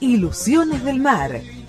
Ilusiones del Mar,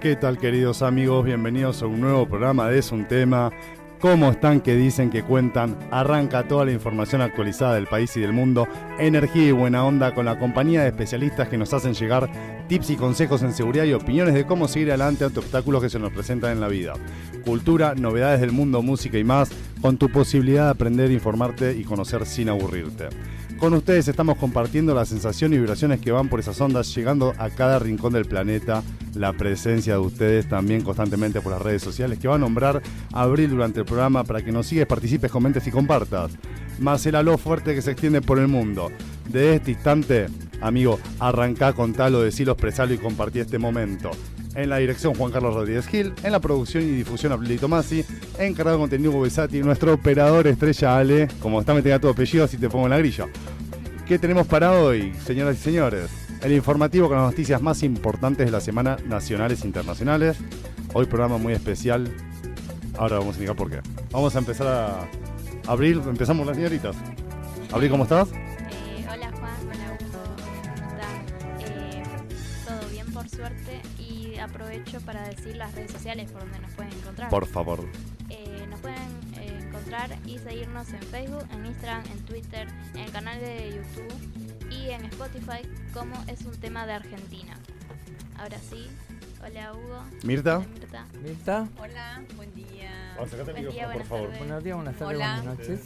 ¿Qué tal queridos amigos? Bienvenidos a un nuevo programa de Es un tema. ¿Cómo están que dicen que cuentan? Arranca toda la información actualizada del país y del mundo, energía y buena onda con la compañía de especialistas que nos hacen llegar tips y consejos en seguridad y opiniones de cómo seguir adelante ante obstáculos que se nos presentan en la vida. Cultura, novedades del mundo, música y más, con tu posibilidad de aprender, informarte y conocer sin aburrirte. Con ustedes estamos compartiendo la sensación y vibraciones que van por esas ondas, llegando a cada rincón del planeta. La presencia de ustedes también constantemente por las redes sociales, que va a nombrar Abril durante el programa para que nos sigues, participes, comentes y compartas. Más el aló fuerte que se extiende por el mundo. De este instante, amigo, arrancá, contalo, decilo, expresalo y compartí este momento. En la dirección Juan Carlos Rodríguez Gil, en la producción y difusión Abrilito Tomasi, encargado de contenido Besati, nuestro operador estrella Ale, como está metiendo todo apellido, así te pongo en la grilla. ¿Qué tenemos para hoy, señoras y señores? El informativo con las noticias más importantes de la semana nacionales e internacionales. Hoy programa muy especial. Ahora vamos a indicar por qué. Vamos a empezar a abrir. Empezamos las señoritas. Abril, ¿cómo estás? Aprovecho para decir las redes sociales por donde nos pueden encontrar. Por favor. Eh, nos pueden eh, encontrar y seguirnos en Facebook, en Instagram, en Twitter, en el canal de YouTube y en Spotify como es un tema de Argentina. Ahora sí, hola Hugo. Mirta. Hola, Mirta. ¿Mirta? Hola, buen día. Vamos, Buen día, por buenas favor. tardes. Buenos días, buenas tardes, Hola. buenas noches.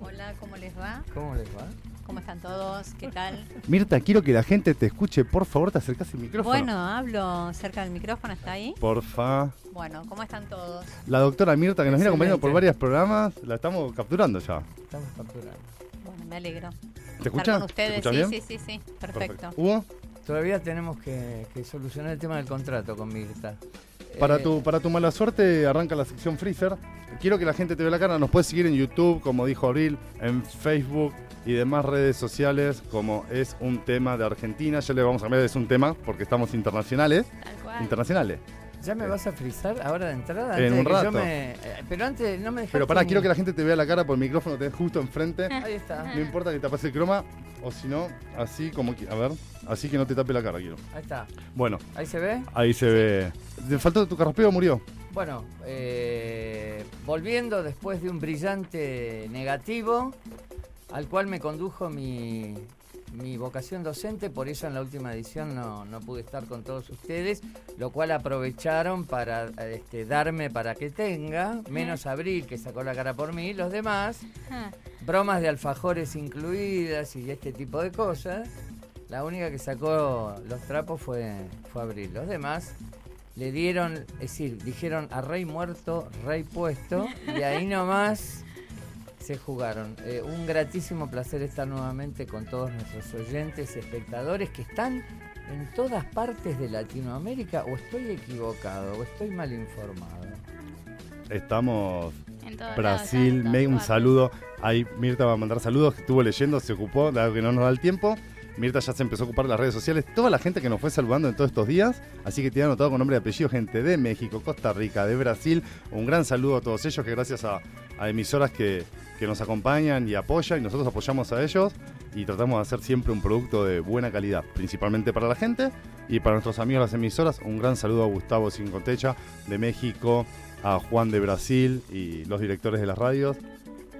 Hola, ¿cómo les va? ¿Cómo les va? ¿Cómo están todos? ¿Qué tal? Mirta, quiero que la gente te escuche. Por favor, te acercas el micrófono. Bueno, hablo cerca del micrófono, ¿está ahí? Porfa. Bueno, ¿cómo están todos? La doctora Mirta, que nos viene acompañando por varios programas, la estamos capturando ya. Estamos capturando. Bueno, me alegro. ¿Te escucha? Estar con ustedes, ¿Te sí, bien? sí, sí, sí, perfecto. Hugo, Todavía tenemos que, que solucionar el tema del contrato con Mirta. para Eh, tu, para tu mala suerte arranca la sección Freezer. Quiero que la gente te vea la cara. Nos puedes seguir en YouTube, como dijo Abril, en Facebook y demás redes sociales, como es un tema de Argentina. Ya le vamos a cambiar, es un tema, porque estamos internacionales. Tal cual. Internacionales. ¿Ya me vas a frizar ahora de entrada? En un rato. me- eh, pero antes no me dejaste Pero pará, ni- quiero que la gente te vea la cara por el micrófono, te justo enfrente. Ahí está, No importa que te pase el croma, o si no, así como... A ver, así que no te tape la cara, quiero. ahí está. Bueno, ¿Ahí se ve? ahí se ve... ¿Te faltó tu carraspeo o murió? Bueno, eh, volviendo después de un brillante negativo, al cual me condujo mi, mi vocación docente, por eso en la última edición no, no pude estar con todos ustedes, lo cual aprovecharon para este, darme para que tenga, menos Abril, que sacó la cara por mí, los demás, bromas de alfajores incluidas y este tipo de cosas. La única que sacó los trapos fue, fue Abril. Los demás le dieron, es decir, dijeron a rey muerto, rey puesto, y ahí nomás se jugaron. Eh, un gratísimo placer estar nuevamente con todos nuestros oyentes y espectadores que están en todas partes de Latinoamérica, o estoy equivocado, o estoy mal informado. Estamos en lados, Brasil, en todas me un partes. saludo. Ahí Mirta va a mandar saludos, que estuvo leyendo, se ocupó, dado que no nos da el tiempo. Mirta ya se empezó a ocupar de las redes sociales, toda la gente que nos fue saludando en todos estos días, así que te he anotado con nombre y apellido gente de México, Costa Rica, de Brasil. Un gran saludo a todos ellos que gracias a, a emisoras que, que nos acompañan y apoyan, y nosotros apoyamos a ellos y tratamos de hacer siempre un producto de buena calidad, principalmente para la gente y para nuestros amigos de las emisoras. Un gran saludo a Gustavo Cincotecha de México, a Juan de Brasil y los directores de las radios.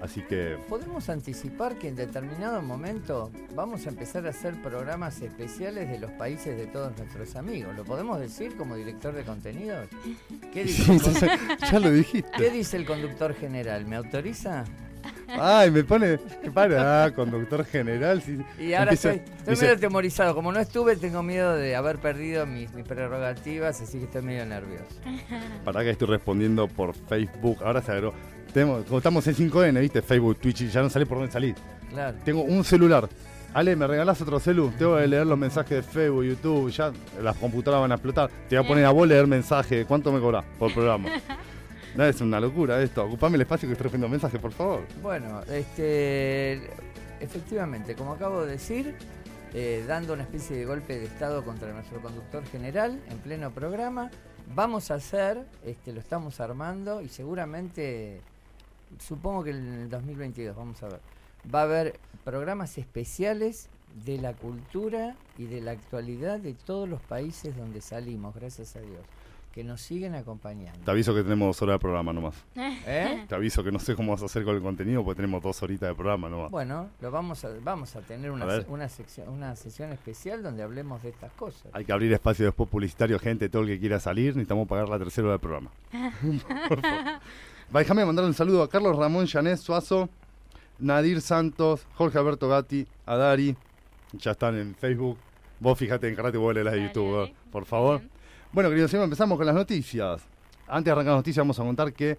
Así que ¿Podemos anticipar que en determinado momento vamos a empezar a hacer programas especiales de los países de todos nuestros amigos? ¿Lo podemos decir como director de contenidos? ¿Qué dice, ya lo dijiste. qué dice el conductor general? ¿Me autoriza? Ay, me pone. Para, conductor general. sí. Y ahora Empieza- estoy, estoy dice- medio atemorizado. Como no estuve, tengo miedo de haber perdido mis, mis prerrogativas, así que estoy medio nervioso. Para que estoy respondiendo por Facebook. Ahora se agregó. Tenemos, como estamos en 5N, ¿viste? Facebook, Twitch, y ya no sale por dónde salir. Claro. Tengo un celular. Ale, ¿me regalás otro celu? Tengo que leer los mensajes de Facebook, YouTube, ya las computadoras van a explotar. Te voy a poner a vos leer mensajes. ¿Cuánto me cobrás por programa? No, es una locura esto. Ocupame el espacio que estoy escribiendo mensajes, por favor. Bueno, este, efectivamente, como acabo de decir, eh, dando una especie de golpe de Estado contra nuestro conductor general en pleno programa, vamos a hacer, este, lo estamos armando y seguramente, supongo que en el 2022, vamos a ver, va a haber programas especiales de la cultura y de la actualidad de todos los países donde salimos, gracias a Dios, que nos siguen acompañando. Te aviso que tenemos dos horas de programa nomás. ¿Eh? Te aviso que no sé cómo vas a hacer con el contenido porque tenemos dos horitas de programa nomás. Bueno, lo vamos a, vamos a tener una, A una, sección, una sesión especial donde hablemos de estas cosas. Hay que abrir espacio después publicitario, gente, todo el que quiera salir, necesitamos pagar la tercera hora del programa. Por favor. Va, déjame mandar un saludo a Carlos Ramón Llanés Suazo, Nadir Santos, Jorge Alberto Gatti, a Dari, ya están en Facebook. Vos fíjate en Karate Bola las de YouTube. ¿eh? por favor. Bien. Bueno, queridos amigos, empezamos con las noticias. Antes de arrancar las noticias, vamos a contar que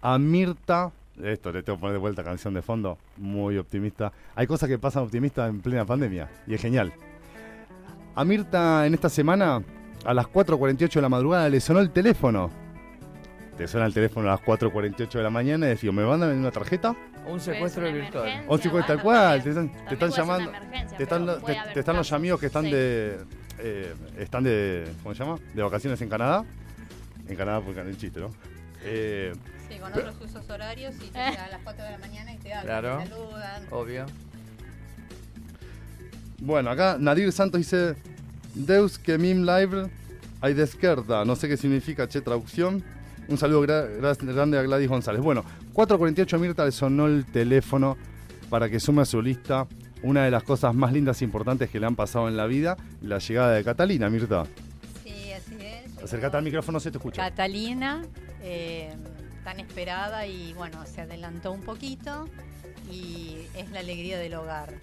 a Mirta, esto le tengo que poner de vuelta canción de fondo, muy optimista. Hay cosas que pasan optimistas en plena pandemia y es genial. A Mirta en esta semana, a las 4.48 de la madrugada, le sonó el teléfono. Te suena el teléfono a las 4.48 de la mañana y decís, ¿me mandan una tarjeta? Un secuestro es una virtual. O secuestro tal cual, te están, te llamando. Te están, te- te los amigos que están sí. de. Eh, están de. ¿Cómo se llama? De vacaciones en Canadá. En Canadá, porque el chiste, ¿no? Eh, Sí, con otros usos horarios y te Eh. a las 4 de la mañana y te hablan, Claro. te saludan. Obvio. bueno, acá Nadir Santos dice: Deus que mim libre hay de izquierda. No sé qué significa, che, traducción. Un saludo gra- gra- grande a Gladys González. Bueno, 4.48 Mirta le sonó el teléfono para que sume a su lista una de las cosas más lindas e importantes que le han pasado en la vida, la llegada de Catalina, Mirta. Sí, así es. Acércate al micrófono, se te escucha. Catalina, eh, tan esperada y bueno, se adelantó un poquito y es la alegría del hogar.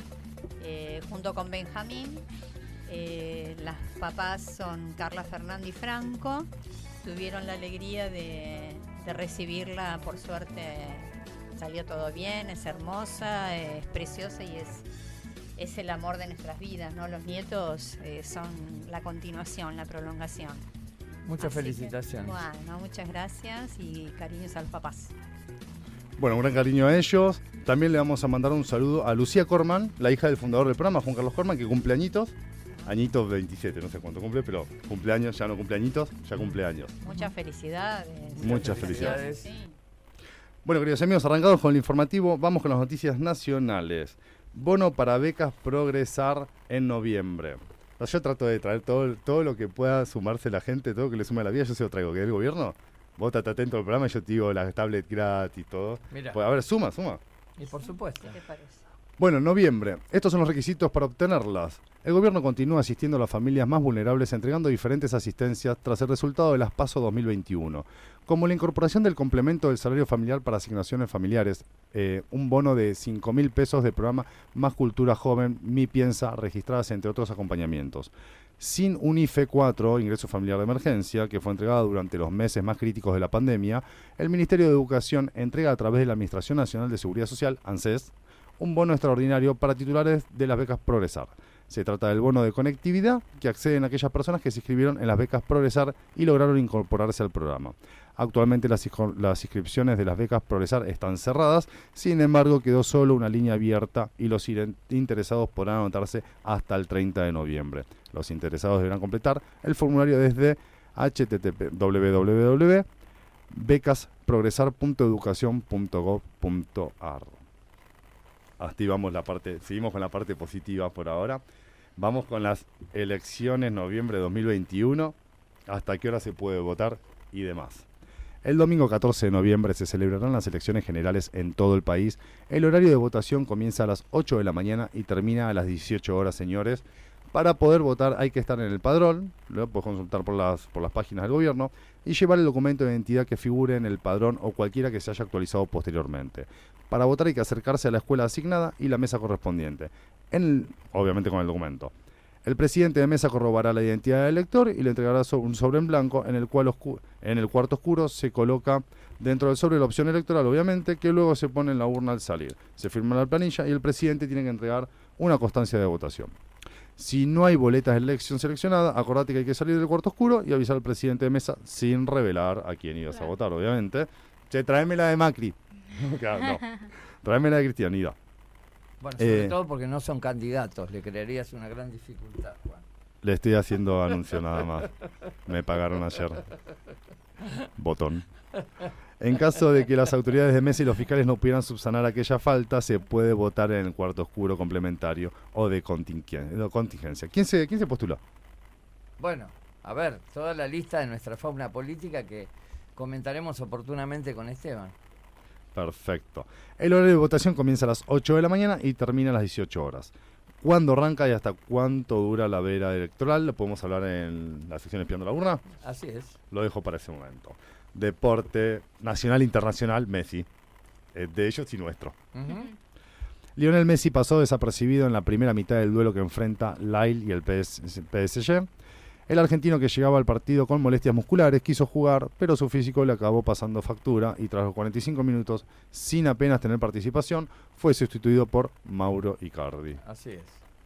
Eh, junto con Benjamín, eh, las papás son Carla Fernández y Franco, tuvieron la alegría de, de recibirla, por suerte salió todo bien, es hermosa, es preciosa y es, es el amor de nuestras vidas, ¿no? Los nietos eh, son la continuación, la prolongación. Muchas Así que, felicitaciones. bueno, muchas gracias y cariños a los papás. Bueno, un gran cariño a ellos. También le vamos a mandar un saludo a Lucía Corman, la hija del fundador del programa, Juan Carlos Corman, que cumple añitos. Añitos 27, no sé cuánto cumple, pero cumpleaños, ya no cumple añitos, ya cumple años. Muchas felicidades. Muchas felicidades. Sí. Bueno, queridos amigos, arrancados con el informativo, vamos con las noticias nacionales. Bono para becas Progresar en noviembre. O sea, Yo trato de traer todo, todo lo que pueda sumarse la gente, todo lo que le sume a la vida, yo se lo traigo. ¿Que el gobierno? Vos estate atento al programa y yo te digo la tablet gratis, todo. Mira, Pues, a ver, suma, suma. y por supuesto. ¿Qué te parece? Bueno, en noviembre. Estos son los requisitos para obtenerlas. El gobierno continúa asistiendo a las familias más vulnerables entregando diferentes asistencias tras el resultado de las PASO 2021, como la incorporación del complemento del salario familiar para asignaciones familiares, eh, un bono de 5 mil pesos del programa Más Cultura Joven, Mi Piensa, registradas entre otros acompañamientos. Sin un IFE 4, ingreso familiar de emergencia, que fue entregada durante los meses más críticos de la pandemia, el Ministerio de Educación entrega a través de la Administración Nacional de Seguridad Social, ANSES, un bono extraordinario para titulares de las becas Progresar. Se trata del bono de conectividad que acceden aquellas personas que se inscribieron en las becas Progresar y lograron incorporarse al programa. Actualmente las, inscri- las inscripciones de las becas Progresar están cerradas, sin embargo quedó solo una línea abierta y los interesados podrán anotarse hasta el 30 de noviembre. Los interesados deberán completar el formulario desde http www.becasprogresar.educacion.gov.ar Activamos la parte, seguimos con la parte positiva por ahora. Vamos con las elecciones noviembre de 2021. Hasta qué hora se puede votar y demás. El domingo 14 de noviembre se celebrarán las elecciones generales en todo el país. El horario de votación comienza a las 8 de la mañana y termina a las 18 horas, señores. Para poder votar hay que estar en el padrón, lo puedes consultar por las, por las páginas del gobierno, y llevar el documento de identidad que figure en el padrón o cualquiera que se haya actualizado posteriormente. Para votar hay que acercarse a la escuela asignada y la mesa correspondiente, en el- obviamente con el documento. El presidente de mesa corroborará la identidad del elector y le entregará un sobre en blanco en el cual en el cuarto oscuro se coloca dentro del sobre la opción electoral, obviamente, que luego se pone en la urna al salir. Se firma la planilla y el presidente tiene que entregar una constancia de votación. Si no hay boletas de elección seleccionada, acordate que hay que salir del cuarto oscuro y avisar al presidente de mesa sin revelar a quién ibas a votar, obviamente. Che, tráeme la de Macri. No. Tráeme la de Cristianidad. Bueno, sobre Eh. todo porque no son candidatos, le creerías una gran dificultad, Juan. Le estoy haciendo anuncio nada más. Me pagaron ayer. Botón. En caso de que las autoridades de mesa y los fiscales no pudieran subsanar aquella falta, se puede votar en el cuarto oscuro complementario o de contingencia. ¿Quién se, quién se postula? Bueno, a ver, toda la lista de nuestra fauna política que comentaremos oportunamente con Esteban. Perfecto. El horario de votación comienza a las 8 de la mañana y termina a las 18 horas. ¿Cuándo arranca y hasta cuánto dura la vera electoral? Lo podemos hablar en la sección Espiando la Urna. Así es. Lo dejo para ese momento. Deporte nacional, internacional, Messi. Eh, de ellos y nuestro. Lionel Messi pasó desapercibido en la primera mitad del duelo que enfrenta Lille y el PS PSG. El argentino que llegaba al partido con molestias musculares quiso jugar, pero su físico le acabó pasando factura y tras los 45 minutos, sin apenas tener participación, fue sustituido por Mauro Icardi. Así es.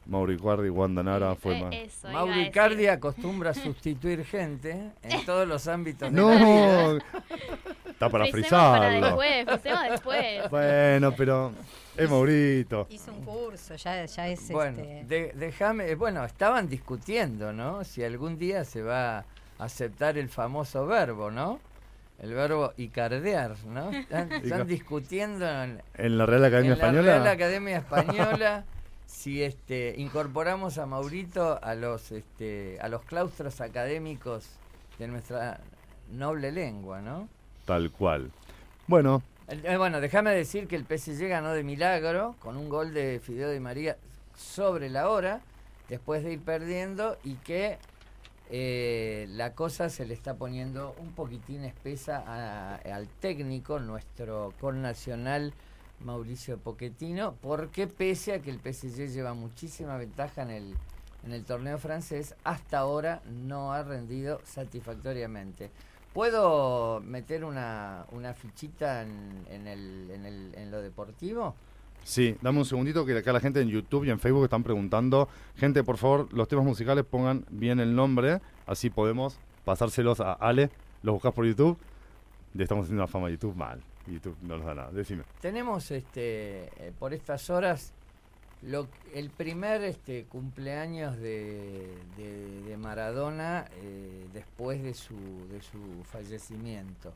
Mauro Icardi, Wanda Nara, fue Eh, más... eso, Mauro. Icardi acostumbra a sustituir gente en todos los ámbitos de la No, vida. está para frizarlo. después, frisemos después. Bueno, pero es Maurito. Hizo un curso, ya, ya es Bueno, este. déjame, eh, bueno, estaban discutiendo, ¿no? Si algún día se va a aceptar el famoso verbo, ¿no? El verbo icardear, ¿no? Están, discutiendo en, En la Real Academia en la Española. Real Academia Española si este incorporamos a Maurito a los este a los claustros académicos de nuestra noble lengua, ¿no? Tal cual. Bueno, Eh, bueno, déjame decir que el PSG ganó de milagro con un gol de Fideo Di María sobre la hora, después de ir perdiendo y que eh, la cosa se le está poniendo un poquitín espesa al técnico, nuestro connacional Mauricio Pochettino, porque pese a que el PSG lleva muchísima ventaja en el, en el torneo francés, hasta ahora no ha rendido satisfactoriamente. ¿Puedo meter una, una fichita en, en, el, en, el, en lo deportivo? Sí, dame un segundito que acá la gente en YouTube y en Facebook están preguntando. Gente, por favor, los temas musicales pongan bien el nombre, así podemos pasárselos a Ale. Los buscas por YouTube. Le estamos haciendo la fama a YouTube mal. YouTube no nos da nada. Decime. Tenemos este eh, por estas horas lo, el primer este cumpleaños de, de- Maradona eh, después de su, de su fallecimiento.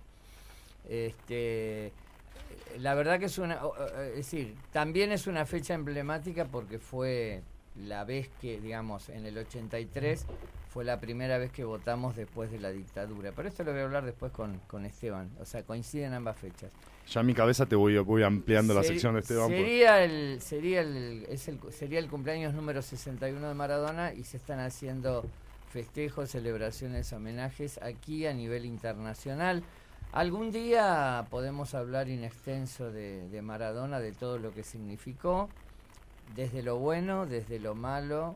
Este, la verdad que es una, es decir, también es una fecha emblemática porque fue la vez que, digamos, en el 83 fue la primera vez que votamos después de la dictadura. Pero esto lo voy a hablar después con, con Esteban. O sea, coinciden ambas fechas. Ya en mi cabeza te voy, voy ampliando la sección de Esteban. Sería el, sería, el, es el, sería el cumpleaños número 61 de Maradona y se están haciendo festejos, celebraciones, homenajes aquí a nivel internacional. Algún día podemos hablar in extenso de, de Maradona, de todo lo que significó, desde lo bueno, desde lo malo,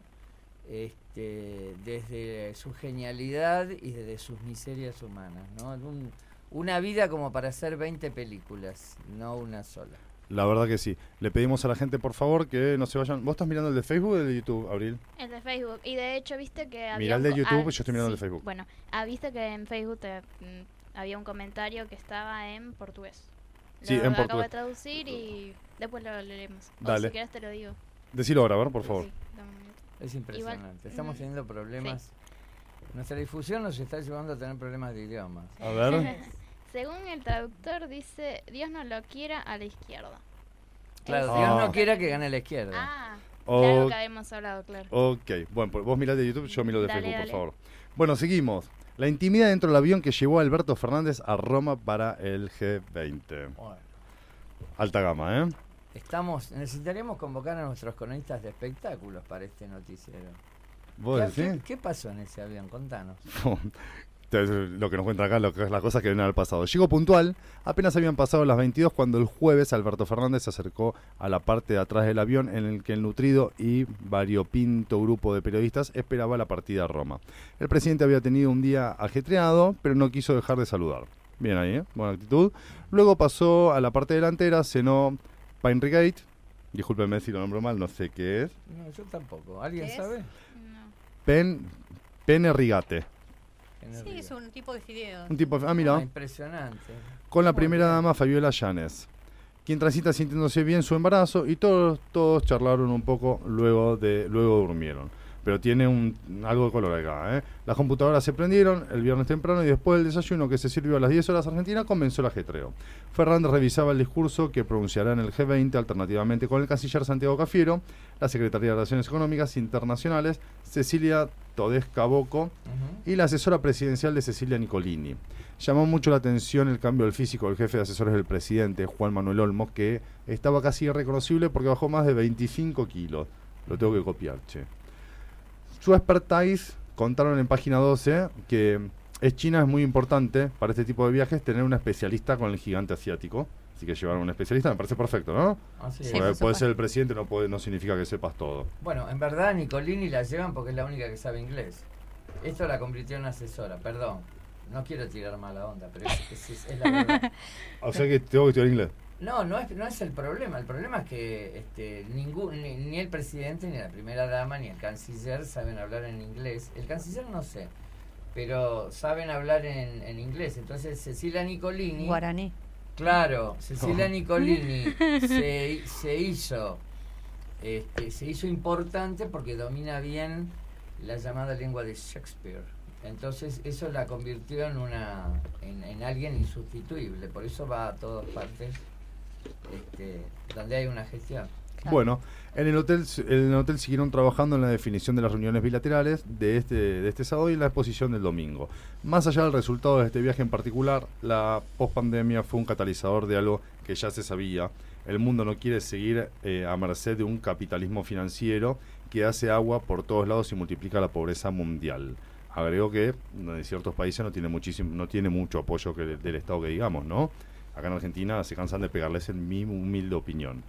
este, desde su genialidad y desde sus miserias humanas. ¿no? Un- una vida como para hacer 20 películas, no una sola. La verdad que sí. Le pedimos a la gente, por favor, que no se vayan. ¿Vos estás mirando el de Facebook o el de YouTube, Abril? El de Facebook. Y de hecho, viste que había. Mirá el de YouTube, ah, yo estoy mirando el de sí, Facebook. Bueno, ah, viste que en Facebook te, mm, había un comentario que estaba en portugués. Sí, lo en acabo portugués. de traducir y después lo leemos. O Dale. si quieres te lo digo. Decilo ahora, a ver, por favor. Sí, dame un minuto. Es impresionante. Estamos mm, teniendo problemas. Nuestra difusión nos está llevando a tener problemas de idiomas. A ver. Según el traductor dice, Dios no lo quiera a la izquierda. Claro, Es- Dios no quiera que gane la izquierda. Ah, de algo que habíamos hablado, claro. Ok, bueno, pues vos mirá el de YouTube, yo miro de Dale, Facebook, dale. por favor. Bueno, seguimos. La intimidad dentro del avión que llevó a Alberto Fernández a Roma para el G20. Bueno, Alta gama, ¿eh? estamos, necesitaríamos convocar a nuestros cronistas de espectáculos para este noticiero. ¿Vos ¿Qué, decís? qué- qué pasó en ese avión? Contanos. lo que nos cuentan acá, lo que es la cosa que viene al pasado. Llegó puntual, apenas habían pasado las 22 cuando el jueves Alberto Fernández se acercó a la parte de atrás del avión en el que el nutrido y variopinto grupo de periodistas esperaba la partida a Roma. El presidente había tenido un día ajetreado, pero no quiso dejar de saludar. Bien ahí, ¿eh? buena actitud. Luego pasó a la parte delantera, cenó Pine Rigate. Discúlpenme si lo nombro mal, no sé qué es. No, yo tampoco. ¿Alguien sabe? No. Pen, pene rigate. Sí, es un tipo de fideo. Un tipo, ah, Ah, mira. impresionante. con la Muy primera bien. dama Fabiola Llanes, quien transita sintiéndose bien su embarazo y todos, todos charlaron un poco, luego, de, luego durmieron. Pero tiene un, algo de color acá. ¿eh? Las computadoras se prendieron el viernes temprano y después del desayuno que se sirvió a las 10 horas argentina comenzó el ajetreo. Fernández revisaba el discurso que pronunciará en el G20 alternativamente con el canciller Santiago Cafiero, la secretaria de Relaciones Económicas Internacionales Cecilia Todesca Boco y la asesora presidencial de Cecilia Nicolini. Llamó mucho la atención el cambio del físico del jefe de asesores del presidente, Juan Manuel Olmos, que estaba casi irreconocible porque bajó más de 25 kilos. Lo tengo que copiar, che. Su expertise contaron en página 12 que es China es muy importante para este tipo de viajes tener un especialista con el gigante asiático. Así que llevar a un especialista me parece perfecto, ¿no? Así Sí, puede ser el presidente, no, puede, no significa que sepas todo. Bueno, en verdad Nicolini la llevan porque es la única que sabe inglés. Esto la convirtió en asesora, perdón. No quiero tirar mala onda, pero es, es- es- es la verdad. O sea que tengo que estudiar inglés. No, no es, no es el problema. El problema es que este, ningún, ni, ni el presidente, ni la primera dama, ni el canciller saben hablar en inglés. El canciller no sé, pero saben hablar en, en inglés. Entonces Cecilia Nicolini... Guaraní. Claro, Cecilia No. Nicolini se, se hizo este, se hizo importante porque domina bien la llamada lengua de Shakespeare. Entonces eso la convirtió en una en, en alguien insustituible. Por eso va a todas partes este, donde hay una gestión. Claro. Bueno, en el hotel en el hotel siguieron trabajando en la definición de las reuniones bilaterales de este de este sábado y la exposición del domingo. Más allá del resultado de este viaje en particular, la pospandemia fue un catalizador de algo que ya se sabía. El mundo no quiere seguir eh, a merced de un capitalismo financiero que hace agua por todos lados y multiplica la pobreza mundial. Agregó que en ciertos países no tiene muchísimo, no tiene mucho apoyo que, del Estado que digamos, ¿no? Acá en Argentina se cansan de pegarles en mi humilde opinión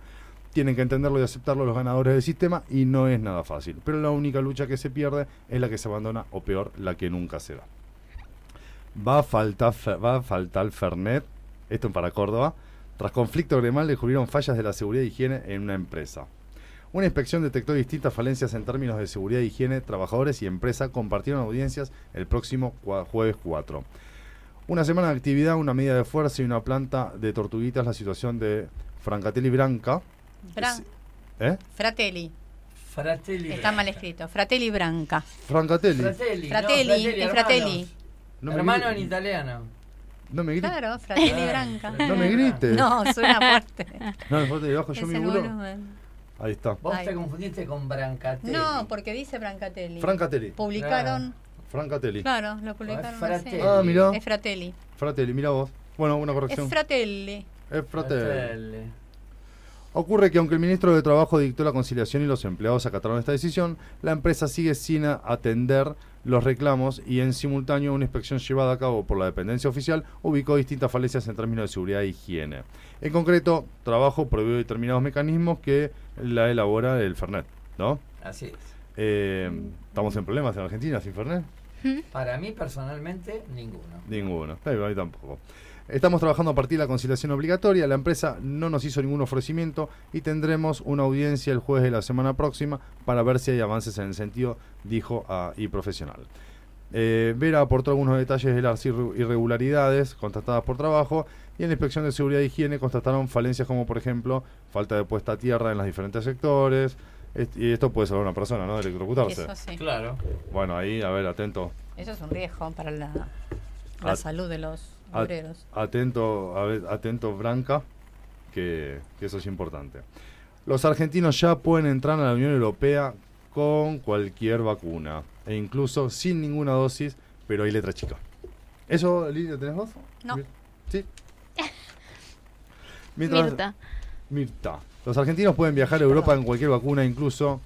tienen que entenderlo y aceptarlo los ganadores del sistema y no es nada fácil. Pero la única lucha que se pierde es la que se abandona o peor, la que nunca se da. Va a faltar, va a faltar Fernet, esto para Córdoba, tras conflicto gremial descubrieron fallas de la seguridad e higiene en una empresa. Una inspección detectó distintas falencias en términos de seguridad e higiene. Trabajadores y empresa compartieron audiencias el próximo jueves 4. Una semana de actividad, una medida de fuerza y una planta de tortuguitas. La situación de Francatelli Branca. Bran- ¿Eh? Fratelli. Fratelli. Está mal escrito. Fratelli Branca. Francatelli. Fratelli. no, Fratelli, es hermanos. Fratelli. No me Hermano en italiano. No me grites. Claro, Fratelli Ah, Branca. No me grites. No, suena fuerte. No, fuerte debajo yo mi. Ahí está. Vos Ay. te confundiste con Brancatelli. No, porque dice Brancatelli. Francatelli. Publicaron, Francatelli. claro, lo publicaron. Es Fratelli. así. Ah, mirá. Es Fratelli. Fratelli, mira vos. Bueno, una corrección. Es Fratelli. Es Fratelli. Fratelli. Ocurre que aunque el ministro de Trabajo dictó la conciliación y los empleados acataron esta decisión, la empresa sigue sin atender los reclamos y en simultáneo una inspección llevada a cabo por la dependencia oficial ubicó distintas falencias en términos de seguridad e higiene. En concreto, Trabajo prohibió determinados mecanismos que la elabora el Fernet, ¿no? Así es. Eh, ¿Estamos en problemas en Argentina sin Fernet? Para mí personalmente, ninguno. Ninguno. A mí tampoco. Estamos trabajando a partir de la conciliación obligatoria. La empresa no nos hizo ningún ofrecimiento y tendremos una audiencia el jueves de la semana próxima para ver si hay avances en el sentido, dijo a y profesional. Eh, Vera aportó algunos detalles de las irre- irregularidades constatadas por trabajo y en la inspección de seguridad e higiene constataron falencias como por ejemplo falta de puesta a tierra en los diferentes sectores. Y esto puede salvar a una persona, ¿no? De electrocutarse. Eso sí. Claro. Bueno, ahí, a ver, atento. Eso es un riesgo para la, la At- salud de los At- obreros. atento, a ver, atento Branca, que, que eso es importante. Los argentinos ya pueden entrar a la Unión Europea con cualquier vacuna, e incluso sin ninguna dosis, pero hay letra chica. ¿Eso, Lidia, tenés vos? No. ¿Sí? Mientras- Mirta. Mirta. Los argentinos pueden viajar a Europa en cualquier vacuna, incluso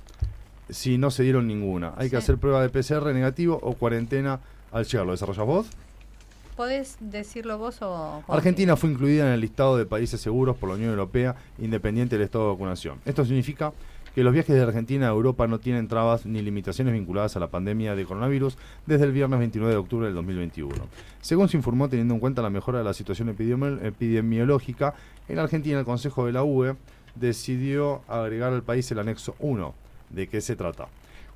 si no se dieron ninguna. Hay que hacer prueba de PCR negativo o cuarentena al llegar. ¿Lo desarrollas vos? ¿Podés decirlo vos o...? Argentina fue incluida en el listado de países seguros por la Unión Europea, independiente del estado de vacunación. Esto significa que los viajes de Argentina a Europa no tienen trabas ni limitaciones vinculadas a la pandemia de coronavirus desde el viernes 29 de octubre del 2021. Según se informó, teniendo en cuenta la mejora de la situación epidemiológica, en Argentina el Consejo de la UE decidió agregar al país el anexo 1. ¿De qué se trata?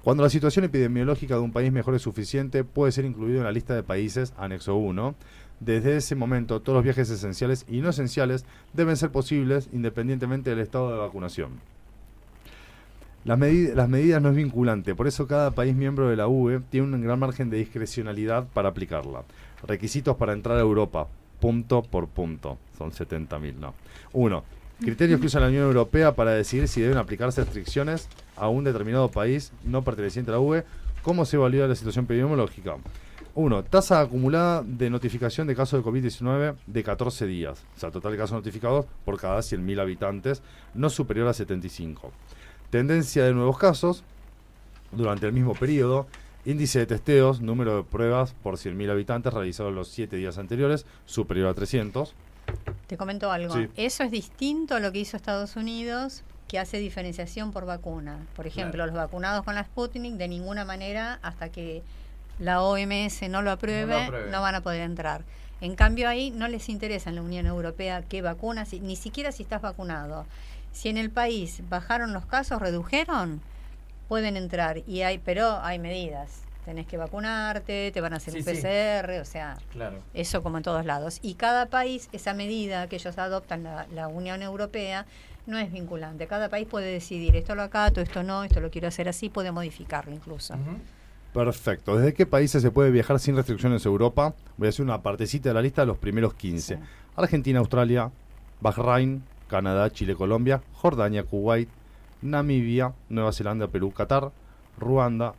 Cuando la situación epidemiológica de un país mejor es suficiente, puede ser incluido en la lista de países anexo 1. Desde ese momento, todos los viajes esenciales y no esenciales deben ser posibles independientemente del estado de vacunación. Las, medidas no es vinculante, por eso cada país miembro de la UE tiene un gran margen de discrecionalidad para aplicarla. Requisitos para entrar a Europa, punto por punto. Son 70.000, no. Uno, criterios que usa la Unión Europea para decidir si deben aplicarse restricciones a un determinado país no perteneciente a la UE. ¿Cómo se evalúa la situación epidemiológica? Uno, tasa acumulada de notificación de casos de COVID-19 de 14 días. O sea, total de casos notificados por cada 100.000 habitantes, no superior a 75. Tendencia de nuevos casos durante el mismo periodo. Índice de testeos, número de pruebas por 100.000 habitantes realizados los 7 días anteriores, superior a 300. Te comento algo. Eso es distinto a lo que hizo Estados Unidos, que hace diferenciación por vacuna. Por ejemplo, los vacunados con la Sputnik, de ninguna manera, hasta que la OMS no lo apruebe, no, van a poder entrar. En cambio, ahí no les interesa en la Unión Europea qué vacunas, ni siquiera si estás vacunado. Si en el país bajaron los casos, redujeron, pueden entrar y hay, pero hay medidas. Tenés que vacunarte, te van a hacer un PCR, o sea, eso como en todos lados. Y cada país, esa medida que ellos adoptan, la, Unión Europea, no es vinculante. Cada país puede decidir, esto lo acato, esto no, esto lo quiero hacer así, puede modificarlo incluso. Perfecto. ¿Desde qué países se puede viajar sin restricciones a Europa? Voy a hacer una partecita de la lista de los primeros 15. Argentina, Australia, Bahrein, Canadá, Chile, Colombia, Jordania, Kuwait, Namibia, Nueva Zelanda, Perú, Qatar, Ruanda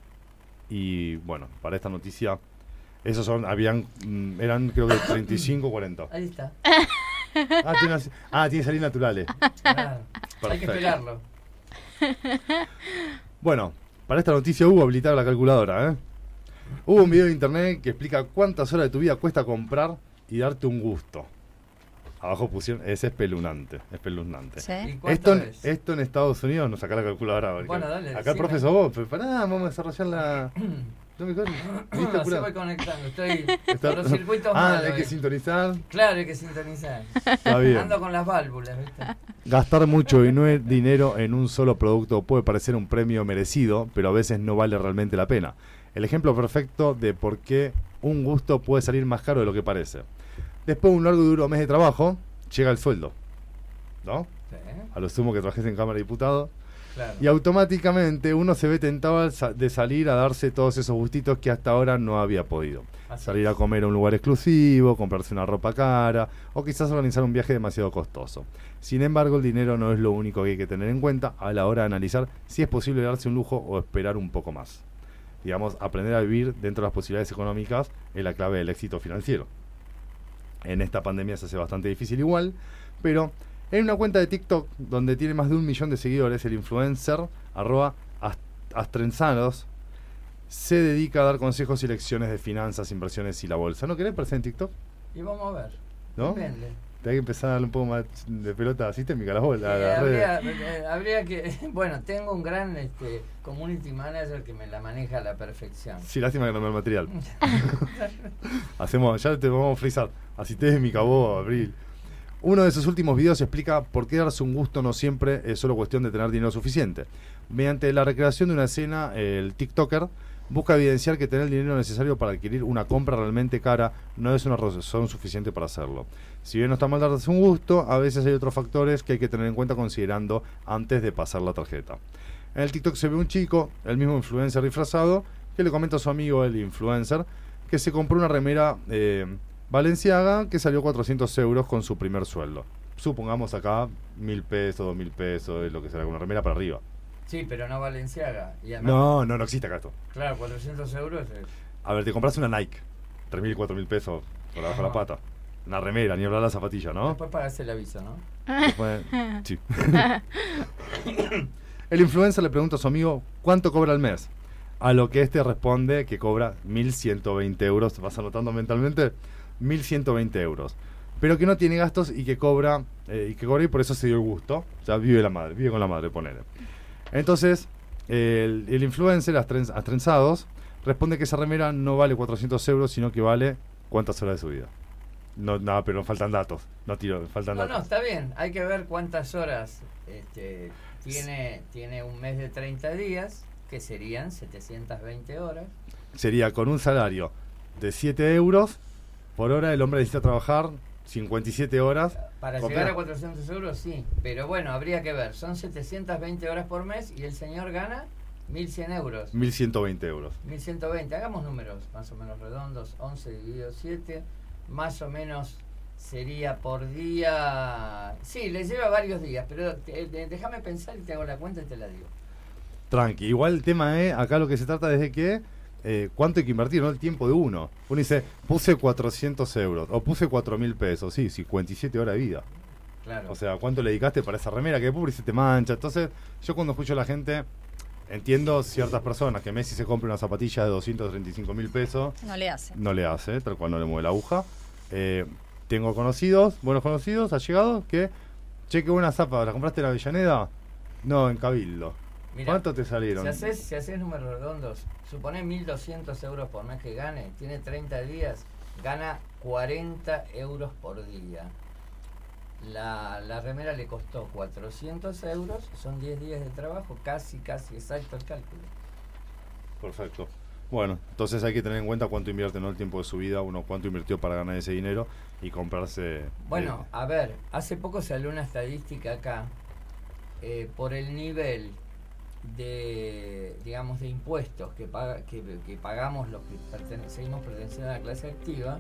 y bueno, para esta noticia esos son habían mm, eran creo que 35 40. Ahí está. Ah, tiene, ah, tiene salir naturales. Ah, hay que esperarlo. Bueno, para esta noticia hubo habilitar la calculadora, ¿eh? Hubo un video de internet que explica cuántas horas de tu vida cuesta comprar y darte un gusto. Abajo pusieron, es espeluznante, espeluznante. Esto, esto en Estados Unidos nos saca la calculadora. Bueno, dale, acá el profesor vos, pará, vamos a desarrollar la... No me no, se voy conectando, estoy Está, los circuitos Ah, hay que sintonizar. Claro, hay que sintonizar. Está bien. Ando con las válvulas, ¿viste? Gastar mucho y no es dinero en un solo producto puede parecer un premio merecido, pero a veces no vale realmente la pena. El ejemplo perfecto de por qué un gusto puede salir más caro de lo que parece. Después de un largo y duro mes de trabajo, llega el sueldo. ¿No? Sí. A lo sumo que trabajes en Cámara de Diputados. Y automáticamente uno se ve tentado de salir a darse todos esos gustitos que hasta ahora no había podido. salir a comer a un lugar exclusivo, comprarse una ropa cara o quizás organizar un viaje demasiado costoso. Sin embargo, el dinero no es lo único que hay que tener en cuenta a la hora de analizar si es posible darse un lujo o esperar un poco más. Digamos, aprender a vivir dentro de las posibilidades económicas es la clave del éxito financiero en esta pandemia se hace bastante difícil igual, pero en una cuenta de TikTok donde tiene más de un millón de seguidores, el influencer arroba astrenzanos se dedica a dar consejos y lecciones de finanzas, inversiones y la bolsa. ¿No querés aparecer en TikTok? Y vamos a ver. ¿No? Depende. Hay que empezar a darle un poco más de pelota sistémica a las bolas. habría, eh, habría, que. Bueno, tengo un gran este, community manager que me la maneja a la perfección. Sí, lástima que no me el material. Hacemos, ya te vamos a frizar. Sistémica, vos, Abril. Uno de sus últimos videos explica por qué darse un gusto no siempre es solo cuestión de tener dinero suficiente. Mediante la recreación de una escena, el TikToker busca evidenciar que tener el dinero necesario para adquirir una compra realmente cara no es una razón suficiente para hacerlo. Si bien no está mal darse un gusto, a veces hay otros factores que hay que tener en cuenta considerando antes de pasar la tarjeta. En el TikTok se ve un chico, el mismo influencer disfrazado, que le comenta a su amigo el influencer que se compró una remera eh, valenciaga que salió 400 euros con su primer sueldo. Supongamos acá mil pesos, dos mil pesos, es lo que será, una remera para arriba. Sí, pero no Valenciaga. no, no, no existe acá esto. Claro, 400 euros es... A ver, te compras una Nike, 3.000, 4.000 pesos por abajo de la pata. Una remera, ni hablar la zapatilla, ¿no? Después pagaste el aviso, ¿no? sí. el influencer le pregunta a su amigo cuánto cobra al mes. A lo que este responde que cobra 1.120 euros. ¿Vas anotando mentalmente? 1.120 euros. Pero que no tiene gastos y que cobra, eh, y que cobra y por eso se dio el gusto. O sea, vive la madre, vive con la madre, ponele. Entonces, el, el influencer, Astren- Astrenzados, responde que esa remera no vale 400 euros, sino que vale cuántas horas de su vida. No, nada, pero faltan datos. No tiro, faltan No, no, datos. está bien. Hay que ver cuántas horas este, tiene, tiene un mes de 30 días, que serían 720 horas. Sería con un salario de 7 euros por hora, el hombre necesita trabajar 57 horas. Para llegar a 400 euros, sí. Pero bueno, habría que ver. Son 720 horas por mes y el señor gana 1.100 euros. 1120 euros. 1120. Hagamos números más o menos redondos. 11 dividido 7. Más o menos sería por día. Sí, le lleva varios días. Pero déjame pensar y te hago la cuenta y te la digo. Tranqui. Igual el tema es, acá lo que se trata es de que eh, cuánto hay que invertir, no el tiempo de uno. Uno dice, puse 400 euros o puse 4 mil pesos. Sí, 57 horas de vida. Claro. O sea, ¿cuánto le dedicaste para esa remera? Que después se te mancha. Entonces, yo cuando escucho a la gente, entiendo ciertas personas que Messi se compra una zapatilla de 235 mil pesos, No le hace. no le hace, tal cual no le mueve la aguja. Eh, tengo conocidos, buenos conocidos, allegados, que, che, qué buena zapa, ¿la compraste en Avellaneda? No, en Cabildo. Mirá, ¿Cuánto te salieron? Si haces, si haces números redondos, supone 1.200 euros por mes que gane, tiene 30 días, gana 40 euros por día. La, la remera le costó 400 euros, son 10 días de trabajo, casi, casi exacto el cálculo. Perfecto. Bueno, entonces hay que tener en cuenta cuánto invierte, ¿no? El tiempo de su vida, uno cuánto invirtió para ganar ese dinero y comprarse... Bueno, eh, a ver, hace poco salió una estadística acá, eh, por el nivel de, digamos, de impuestos que, paga, que, pagamos los que seguimos perteneciendo a la clase activa,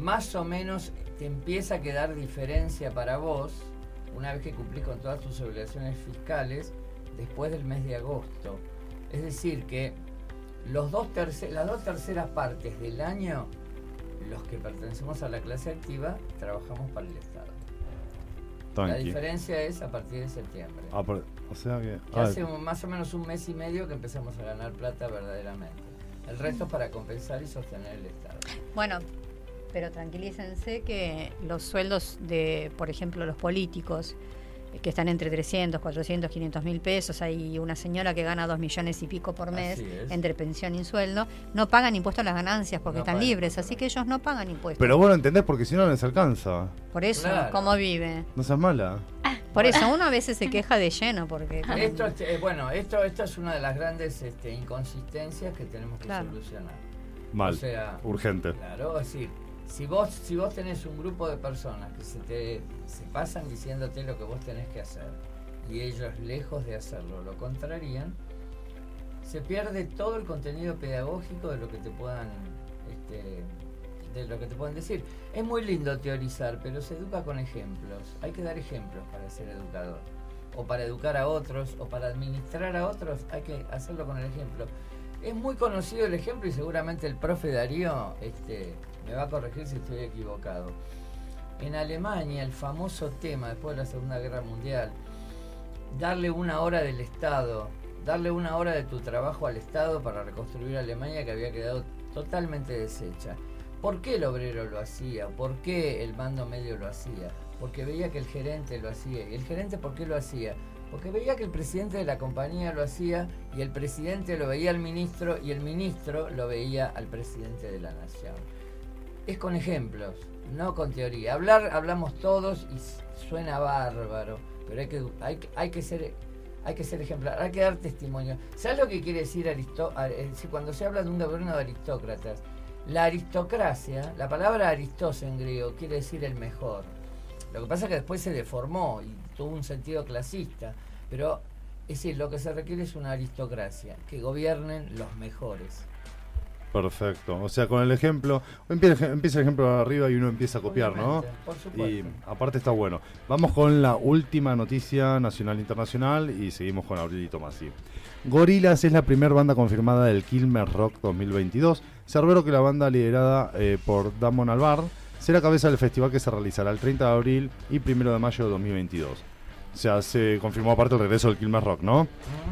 más o menos te empieza a quedar diferencia para vos, una vez que cumplís con todas tus obligaciones fiscales, después del mes de agosto. Es decir, que los dos las dos terceras partes del año, los que pertenecemos a la clase activa, trabajamos para el Estado. La diferencia es a partir de septiembre. Ah, por- o sea que... Que hace un- más o menos un mes y medio que empezamos a ganar plata verdaderamente. El resto es para compensar y sostener el Estado. Bueno, pero tranquilícense que los sueldos de, por ejemplo, los políticos, que están entre 300, 400, 500 mil pesos, hay una señora que gana 2 millones y pico por mes entre pensión y sueldo, no pagan impuestos a las ganancias porque No están libres, así que ellos no pagan impuestos. Pero vos lo entendés porque si no, no les alcanza. por eso, Claro. ¿cómo vive? No seas mala. Por eso uno a veces se queja de lleno porque... Esto, es- eh, bueno, esto, esto es una de las grandes este, inconsistencias que tenemos que Claro. solucionar. Mal. O sea, Urgente. Claro, es decir, si vos, si vos tenés un grupo de personas que se te se pasan diciéndote lo que vos tenés que hacer y ellos lejos de hacerlo lo contrarían, se pierde todo el contenido pedagógico de lo que te puedan este, de lo que te pueden decir. Es muy lindo teorizar, pero se educa con ejemplos. Hay que dar ejemplos para ser educador. O para educar a otros, o para administrar a otros, hay que hacerlo con el ejemplo. Es muy conocido el ejemplo y seguramente el profe Darío este, me va a corregir si estoy equivocado. En Alemania, el famoso tema después de la Segunda Guerra Mundial, darle una hora del Estado, darle una hora de tu trabajo al Estado para reconstruir Alemania que había quedado totalmente deshecha. ¿Por qué el obrero lo hacía? ¿Por qué el mando medio lo hacía? Porque veía que el gerente lo hacía. ¿Y el gerente por qué lo hacía? Porque veía que el presidente de la compañía lo hacía y el presidente lo veía al ministro y el ministro lo veía al presidente de la nación. Es con ejemplos, no con teoría. Hablar, hablamos todos y suena bárbaro, pero hay que, hay, hay que ser hay que ser ejemplar, hay que dar testimonio. ¿Sabes lo que quiere decir aristó eh, cuando se habla de un gobierno de aristócratas? La aristocracia, la palabra aristos en griego quiere decir el mejor. Lo que pasa es que después se deformó y tuvo un sentido clasista. Pero, es decir, lo que se requiere es una aristocracia, que gobiernen los mejores. Perfecto. O sea, con el ejemplo, empieza, empieza el ejemplo arriba y uno empieza a copiar, ¿no? Por Y supuesto. aparte está bueno. Vamos con la última noticia nacional e internacional y seguimos con Aurelio Tomasi. Gorilas es la primera banda confirmada del Quilmes Rock 2022. Se que la banda liderada eh, por Damon Albar será cabeza del festival que se realizará el 30 de abril y 1 de mayo de 2022. Se confirmó aparte el regreso del Quilmes Rock, ¿no?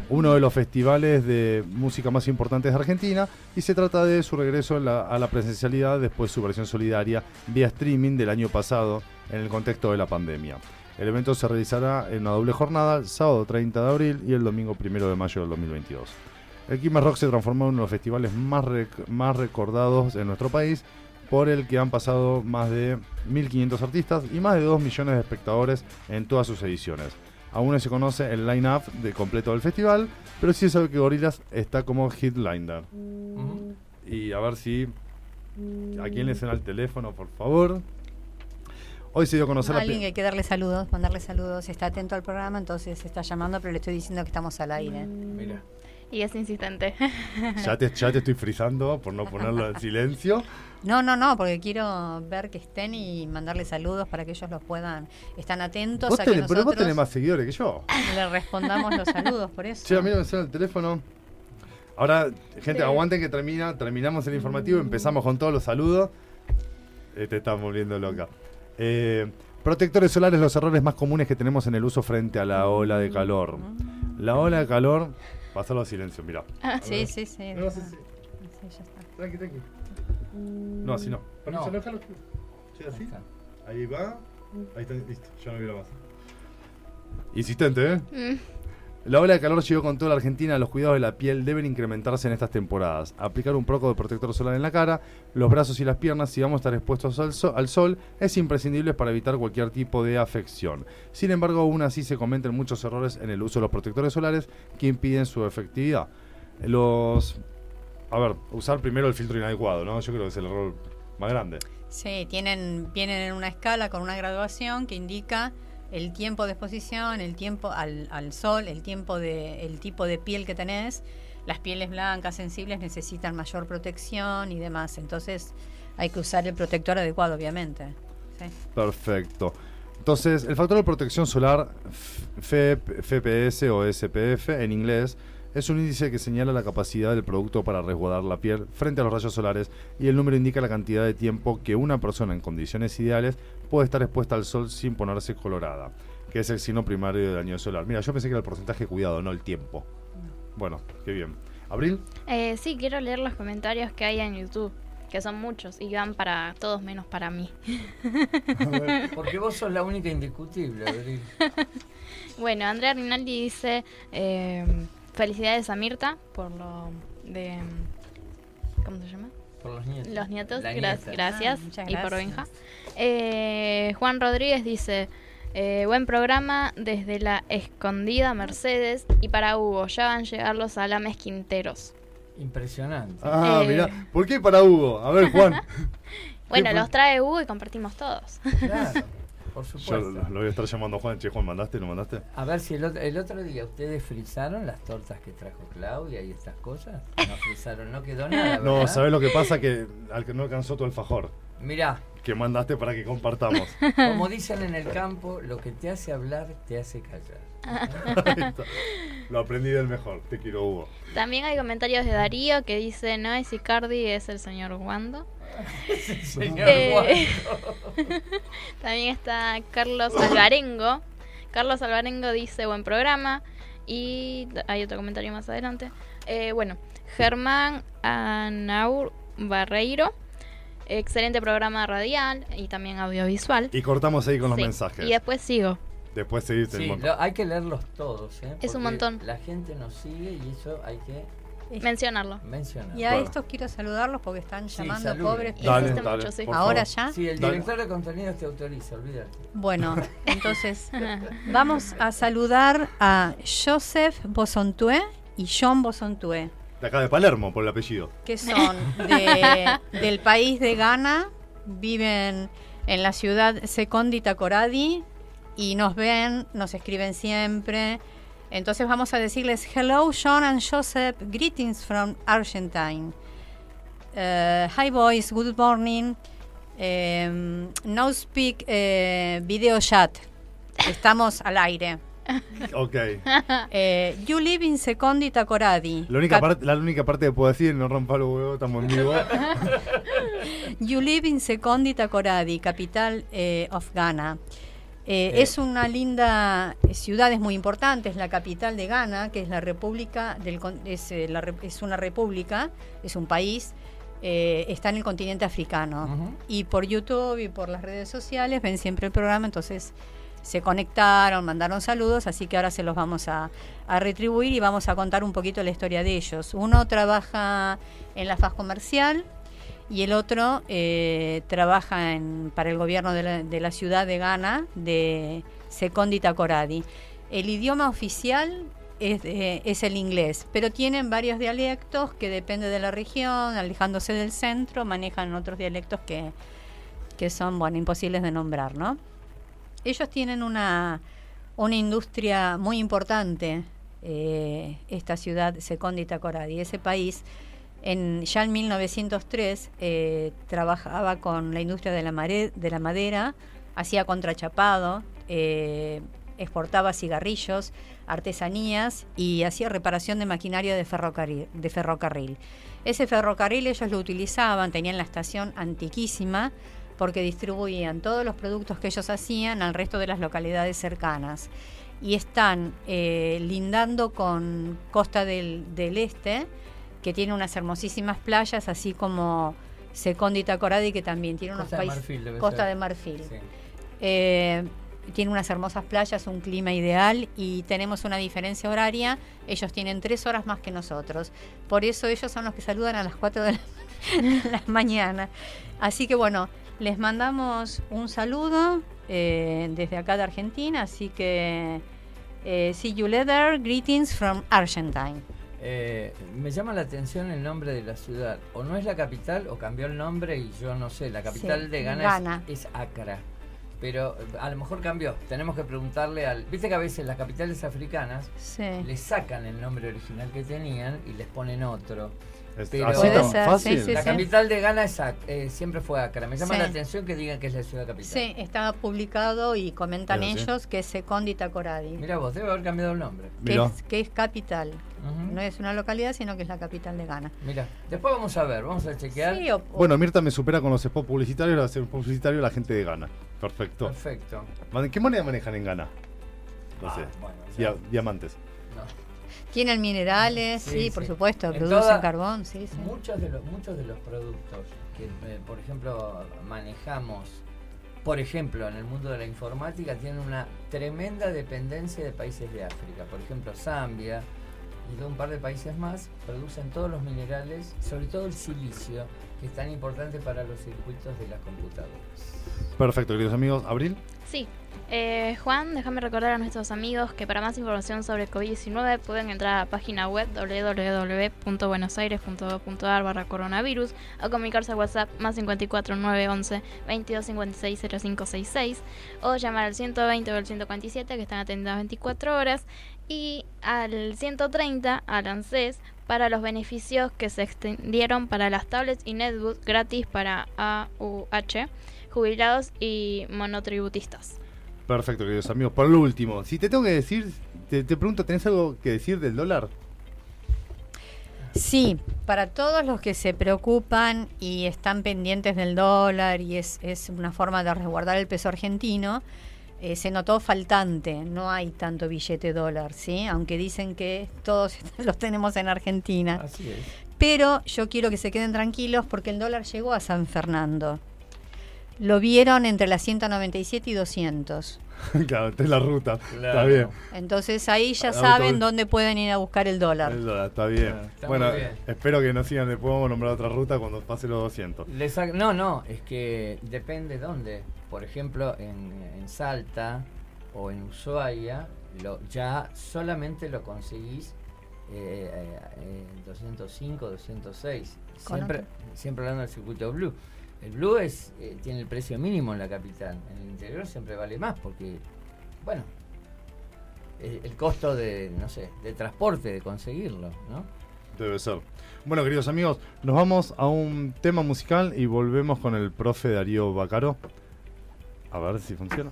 Uno de los festivales de música más importantes de Argentina y se trata de su regreso a la presencialidad después de su versión solidaria vía streaming del año pasado en el contexto de la pandemia. El evento se realizará en una doble jornada, el sábado 30 de abril y el domingo 1 de mayo del 2022. El Quilmes Rock se transformó en uno de los festivales más, más recordados en nuestro país por el que han pasado más de 1.500 artistas y más de 2 millones de espectadores en todas sus ediciones. Aún no se conoce el line-up de completo del festival, pero sí se sabe que Gorillaz está como headliner. Y a ver si... ¿A quién le suena el teléfono, por favor? Hoy se dio a conocer Alguien que hay que darle saludos, mandarle saludos. Está atento al programa, entonces está llamando, pero le estoy diciendo que estamos al aire. Mira. Y es insistente. Ya te, ya te estoy frizando por no ponerlo en silencio. No, no, no, porque quiero ver que estén y mandarle saludos para que ellos los puedan. Están atentos a que Pero vos tenés más seguidores que yo. Le respondamos los saludos, por eso. Sí, a mí me suena el teléfono. Ahora, gente, aguanten que termina, terminamos el informativo, empezamos con todos los saludos. Eh, te estás volviendo loca. Eh, protectores solares, los errores más comunes que tenemos en el uso frente a la ola de calor. La ola de calor Pásalo a silencio, mira. Ah, sí, sí, sí. No, sí, sí. Sí, ya está. Tranqui, tranqui. No, así no. no. déjalo. Sí, así. Ahí va. Ahí está, listo. Ya no miro más. Insistente, ¿eh? Mm. La ola de calor llegó con toda la Argentina. Los cuidados de la piel deben incrementarse en estas temporadas. Aplicar un poco de protector solar en la cara, los brazos y las piernas si vamos a estar expuestos al sol, es imprescindible para evitar cualquier tipo de afección. Sin embargo, aún así se cometen muchos errores en el uso de los protectores solares que impiden su efectividad. Los... A ver, usar primero el filtro inadecuado, ¿no? Yo creo que es el error más grande. Sí, tienen, vienen en una escala con una graduación que indica el tiempo de exposición, el tiempo al, al sol, el tiempo de, el tipo de piel que tenés. Las pieles blancas, sensibles, necesitan mayor protección y demás. Entonces hay que usar el protector adecuado, obviamente. Perfecto. Entonces, el factor de protección solar, FPS o SPF en inglés, es un índice que señala la capacidad del producto para resguardar la piel frente a los rayos solares y el número indica la cantidad de tiempo que una persona en condiciones ideales puede estar expuesta al sol sin ponerse colorada, que es el signo primario del daño solar. Mira, yo pensé que era el porcentaje cuidado, no el tiempo. Bueno, qué bien. ¿Abril? Eh, sí, quiero leer los comentarios que hay en YouTube que son muchos y van para todos menos para mí. porque vos sos la única indiscutible, Abril. bueno, Andrea Rinaldi dice, eh, Felicidades a Mirta por lo de. ¿Cómo se llama? Por los nietos. Los nietos, gracias. Ah, y por Benja. Eh, Juan Rodríguez dice: eh, Buen programa desde la escondida Mercedes. Y para Hugo, ya van a llegar los alames quinteros. Impresionante. Ah, eh, mira. ¿Por qué para Hugo? A ver, Juan. bueno, los trae Hugo y compartimos todos. Claro. Por supuesto. Yo lo, voy a estar llamando a Juan. Che, Juan, ¿mandaste? ¿No mandaste? A ver si el otro, el otro día ustedes frizaron las tortas que trajo Claudia y estas cosas. No frizaron, no quedó nada. No, ¿sabes lo que pasa? Que al que no alcanzó tu alfajor. Mirá. Que mandaste para que compartamos. Como dicen en el campo, lo que te hace hablar te hace callar. lo aprendí del mejor. Te quiero, Hugo. También hay comentarios de Darío que dice: No es Icardi, es el señor Wando. Señor eh, También está Carlos Alvarengo. Carlos Alvarengo dice buen programa. Y hay otro comentario más adelante. Eh, bueno, Germán Anaur Barreiro. Excelente programa radial y también audiovisual. Y cortamos ahí con los mensajes. Y después sigo. Después seguiste sí, hay que leerlos todos. ¿eh? Es un montón. La gente nos sigue y eso hay que Mencionarlo. Y a estos quiero saludarlos porque están llamando pobres. Ahora ya. Sí, el director de contenidos te autoriza, olvídate. Bueno, entonces vamos a saludar a Joseph Bosontue y John Bosontue. De acá de Palermo, por el apellido. Que son del país de Ghana, viven en la ciudad Secondita Coradi y nos ven, nos escriben siempre entonces vamos a decirles hello John and Joseph, greetings from Argentine. Uh, hi boys, good morning. Um, no speak uh, video chat. Estamos al aire. Ok. Eh, you live in Secondi Tacoradi. La única, parte, la única parte que puedo decir, no rompa los huevos, estamos en vivo. you live in Secondi Tacoradi, capital eh, of Ghana. Eh, Eh. Es una linda ciudad, es muy importante, es la capital de Ghana, que es la república del es, la re- es una república, es un país, eh, está en el continente africano. Y por YouTube y por las redes sociales ven siempre el programa, entonces se conectaron, mandaron saludos, así que ahora se los vamos a, a retribuir y vamos a contar un poquito la historia de ellos. Uno trabaja en la faz comercial y el otro eh, trabaja en- para el gobierno de la, de la ciudad de Ghana, de Sekondi Takoradi. El idioma oficial es, eh, es el inglés, pero tienen varios dialectos que depende de la región, alejándose del centro, manejan otros dialectos que, que son, bueno, imposibles de nombrar, ¿no? Ellos tienen una, una industria muy importante, eh, esta ciudad, Sekondi Takoradi. Ese país, en, ya en 1903, eh, trabajaba con la industria de la, mare- de la madera, hacía contrachapado, eh, exportaba cigarrillos, artesanías y hacía reparación de maquinaria de ferrocarril, de ferrocarril. Ese ferrocarril ellos lo utilizaban, tenían la estación antiquísima, porque distribuían todos los productos que ellos hacían al resto de las localidades cercanas. Y están eh, lindando con Costa del, del Este, que tiene unas hermosísimas playas, así como Secondi Tacoradi, que también tiene unos Costa de países. Costa de Marfil. Sí. Eh, tiene unas hermosas playas, un clima ideal y tenemos una diferencia horaria. Ellos tienen tres horas más que nosotros. Por eso ellos son los que saludan a las 4 de la, la mañana. Así que bueno, les mandamos un saludo eh, desde acá de Argentina. Así que eh, see you later. Greetings from Argentine. Eh, me llama la atención el nombre de la ciudad. O no es la capital o cambió el nombre y yo no sé. La capital Sí, de Ghana, Ghana. Es, es Accra. Pero a lo mejor cambió. Tenemos que preguntarle al... Viste que a veces las capitales africanas Sí. le sacan el nombre original que tenían y les ponen otro. Pero- así tan ser, fácil. sí, sí, la sí. capital de Ghana es eh, siempre fue Accra. Me llama Sí. la atención que digan que es la ciudad capital. Sí, está publicado y comentan Pero ellos que es Secondi Tacoradi, Mira vos, debe haber cambiado el nombre. que es, que es capital. No es una localidad, sino que es la capital de Ghana. Mira, después vamos a ver, vamos a chequear. Sí, o- o- Bueno, Mirta me supera con los spots publicitarios, va a ser publicitario la gente de Ghana. Perfecto. Perfecto. ¿Qué moneda manejan en Ghana? No Ah, sé. bueno, Dia- ya. diamantes. No. Tienen minerales, Sí, sí, por sí. supuesto, En producen toda- carbón, sí, sí. Muchos de los muchos de los productos que, eh, por ejemplo, manejamos, por ejemplo, en el mundo de la informática, tienen una tremenda dependencia de países de África. Por ejemplo, Zambia y de un par de países más producen todos los minerales, sobre todo el silicio, que es tan importante para los circuitos de las computadoras. Perfecto, queridos amigos. ¿Abril? Sí. Eh, Juan, déjame recordar a nuestros amigos que para más información sobre COVID-19 pueden entrar a la página web www.buenosaires.gov.ar barra coronavirus o comunicarse a WhatsApp más 54 911 22 56 0566 o llamar al 120 o al 147 que están atendidos 24 horas y al 130 al ANSES para los beneficios que se extendieron para las tablets y netbooks gratis para AUH, jubilados y monotributistas. Perfecto, queridos amigos. Por lo último, si te tengo que decir, te, te pregunto, ¿tenés algo que decir del dólar? Sí, para todos los que se preocupan y están pendientes del dólar y es, es una forma de resguardar el peso argentino, eh, se notó faltante, no hay tanto billete dólar, ¿sí? Aunque dicen que todos los tenemos en Argentina. Así es. Pero yo quiero que se queden tranquilos porque el dólar llegó a San Fernando. Lo vieron entre las 197 y 200. claro, esta es la ruta. Está bien. Entonces ahí ya saben dónde pueden ir a buscar el dólar. El dólar, está bien. Está bueno, bien. espero que no sigan, después vamos a nombrar otra ruta cuando pase los 200. Le sac- no, no, es que depende dónde. Por ejemplo, en, en Salta o en Ushuaia, lo, ya solamente lo conseguís eh, eh, en 205, 206. Con Siempre, siempre hablando del circuito Blue. El Blue es, eh, tiene el precio mínimo en la capital. En el interior siempre vale más porque, bueno, el costo de, no sé, de transporte, de conseguirlo, ¿no? Debe ser. Bueno, queridos amigos, nos vamos a un tema musical y volvemos con el profe Darío Bacaro. A ver si funciona.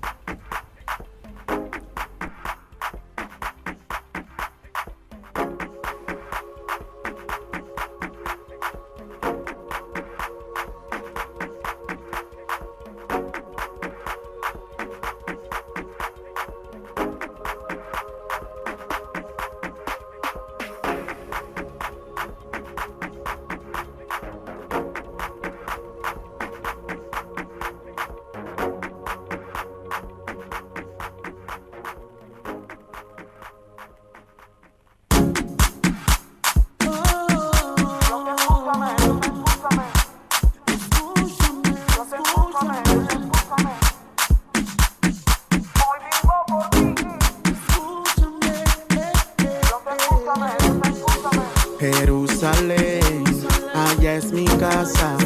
Jerusalén, allá es mi casa.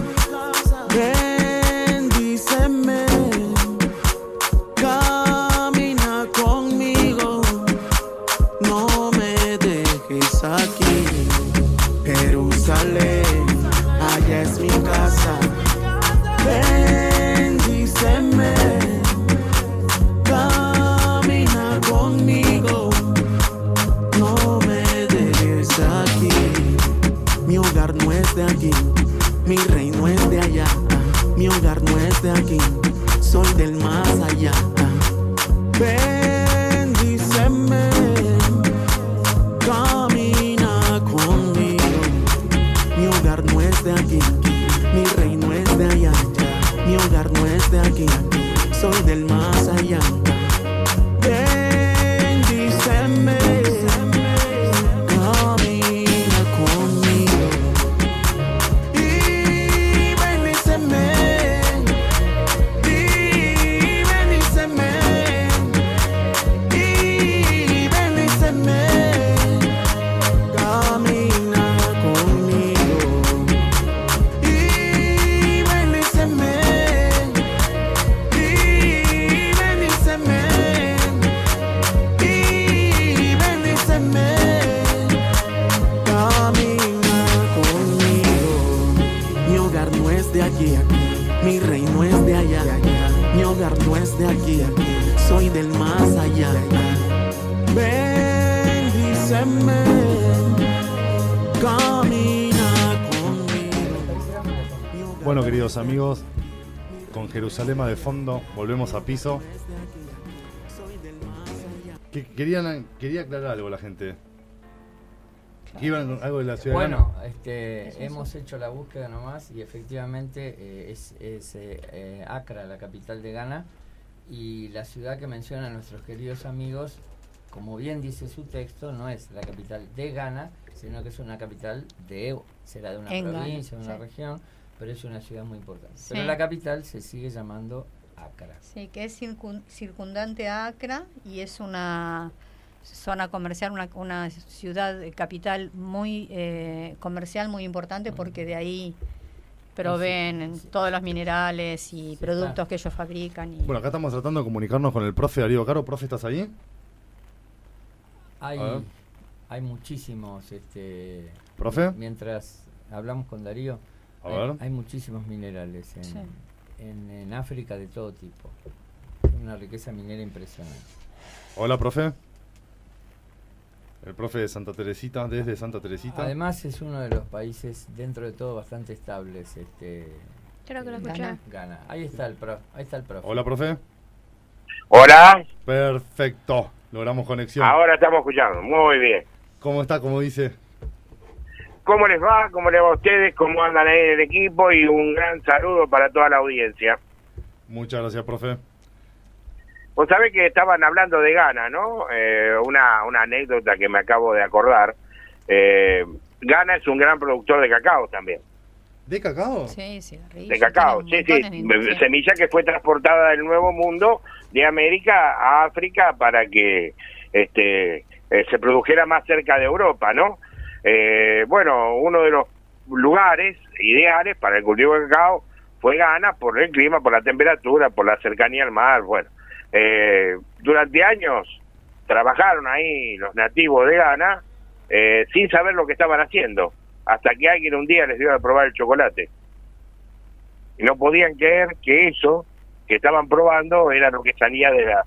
Con Jerusalén de fondo, volvemos a piso. Que querían, quería aclarar algo la gente. Que iban algo de la ciudad. Bueno, este, hemos hecho la búsqueda nomás y efectivamente eh, es, es, eh, Accra, la capital de Ghana, y la ciudad que mencionan nuestros queridos amigos, como bien dice su texto, no es la capital de Ghana, sino que es una capital de, será de una En Ghana, provincia, de una sí. región, pero es una ciudad muy importante. Sí. Pero la capital se sigue llamando Accra. Sí, que es circun- circundante a Accra y es una zona comercial, una, una ciudad eh, capital muy eh, comercial, muy importante porque de ahí proveen sí. todos los minerales y Sí, productos está. que ellos fabrican. Y, Bueno, acá estamos tratando de comunicarnos con el profe Darío Caro. Profe, ¿estás ahí? Hay, hay muchísimos, este, ¿Profe? mientras hablamos con Darío, A hay, ver. hay muchísimos minerales en, Sí. en, en África de todo tipo. Es una riqueza minera impresionante. Hola, profe. El profe de Santa Teresita, desde Santa Teresita. Además es uno de los países dentro de todo bastante estables, este Creo que lo eh, escuché. Ghana. Ahí está el prof, ahí está el profe. Hola, profe. Hola, Perfecto. Logramos conexión. ahora estamos escuchando. Muy bien. ¿Cómo está? ¿Cómo dice? ¿Cómo les va? ¿Cómo les va a ustedes? ¿Cómo andan ahí en el equipo? Y un gran saludo para toda la audiencia. Muchas gracias, profe. Vos sabés que estaban hablando de Ghana, ¿no? Eh, una, una anécdota que me acabo de acordar. Eh, Ghana es un gran productor de cacao también. ¿De cacao? sí, cigarrillos, De cacao, sí, sí. Semilla que fue transportada del Nuevo Mundo de América a África para que este eh, se produjera más cerca de Europa, ¿no? Eh, bueno, uno de los lugares ideales para el cultivo de cacao fue Ghana por el clima, por la temperatura, por la cercanía al mar. Bueno, eh, durante años trabajaron ahí los nativos de Ghana eh, sin saber lo que estaban haciendo, hasta que alguien un día les dio a probar el chocolate y no podían creer que eso que estaban probando era lo que salía de la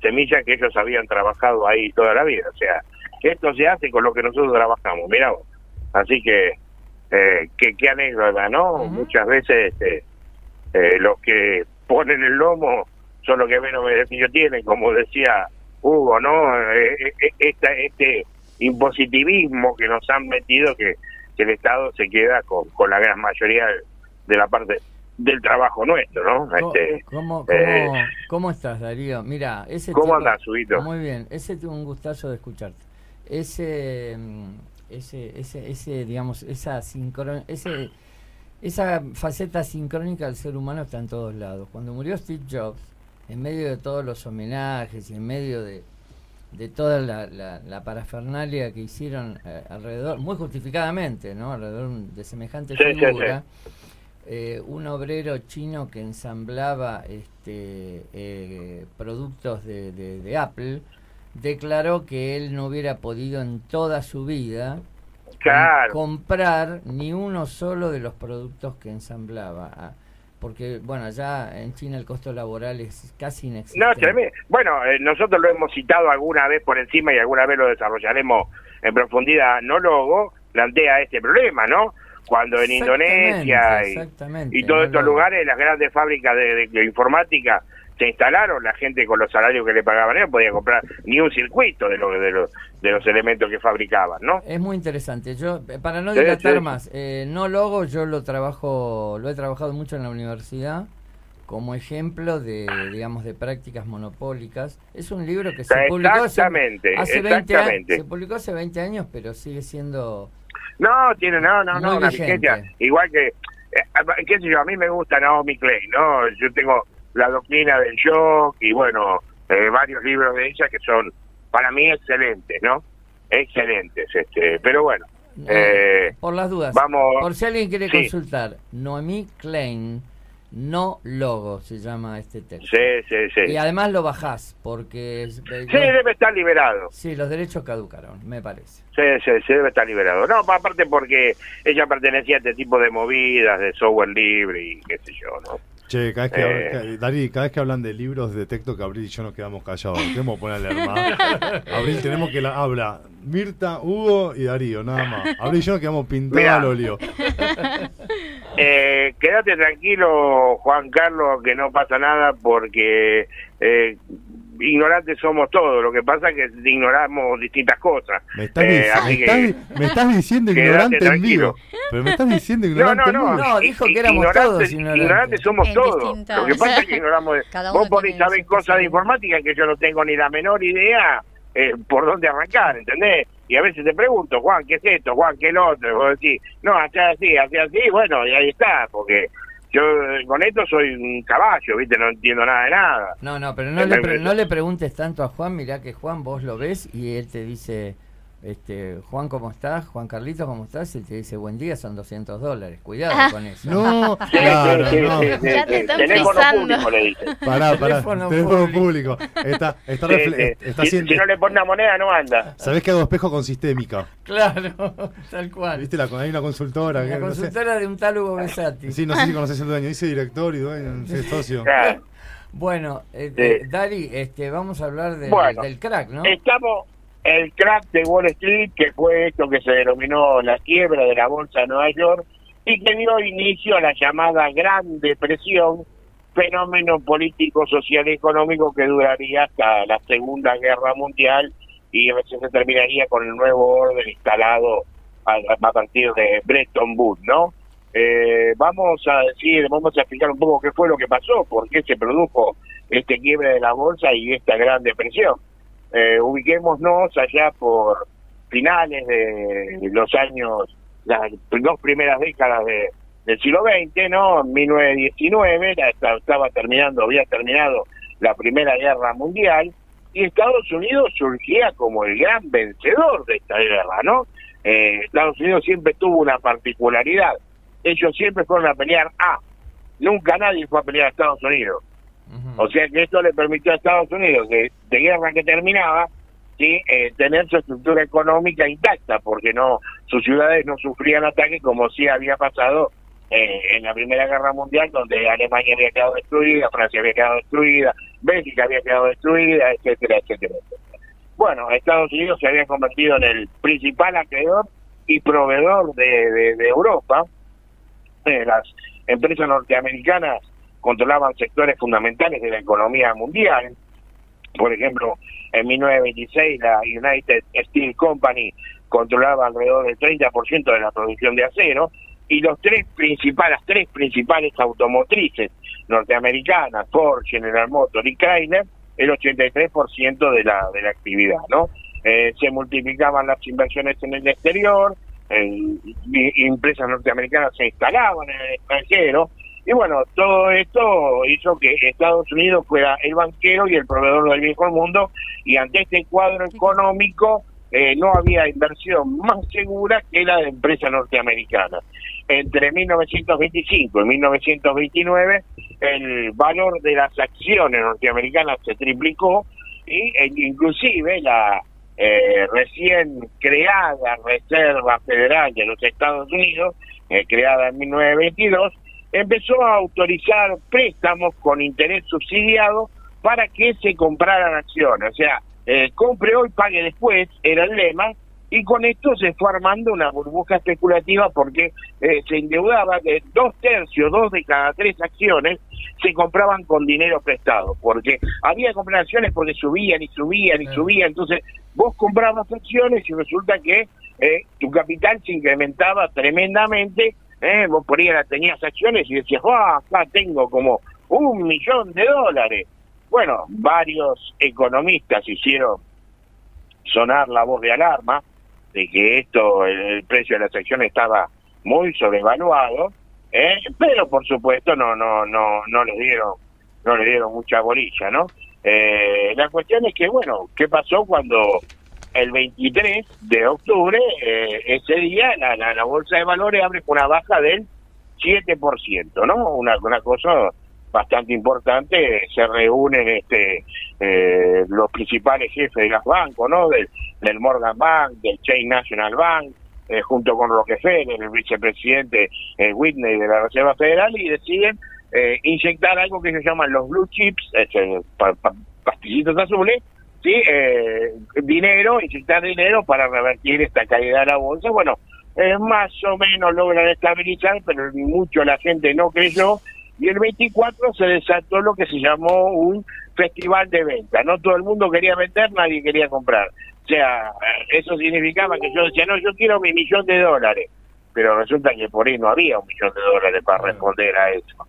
semilla que ellos habían trabajado ahí toda la vida. O sea, esto se hace con lo que nosotros trabajamos, mirá vos. Así que, eh, qué, qué anécdota, ¿no? Muchas veces este, eh, los que ponen el lomo son los que menos beneficio tienen, como decía Hugo, ¿no? Eh, esta, este impositivismo que nos han metido que, que el Estado se queda con, con la gran mayoría de, la parte del trabajo nuestro, ¿no? Este, ¿Cómo, eh, cómo, cómo estás, Darío? Mira, ese ¿Cómo andás, Subito? Muy bien, ese tuvo un gustazo de escucharte. Ese, mm, ese, ese, ese digamos, esa sincro- ese, esa faceta sincrónica del ser humano está en todos lados. Cuando murió Steve Jobs, en medio de todos los homenajes y en medio de, de toda la, la, la parafernalia que hicieron eh, alrededor, muy justificadamente, ¿no? Alrededor de semejante Sí, sí, figura. eh, un obrero chino que ensamblaba este, eh, productos de, de- de Apple declaró que él no hubiera podido en toda su vida Claro. comprar ni uno solo de los productos que ensamblaba. Ah, Porque, bueno, allá en China el costo laboral es casi inexistente. Bueno, eh, nosotros lo hemos citado alguna vez por encima y alguna vez lo desarrollaremos en profundidad. No Logo plantea este problema, ¿no? Cuando en Indonesia y, todos no estos lugares, las grandes fábricas de, de- de informática se instalaron, la gente con los salarios que le pagaban no podía comprar ni un circuito de, lo- de, los de los elementos que fabricaban, ¿no? Es muy interesante. Yo, eh, para no dilatar sí. más, eh, no logo, yo lo trabajo, lo he trabajado mucho en la universidad como ejemplo de, digamos, de prácticas monopólicas. Es un libro que se publicó hace, hace 20 años, exactamente. se publicó hace 20 años, pero sigue siendo No, tiene, no, no, no, una vigencia. Igual que, eh, qué sé yo, a mí me gusta Naomi Klein, ¿no? Yo tengo la doctrina del shock y bueno, eh, varios libros de ella que son, para mí, excelentes, ¿no? Excelentes, este, pero bueno, eh, por las dudas. vamos- Por si alguien quiere sí. consultar, Noemí Klein, no logo se llama este texto. sí, sí, sí. Y además lo bajás, porque... es- Sí, debe estar liberado. sí, los derechos caducaron, me parece. Sí, sí, sí, debe estar liberado. No, aparte porque ella pertenecía a este tipo de movidas, de software libre y qué sé yo, ¿no? Che, cada vez que, Eh. Dari, cada vez que hablan de libros, detecto que Abril y yo nos quedamos callados. Tenemos que poner a leer más. Abril, tenemos que la habla Mirta, Hugo y Darío, nada más. Abril y yo nos quedamos pintados al óleo. Eh, quédate tranquilo, Juan Carlos, que no pasa nada porque eh, ignorantes somos todos. Lo que pasa es que ignoramos distintas cosas. Me estás, Eh, me que- estás di- me estás diciendo ignorante en vivo. Pero me estás diciendo No, ignorante no, no. en vivo. No, dijo que éramos Ignorantes- todos ignorantes. Ignorantes somos En todos. Lo que pasa es que ignoramos. Cada Vos uno podés saber cosas de informática que yo no tengo ni la menor idea eh, por dónde arrancar, ¿entendés? Y a veces te pregunto, Juan, ¿qué es esto? Juan, ¿qué es lo otro? Y vos decís, no, hace así, hace así, bueno, y ahí está, porque yo eh, con esto soy un caballo, ¿viste? No entiendo nada de nada. No, no, pero no le, pre- no le preguntes tanto a Juan, mirá que Juan vos lo ves y él te dice, este, Juan, ¿cómo estás? Juan Carlitos, ¿cómo estás? Y te dice, buen día, son 200 dólares. Cuidado con eso. No, Sí, claro, sí, sí, no. sí, sí, Ya te están Teléfono público, le dicen. Pará, pará. Teléfono Teléfono público. Está, está, Sí, refle- sí. está Si- haciendo. si no le pones una moneda, no anda. ¿Sabés que hago espejo con sistémica? Claro, tal cual. ¿Viste? La, hay una consultora. La que, no sé- consultora de un tal Hugo Besati. Sí, no sé si conoces el dueño. Dice director y dueño, no sé, socio. Claro. Bueno, eh, Sí. eh, Dari, este, vamos a hablar Bueno. del crack, ¿no? Estamos el crack de Wall Street, que fue esto que se denominó la quiebra de la bolsa de Nueva York y que dio inicio a la llamada Gran Depresión, fenómeno político, social y económico que duraría hasta la Segunda Guerra Mundial y recién se terminaría con el nuevo orden instalado a, a partir de Bretton Woods, ¿no? Eh, vamos a decir, vamos a explicar un poco qué fue lo que pasó, por qué se produjo este quiebre de la bolsa y esta gran depresión. Eh, ubiquémonos allá por finales de los años, las dos primeras décadas de- del siglo XX, ¿no? En 1919 la- esta- estaba terminando, había terminado la Primera Guerra Mundial y Estados Unidos surgía como el gran vencedor de esta guerra, ¿no? Eh, Estados Unidos siempre tuvo una particularidad. Ellos siempre fueron a pelear a. Nunca nadie fue a pelear a Estados Unidos. O sea que esto le permitió a Estados Unidos, de, de guerra que terminaba, sí, eh, tener su estructura económica intacta, porque no sus ciudades no sufrían ataques como sí había pasado eh, en la Primera Guerra Mundial, donde Alemania había quedado destruida, Francia había quedado destruida, Bélgica había quedado destruida, etcétera, etcétera. etcétera. Bueno, Estados Unidos se había convertido en el principal acreedor y proveedor de, de- de Europa. Eh, las empresas norteamericanas controlaban sectores fundamentales de la economía mundial. Por ejemplo, en 1926 la United Steel Company controlaba alrededor del 30% de la producción de acero y los tres principales, las tres principales automotrices norteamericanas, Ford, General Motors y Chrysler, el 83% de la de la actividad, ¿no? Eh, se multiplicaban las inversiones en el exterior, eh, empresas norteamericanas se instalaban en el extranjero Y bueno, todo esto hizo que Estados Unidos fuera el banquero y el proveedor del viejo mundo y ante este cuadro económico eh, no había inversión más segura que la de empresa norteamericana. Entre 1925 y 1929 el valor de las acciones norteamericanas se triplicó y e inclusive la eh, recién creada Reserva Federal de los Estados Unidos, eh, creada en 1922, empezó a autorizar préstamos con interés subsidiado para que se compraran acciones. O sea, eh, compre hoy, pague después, era el lema, y con esto se fue armando una burbuja especulativa porque eh, se endeudaba que dos tercios, dos de cada tres acciones se compraban con dinero prestado, porque había comprar acciones porque subían y subían y subían, entonces vos comprabas acciones y resulta que eh, tu capital se incrementaba tremendamente, eh, vos por ahí tenías acciones y decías, ah, acá tengo como un millón de dólares. Bueno, varios economistas hicieron sonar la voz de alarma de que esto, el, precio de las acciones estaba muy sobrevaluado, ¿eh? pero por supuesto no no no no les dieron no le dieron mucha bolilla, ¿no? Eh, la cuestión es que bueno, ¿qué pasó cuando el 23 de octubre, eh, ese día la, la, bolsa de valores abre con una baja del 7%, ¿no? Una, una cosa bastante importante, se reúnen este eh, los principales jefes de los bancos, ¿no? Del, Morgan Bank, del Chain National Bank, eh, junto con Rockefeller, el vicepresidente eh, Whitney de la Reserva Federal, y deciden eh, inyectar algo que se llaman los blue chips, pastillitos azules, sí, dinero, inyectar dinero para revertir esta caída de la bolsa. Bueno, más o menos logran estabilizar, pero mucho la gente no creyó. Y el 24 se desató lo que se llamó un festival de venta. No todo el mundo quería vender, nadie quería comprar. O sea, eso significaba que yo decía, no, yo quiero mi millón de dólares. Pero resulta que por ahí no había un millón de dólares para responder a eso.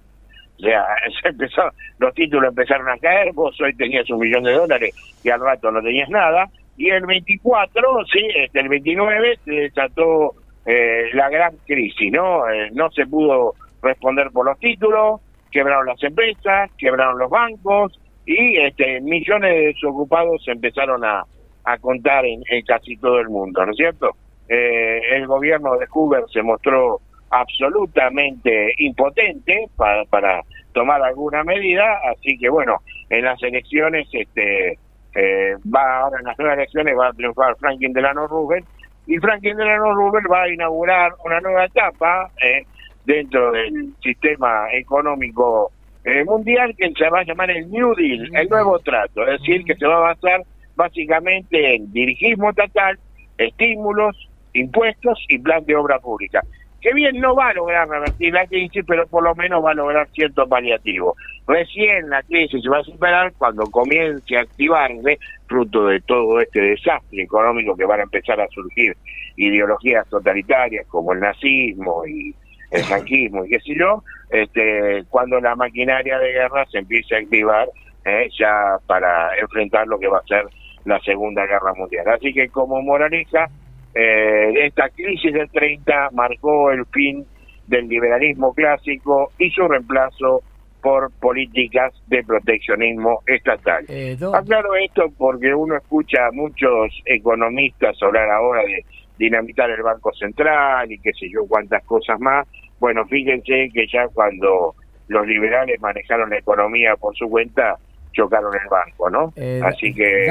O sea, se empezó, los títulos empezaron a caer, vos hoy tenías un millón de dólares y al rato no tenías nada. Y el 24, sí, este, el 29 se desató eh, la gran crisis, ¿no? Eh, no se pudo responder por los títulos, quebraron las empresas, quebraron los bancos, y este, millones de desocupados empezaron a, a contar en, casi todo el mundo, ¿no es cierto? Eh, el gobierno de Hoover se mostró absolutamente impotente para, para tomar alguna medida, así que bueno, en las elecciones, este, eh, va ahora en las nuevas elecciones va a triunfar Franklin Delano Roosevelt y Franklin Delano Roosevelt va a inaugurar una nueva etapa eh, dentro del sistema económico eh, mundial que se va a llamar el New Deal, el nuevo trato, es decir, que se va a basar básicamente en dirigismo estatal, estímulos, impuestos y plan de obra pública. Que bien no va a lograr revertir la crisis, pero por lo menos va a lograr cierto paliativo. Recién la crisis se va a superar cuando comience a activarse, fruto de todo este desastre económico que van a empezar a surgir ideologías totalitarias como el nazismo y el franquismo y qué sé yo, este, cuando la maquinaria de guerra se empiece a activar eh, ya para enfrentar lo que va a ser la Segunda Guerra Mundial. Así que como moraleja, eh, esta crisis del 30 marcó el fin del liberalismo clásico y su reemplazo por políticas de proteccionismo estatal. Eh, Aclaro esto porque uno escucha a muchos economistas hablar ahora de dinamitar el Banco Central y qué sé yo cuántas cosas más. Bueno, fíjense que ya cuando los liberales manejaron la economía por su cuenta, chocaron el banco, ¿no? Eh, Así que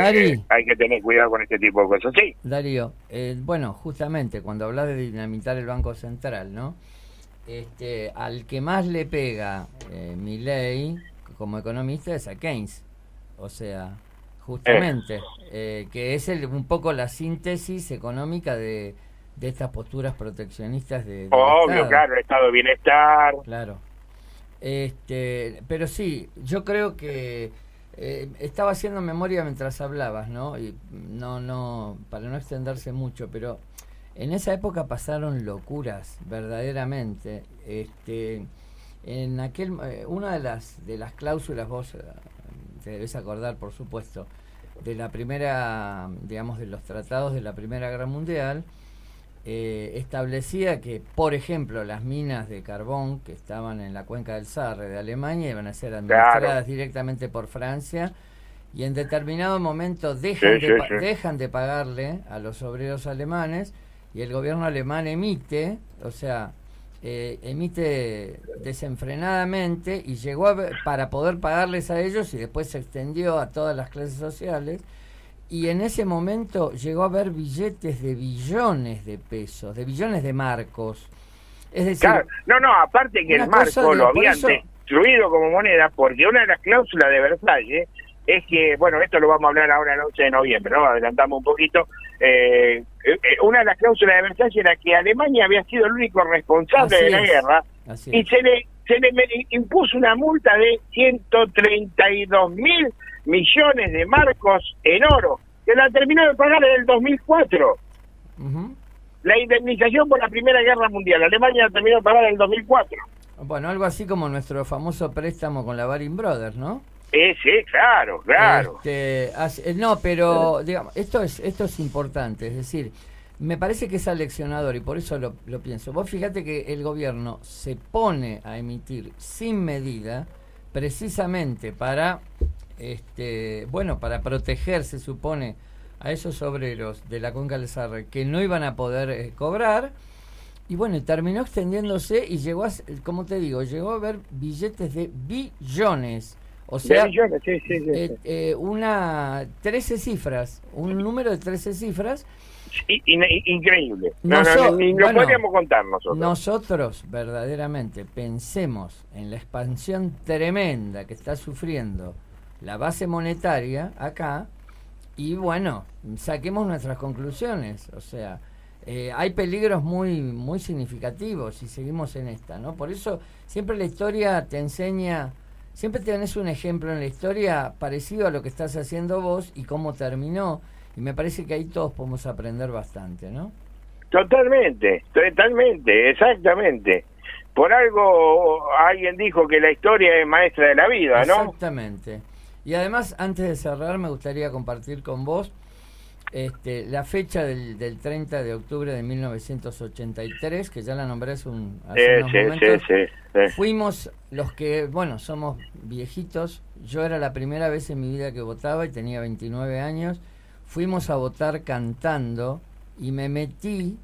hay que tener cuidado con este tipo de cosas. Sí. Darío, eh, bueno, justamente cuando hablas de dinamitar el Banco Central, ¿no? Este, al que más le pega eh, mi ley como economista es a Keynes. O sea, justamente, eh. que es el, un poco la síntesis económica de, de estas posturas proteccionistas de... Obvio, claro, el estado de bienestar. Claro. Este, pero sí, yo creo que eh, estaba haciendo memoria mientras hablabas, ¿no? Y no, no, para no extenderse mucho, pero en esa época pasaron locuras, verdaderamente. Este, en aquel, eh, una de las de las cláusulas, vos eh, te debes acordar, por supuesto, de la primera, digamos, de los tratados de la Primera Guerra Mundial, eh, establecía que, por ejemplo, las minas de carbón que estaban en la cuenca del Sarre de Alemania iban a ser administradas directamente por Francia y en determinado momento dejan, de, dejan de pagarle a los obreros alemanes y el gobierno alemán emite, o sea, eh, emite desenfrenadamente y llegó a para poder pagarles a ellos y después se extendió a todas las clases sociales y en ese momento llegó a haber billetes de billones de pesos, de billones de marcos. Es decir, no, no, aparte que el marco lo habían destruido como moneda, porque una de las cláusulas de Versalles es que, bueno, esto lo vamos a hablar ahora el 11 de noviembre, ¿no? Adelantamos un poquito. Eh, eh, una de las cláusulas de Versalles era que Alemania había sido el único responsable de la guerra y se le, se le impuso una multa de 132 mil millones de marcos en oro, que la terminó de pagar en el 2004. La indemnización por la Primera Guerra Mundial. Alemania la terminó de pagar en el 2004. Bueno, algo así como nuestro famoso préstamo con la Baring Brothers, ¿no? Eh, sí, claro, claro. Este, eh, no, pero digamos, esto es esto es importante, es decir, me parece que es aleccionador y por eso lo, lo pienso. Vos fíjate que el gobierno se pone a emitir sin medida precisamente para este, bueno, para proteger, se supone, a esos obreros de la Cuenca del Sarre que no iban a poder eh, cobrar. Y bueno, terminó extendiéndose y llegó a, como te digo, llegó a haber billetes de billones. O sea, billones, sí, sí, eh, eh, una 13 cifras, un número de 13 cifras. increíble. No, no, podríamos contar nosotros. Nosotros, verdaderamente, pensemos en la expansión tremenda que está sufriendo la base monetaria acá y bueno, saquemos nuestras conclusiones. O sea, eh, hay peligros muy, muy significativos si seguimos en esta, ¿no? Por eso siempre la historia te enseña, siempre tenés un ejemplo en la historia parecido a lo que estás haciendo vos y cómo terminó. Y me parece que ahí todos podemos aprender bastante, ¿no? Totalmente, totalmente, exactamente. Por algo alguien dijo que la historia es maestra de la vida, ¿no? Exactamente. Y además, antes de cerrar, me gustaría compartir con vos este, la fecha del, del 30 de octubre de 1983, que ya la nombré hace, un, hace unos momentos. Fuimos los que, bueno, somos viejitos. Yo era la primera vez en mi vida que votaba y tenía 29 años. Fuimos a votar cantando y me metí,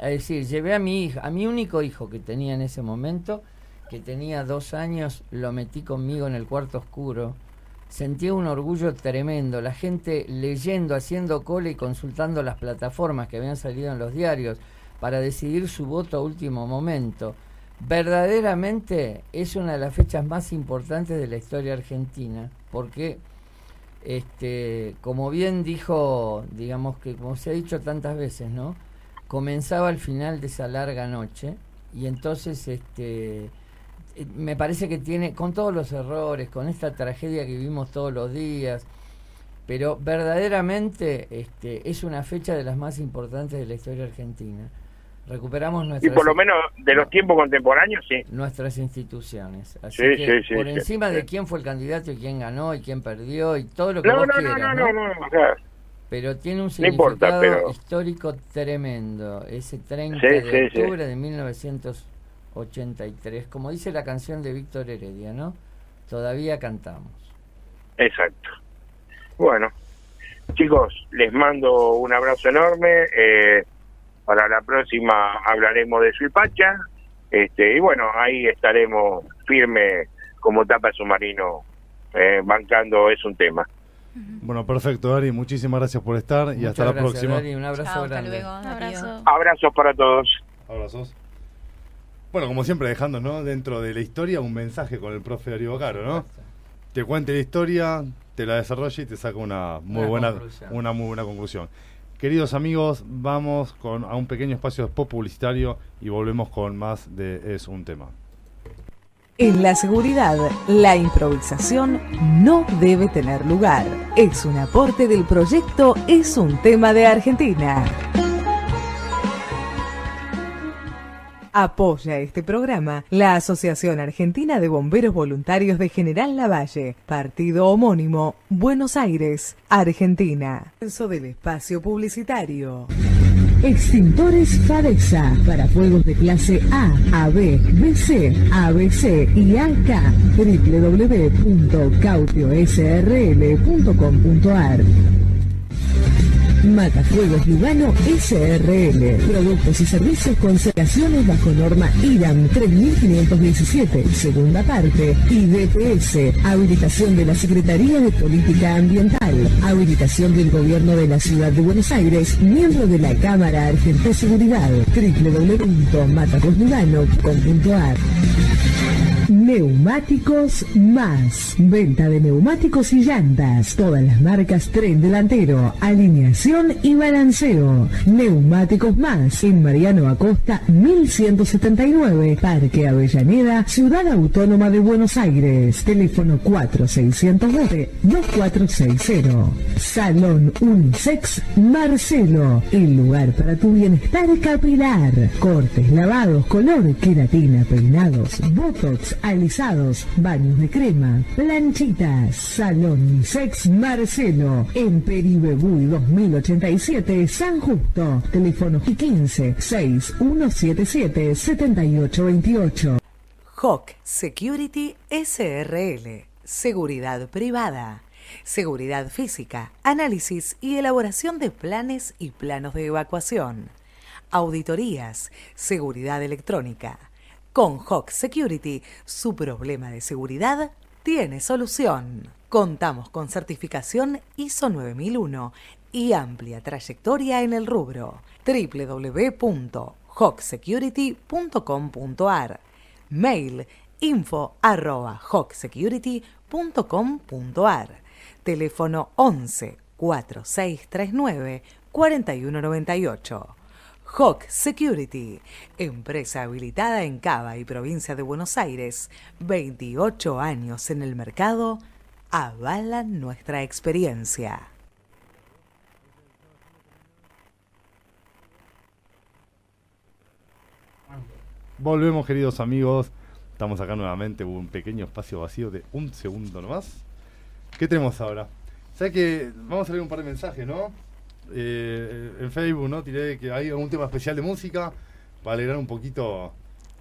a decir, llevé a mi hija, a mi único hijo que tenía en ese momento, que tenía dos años, lo metí conmigo en el cuarto oscuro sentía un orgullo tremendo, la gente leyendo, haciendo cola y consultando las plataformas que habían salido en los diarios para decidir su voto a último momento. Verdaderamente es una de las fechas más importantes de la historia argentina, porque este, como bien dijo, digamos que como se ha dicho tantas veces, ¿no? Comenzaba al final de esa larga noche y entonces este me parece que tiene, con todos los errores, con esta tragedia que vivimos todos los días, pero verdaderamente este, es una fecha de las más importantes de la historia argentina. Recuperamos nuestras... Y por lo menos de los tiempos contemporáneos, sí. Nuestras instituciones. Así que por encima de quién fue el candidato y quién ganó y quién perdió y todo lo que vos quieras, no, no, pero tiene un significado histórico tremendo, ese 30 de octubre de 1900 83, como dice la canción de Víctor Heredia, ¿no? Todavía cantamos. Exacto. Bueno, chicos, les mando un abrazo enorme. Eh, para la próxima hablaremos de Suipacha. Este, y bueno, ahí estaremos firme como tapa submarino, eh, bancando es un tema. Bueno, perfecto, Ari. Muchísimas gracias por estar y hasta la próxima. Un abrazo grande. abrazo. Abrazos para todos. Abrazos. Bueno, como siempre, dejando ¿no? dentro de la historia un mensaje con el profe Darío Caro, ¿no? Te cuente la historia, te la desarrolla y te saca una muy buena una muy buena conclusión. Queridos amigos, vamos con a un pequeño espacio de spot publicitario y volvemos con más de Es un tema. En la seguridad, la improvisación no debe tener lugar. Es un aporte del proyecto Es un tema de Argentina. Apoya este programa la Asociación Argentina de Bomberos Voluntarios de General Lavalle, partido homónimo, Buenos Aires, Argentina. Del espacio publicitario. Extintores Fadesa para fuegos de clase A, AB, BC, ABC y AK. www.cautiosrl.com.ar Matafuegos Lugano SRL. Productos y servicios con certificaciones bajo norma IRAM 3517, segunda parte. Y DPS. Habilitación de la Secretaría de Política Ambiental. Habilitación del Gobierno de la Ciudad de Buenos Aires. Miembro de la Cámara Argentina de Seguridad. www.matafuegoslugano.com.ar Neumáticos Más. Venta de neumáticos y llantas. Todas las marcas tren delantero, alineación y balanceo. Neumáticos Más. En Mariano Acosta 1179. Parque Avellaneda, Ciudad Autónoma de Buenos Aires. Teléfono 4612-2460. Salón Unisex Marcelo. El lugar para tu bienestar capilar. Cortes, lavados, color, queratina, peinados, botox, alisados, baños de crema, planchitas, salón unisex Marcelo, en Peribebuy 2087, San Justo, teléfono 15 6177 7828. Hawk Security SRL, seguridad privada. Seguridad física, análisis y elaboración de planes y planos de evacuación. Auditorías, seguridad electrónica, con Hawk Security, su problema de seguridad tiene solución. Contamos con certificación ISO 9001 y amplia trayectoria en el rubro. www.hawksecurity.com.ar Mail info arroba hawksecurity.com.ar Teléfono 11 4639 4198 Hawk Security, empresa habilitada en Cava y provincia de Buenos Aires, 28 años en el mercado, avalan nuestra experiencia. Volvemos queridos amigos, estamos acá nuevamente, hubo un pequeño espacio vacío de un segundo nomás. ¿Qué tenemos ahora? ¿Sabes que vamos a leer un par de mensajes, no? Eh, en Facebook, ¿no? Tiré que hay un tema especial de música para alegrar un poquito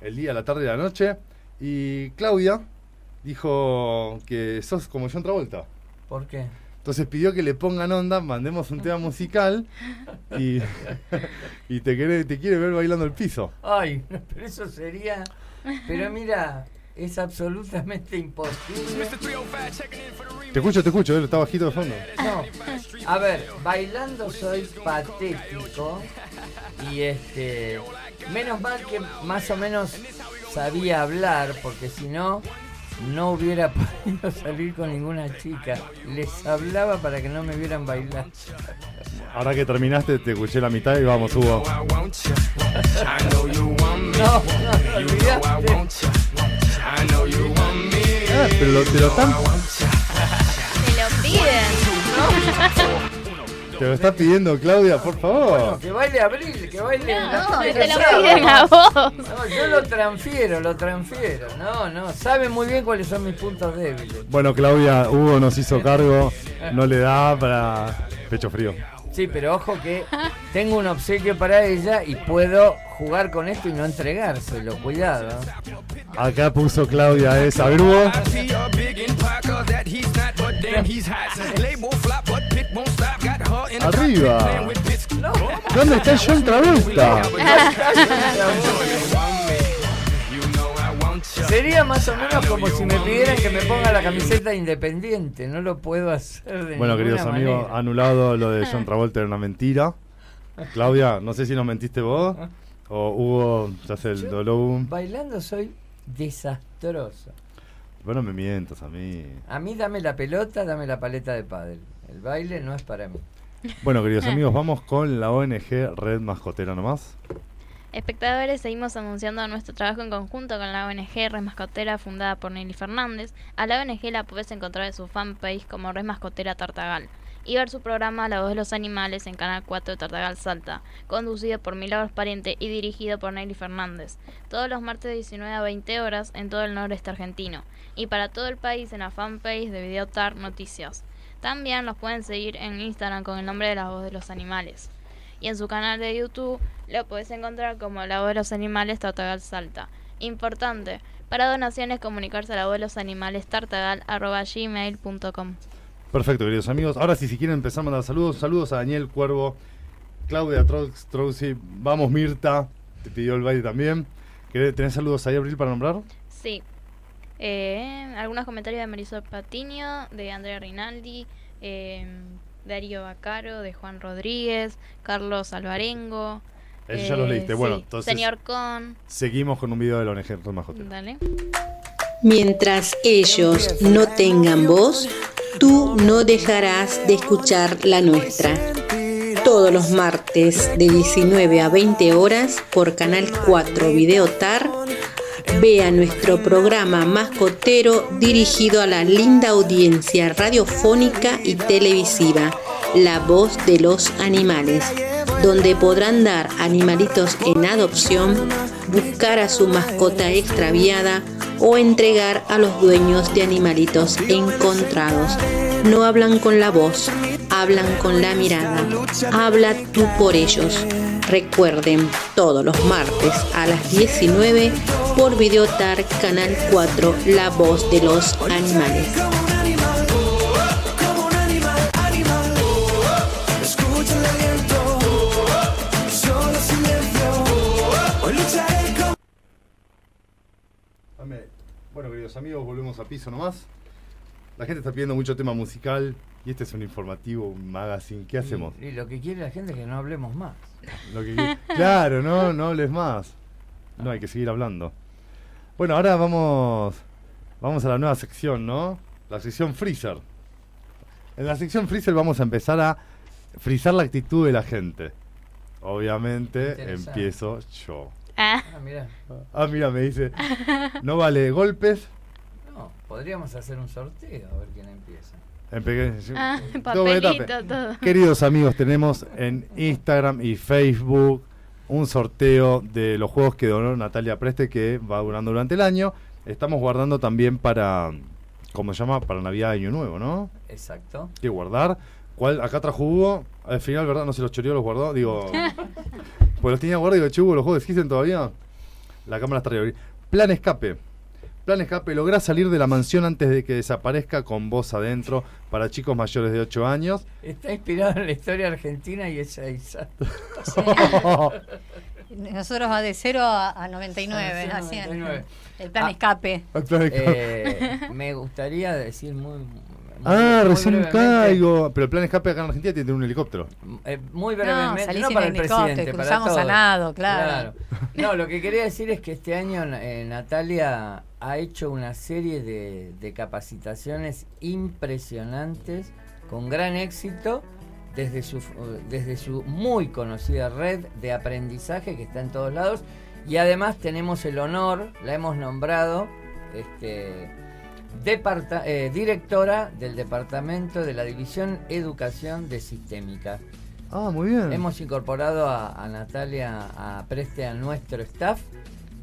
el día, la tarde y la noche. Y Claudia dijo que sos como John Travolta. ¿Por qué? Entonces pidió que le pongan onda, mandemos un tema musical y, y te, quiere, te quiere ver bailando el piso. Ay, pero eso sería... Pero mira, es absolutamente imposible. Te escucho, te escucho, está bajito de fondo. No, a ver, bailando soy patético y este, menos mal que más o menos sabía hablar, porque si no, no hubiera podido salir con ninguna chica. Les hablaba para que no me vieran bailar. Ahora que terminaste, te escuché la mitad y vamos, Hugo. No, no. Ah, pero lo- te lo están, Te lo piden. te lo está pidiendo Claudia, por Bueno, favor. que baile Abril, que baile. No, que te lo sabe. piden a vos. No, yo lo transfiero, lo transfiero. No, no, sabe muy bien cuáles son mis puntos débiles. Bueno, Claudia, Hugo nos hizo cargo, no le da para pecho frío. Sí, pero ojo que tengo un obsequio para ella y puedo jugar con esto y no entregárselo. Cuidado. Acá puso Claudia esa. A ver, Hugo. Arriba. ¿Dónde está John Travolta? Sería más o menos como si me pidieran que me ponga la camiseta independiente. No lo puedo hacer de Bueno, queridos ninguna amigos, manera. anulado lo de John Travolta era una mentira. Claudia, no sé si nos mentiste vos o Hugo se hace el dolor. Bailando soy desastroso. Bueno, me mientas a mí. A mí dame la pelota, dame la paleta de pádel. El baile no es para mí. Bueno, queridos amigos, vamos con la ONG Red Mascotera nomás. Espectadores, seguimos anunciando nuestro trabajo en conjunto con la ONG Red Mascotera fundada por Nelly Fernández. A la ONG la puedes encontrar en su fanpage como Red Mascotera Tartagal y ver su programa La Voz de los Animales en Canal 4 de Tartagal Salta, conducido por Milagros Pariente y dirigido por Nelly Fernández, todos los martes de 19 a 20 horas en todo el noreste argentino y para todo el país en la fanpage de Videotar Noticias. También los pueden seguir en Instagram con el nombre de La Voz de los Animales. Y en su canal de YouTube lo puedes encontrar como La Voz de los Animales Tartagal Salta. Importante, para donaciones comunicarse a la voz de los animales tartagal.gmail.com. Perfecto, queridos amigos. Ahora sí, si quieren empezar a mandar saludos, saludos a Daniel Cuervo, Claudia Trousi, vamos Mirta, te pidió el baile también. ¿Querés- ¿Tenés saludos ahí, Abril, para nombrar? Sí. Eh, algunos comentarios de Marisol Patiño, de Andrea Rinaldi, eh, Darío Bacaro, de Juan Rodríguez, Carlos Alvarengo. Eso ya los eh, leíste. Bueno, sí, entonces Señor Con. seguimos con un video de la ONG Hotel. Dale. Mientras ellos no tengan voz, tú no dejarás de escuchar la nuestra. Todos los martes de 19 a 20 horas por Canal 4 Videotar, vea nuestro programa mascotero dirigido a la linda audiencia radiofónica y televisiva, La Voz de los Animales, donde podrán dar animalitos en adopción, buscar a su mascota extraviada o entregar a los dueños de animalitos encontrados. No hablan con la voz, hablan con la mirada. Habla tú por ellos. Recuerden, todos los martes a las 19 por Videotar Canal 4, La Voz de los Animales. Bueno, queridos amigos, volvemos a piso nomás. La gente está pidiendo mucho tema musical y este es un informativo, un magazine. ¿Qué hacemos? Y, y lo que quiere la gente es que no hablemos más. Lo que- claro, no, no hables más. No, hay que seguir hablando. Bueno, ahora vamos, vamos a la nueva sección, ¿no? La sección Freezer. En la sección Freezer vamos a empezar a frizar la actitud de la gente. Obviamente empiezo yo. Ah, Ah, mira. Ah, mira, me dice, no vale golpes. Podríamos hacer un sorteo a ver quién empieza. Ah, papelito, todo. Queridos amigos, tenemos en Instagram y Facebook un sorteo de los juegos que donó Natalia Preste que va durando durante el año. Estamos guardando también para, ¿cómo se llama? Para Navidad y Año Nuevo, ¿no? Exacto. Que guardar. ¿Cuál? Acá trajo Hugo. Al final, ¿verdad? No se los choreó, los guardó. Digo, pues los tenía guardados y digo, che, Hugo, los juegos existen todavía. La cámara está arriba. Plan escape. Plan escape. Lográ salir de la mansión antes de que desaparezca con vos adentro para chicos mayores de 8 años. Está inspirado en la historia argentina y es Aiza. Nosotros va de 0 a, a 99, A así, 99. el plan Ah. escape. Eh, me gustaría decir muy. Ah, muy recién brevemente- caigo. Pero el plan escape acá en Argentina tiene un helicóptero. Eh, muy No, brevemente, no, en para el helicóptero, presidente, para cruzamos todos. a nado, claro. No, lo que quería decir es que este año eh, Natalia ha hecho una serie de, de capacitaciones impresionantes con gran éxito desde su, desde su muy conocida red de aprendizaje que está en todos lados y además tenemos el honor, la hemos nombrado este, departa- eh, directora del Departamento de la División Educación de Sistémica. Ah, muy bien. Hemos incorporado a, a Natalia a Preste a nuestro staff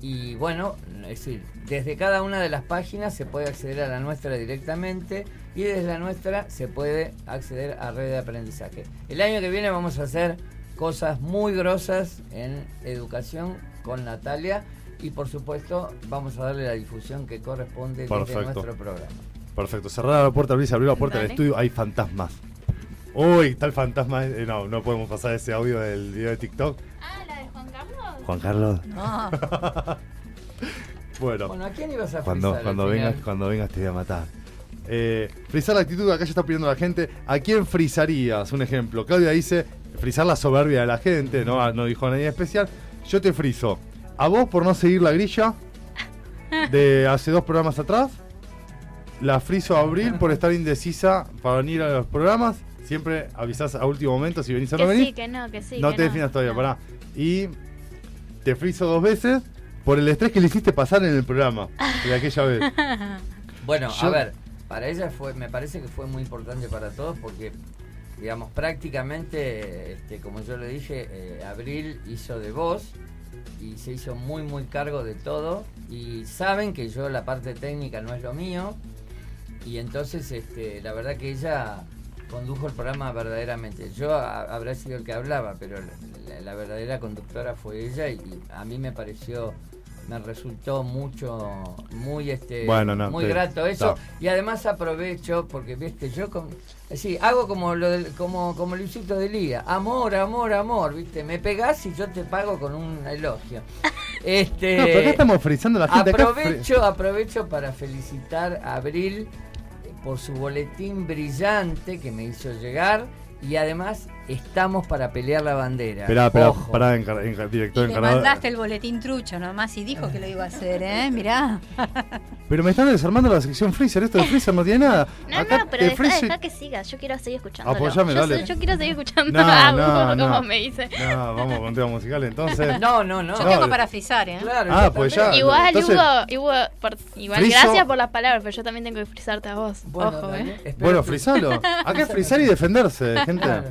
y bueno, es decir, desde cada una de las páginas se puede acceder a la nuestra directamente y desde la nuestra se puede acceder a red de aprendizaje. El año que viene vamos a hacer cosas muy grosas en educación con Natalia y por supuesto vamos a darle la difusión que corresponde desde Perfecto. nuestro programa. Perfecto. Cerrar la puerta, abrir, se abrió la puerta del Dale. estudio. Hay fantasmas. Uy, está el fantasma. eh, no, no podemos pasar ese audio del video de TikTok. Ah, la de Juan Carlos. Juan Carlos. No, Bueno, Bueno, ¿a quién ibas a cuando, cuando final? vengas, cuando vengas te voy a matar. Eh, frizar la actitud, acá ya está pidiendo la gente. ¿A quién frizarías? Un ejemplo. Claudia dice frizar la soberbia de la gente, no, no dijo a nadie especial. Yo te frizo. A vos por no seguir la grilla de hace dos programas atrás. La frizo a Abril por estar indecisa para venir a los programas. Siempre avisás a último momento si venís o no Que venís. sí, que no, que sí. no que te definas todavía, No. pará. Y te frizo dos veces por el estrés que le hiciste pasar en el programa de aquella vez. Bueno, Yo- a ver, para ella fue, me parece que fue muy importante para todos porque, digamos, prácticamente, este, como yo le dije, eh, Abril hizo de voz y se hizo muy, muy cargo de todo. Y saben que yo la parte técnica no es lo mío. Y entonces, este, la verdad que ella condujo el programa verdaderamente. Yo habrá sido el que hablaba, pero la, verdadera conductora fue ella y a mí me pareció me resultó mucho muy este Bueno, no, muy te- grato eso no. y además aprovecho porque viste yo con, sí, hago como lo del- como como Luisito de Lía amor amor amor viste me pegás y yo te pago con un elogio este No, pero acá estamos frizando a la gente. acá Aprovecho, aprovecho para felicitar a Abril por su boletín brillante que me hizo llegar y además estamos para pelear la bandera. Esperá, esperá, Ojo. pará, encar- encar- director Le encargado. mandaste el boletín trucho nomás y dijo que lo iba a hacer, ¿eh? Mirá. Pero me están desarmando la sección Freezer. Esto de Freezer no tiene nada. No, Acá no, pero de deja, Freezer- deja que siga. Yo quiero seguir escuchando. Apoyame, yo, dale. soy- yo quiero seguir escuchando No, a no, Hugo, no. como me dice. No, vamos con tema musical entonces. No, no, no. Yo No, tengo para frizar, ¿eh? Claro, Ah, pues ya. Igual, entonces- Hugo, Hugo, por- igual Friso- gracias por las palabras, pero yo también tengo que frizarte a vos. Bueno, Ojo, dale, eh. Bueno, frizalo. Acá es frizar y defenderse, gente. Claro.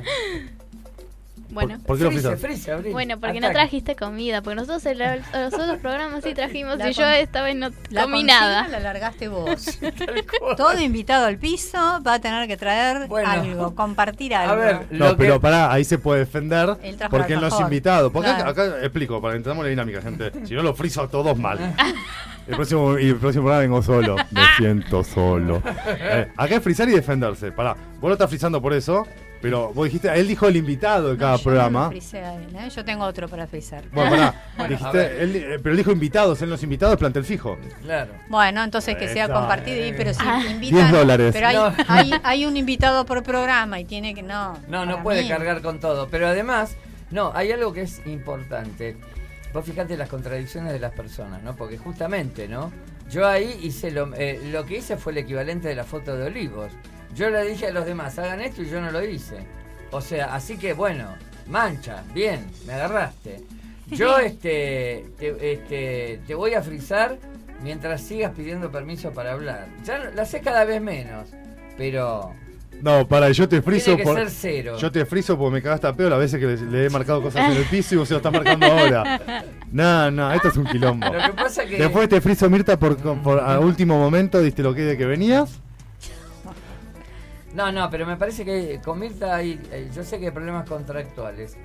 Bueno. ¿Por qué lo. Bueno, porque no trajiste comida, porque nosotros en los otros programas sí trajimos La y yo esta vez no La comí nada. la largaste vos. Todo invitado al piso va a tener que traer Bueno. algo, compartir algo. A ver, No, pero que- pará, ahí se puede defender Él porque el él no es invitado. Porque acá, Claro. acá explico, para que entendamos la dinámica, gente. Si no lo frizo a todos mal. El próximo, y el próximo programa vengo solo. Me siento solo. Eh, acá es frizar y defenderse. Pará, vos lo estás frizando por eso, pero vos dijiste, él dijo el invitado de No, cada yo programa. no lo frisé a él, ¿eh? Yo tengo otro para frizar. Bueno, pará, Bueno, dijiste, él, eh, pero él dijo invitados, él no es invitado, es plantel fijo. Claro. Bueno, entonces que sea compartido, y- pero si Ah. invitan. 10 dólares. Pero hay, No. hay, hay un invitado por programa y tiene que. No. No, no puede mí. cargar con todo. Pero además, no, hay algo que es importante. Vos fijate las contradicciones de las personas, ¿no? Porque justamente, ¿no? Yo ahí hice lo, eh, lo que hice fue el equivalente de la foto de Olivos. Yo le dije a los demás, hagan esto y yo no lo hice. O sea, así que bueno, mancha, bien, me agarraste. Yo este te, este, te voy a frizar mientras sigas pidiendo permiso para hablar. Ya lo- la sé cada vez menos, pero No, para, yo te que por. ser cero. Yo te frizo porque me cagaste a peor las veces que le, le he marcado cosas en el piso y vos se lo estás marcando ahora. No, no, esto es un quilombo. Lo que pasa que Después te frizo Mirta por, por a último momento, diste lo que de que venías. No, no, pero me parece que con Mirta hay, eh, yo sé que hay problemas contractuales.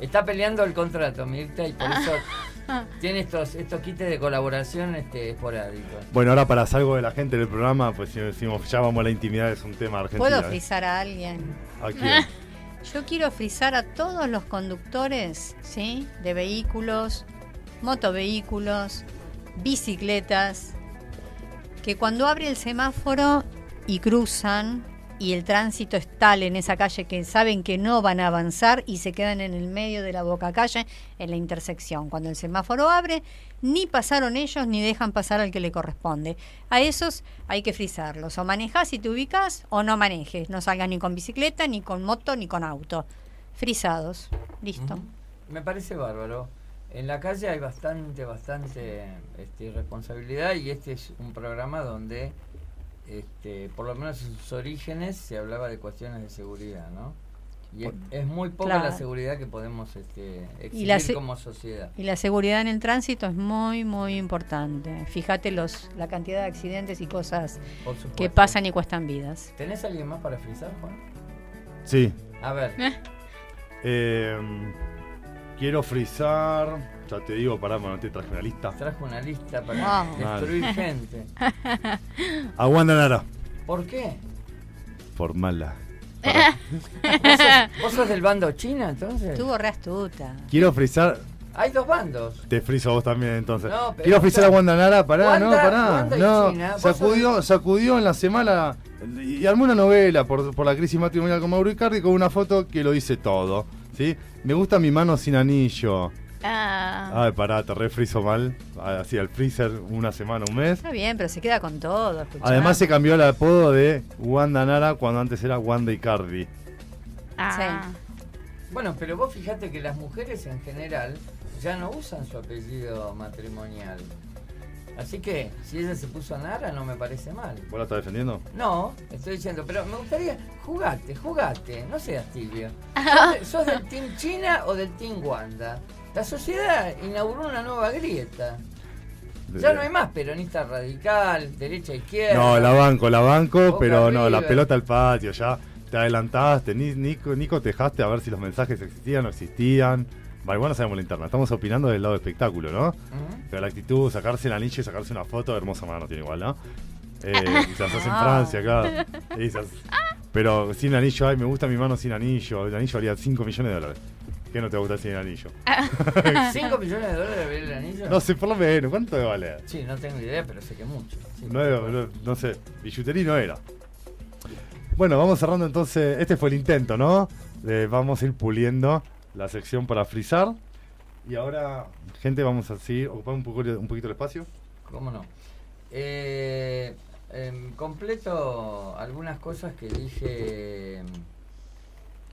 Está peleando el contrato Mirta y por eso tiene estos estos kits de colaboración este esporádicos. Bueno, ahora para salgo de la gente del programa, pues si decimos ya vamos a la intimidad, es un tema argentino. ¿Puedo ¿eh? frizar a alguien? ¿A quién? Yo quiero frizar a todos los conductores, ¿sí? De vehículos, motovehículos, bicicletas, que cuando abre el semáforo y cruzan y el tránsito es tal en esa calle que saben que no van a avanzar y se quedan en el medio de la boca calle en la intersección. Cuando el semáforo abre, ni pasaron ellos ni dejan pasar al que le corresponde. A esos hay que frizarlos. O manejás y te ubicas o no manejes. No salgas ni con bicicleta, ni con moto, ni con auto. Frizados. Listo. Me parece bárbaro. En la calle hay bastante, bastante este, irresponsabilidad y este es un programa donde, este, por lo menos en sus orígenes, se hablaba de cuestiones de seguridad, ¿no? Y es, es muy poca Claro. la seguridad que podemos este, exigir se- como sociedad. Y la seguridad en el tránsito es muy, muy importante. Fíjate los, la cantidad de accidentes y cosas que pasan y cuestan vidas. ¿Tenés alguien más para frizar, Juan? Sí. A ver, Eh, quiero frizar. Ya te digo, pará, bueno, te traje una lista. trajo una lista para Wow. destruir gente. A Wanda Nara. ¿Por qué? Por mala. ¿Vos sos, vos sos del bando China, entonces? Estuvo re astuta. Quiero frizar. Hay dos bandos. Te frizo a vos también entonces. No, pero Quiero frizar a está- Wanda Nara, pará, no, pará. Wanda no, China, sacudió, sacudió en la semana y armó una novela por, por la crisis matrimonial con Mauro Icardi con una foto que lo dice todo. ¿sí? Me gusta mi mano sin anillo. Ah, Ay, pará, te refrizo mal. Así al freezer una semana, un mes. Está bien, pero se queda con todo. escuchá. Además se cambió el apodo de Wanda Nara cuando antes era Wanda Icardi. ah. Bueno, pero vos fijate que las mujeres en general ya no usan su apellido matrimonial. Así que, si ella se puso Nara, no me parece mal. ¿Vos la estás defendiendo? No, estoy diciendo, pero me gustaría, jugate, jugate, no seas tibio. ¿Sos, de- sos del Team China o del Team Wanda? La sociedad inauguró una nueva grieta. Ya no hay más peronista radical, derecha izquierda. No, la banco, la banco, pero no, la pelota al patio, ya te adelantaste, ni, ni, ni cotejaste a ver si los mensajes existían o existían. Va, igual no sabemos la interna. Estamos opinando del lado del espectáculo, ¿no? Pero la actitud, sacarse el anillo y sacarse una foto, hermosa mano tiene igual, ¿no? Eh, y se hace en. Francia acá. y se hace- Pero sin anillo, ay, me gusta mi mano sin anillo. El anillo valía 5 millones de dólares. ¿Qué no te va a gustar sin anillo? ¿5 millones de dólares ver el anillo? No sé, por lo menos, ¿cuánto debe valer? Sí, no tengo idea, pero sé que mucho. Sí. No, no, no sé, billutería no era. Bueno, vamos cerrando entonces. Este fue el intento, ¿no? De- vamos a ir puliendo la sección para frizar. Y ahora, gente, vamos a seguir, ocupar un, poco, un poquito el espacio. ¿Cómo no? Eh, em, completo algunas cosas que dije, em,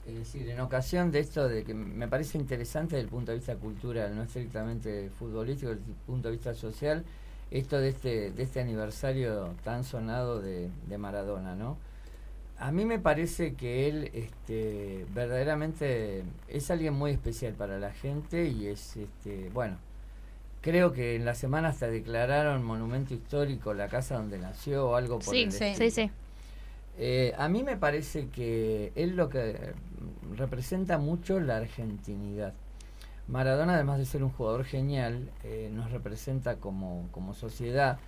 es decir, en ocasión de esto de que me parece interesante desde el punto de vista cultural, no estrictamente futbolístico, desde el punto de vista social, esto de este, de este aniversario tan sonado de, de Maradona, ¿no? A mí me parece que él este, verdaderamente es alguien muy especial para la gente y es, este, bueno, Creo que en la semana hasta declararon monumento histórico la casa donde nació o algo por Sí, el sí. estilo. sí, sí. Eh, a mí me parece que él lo que representa mucho la argentinidad. Maradona, además de ser un jugador genial, eh, nos representa como, como sociedad,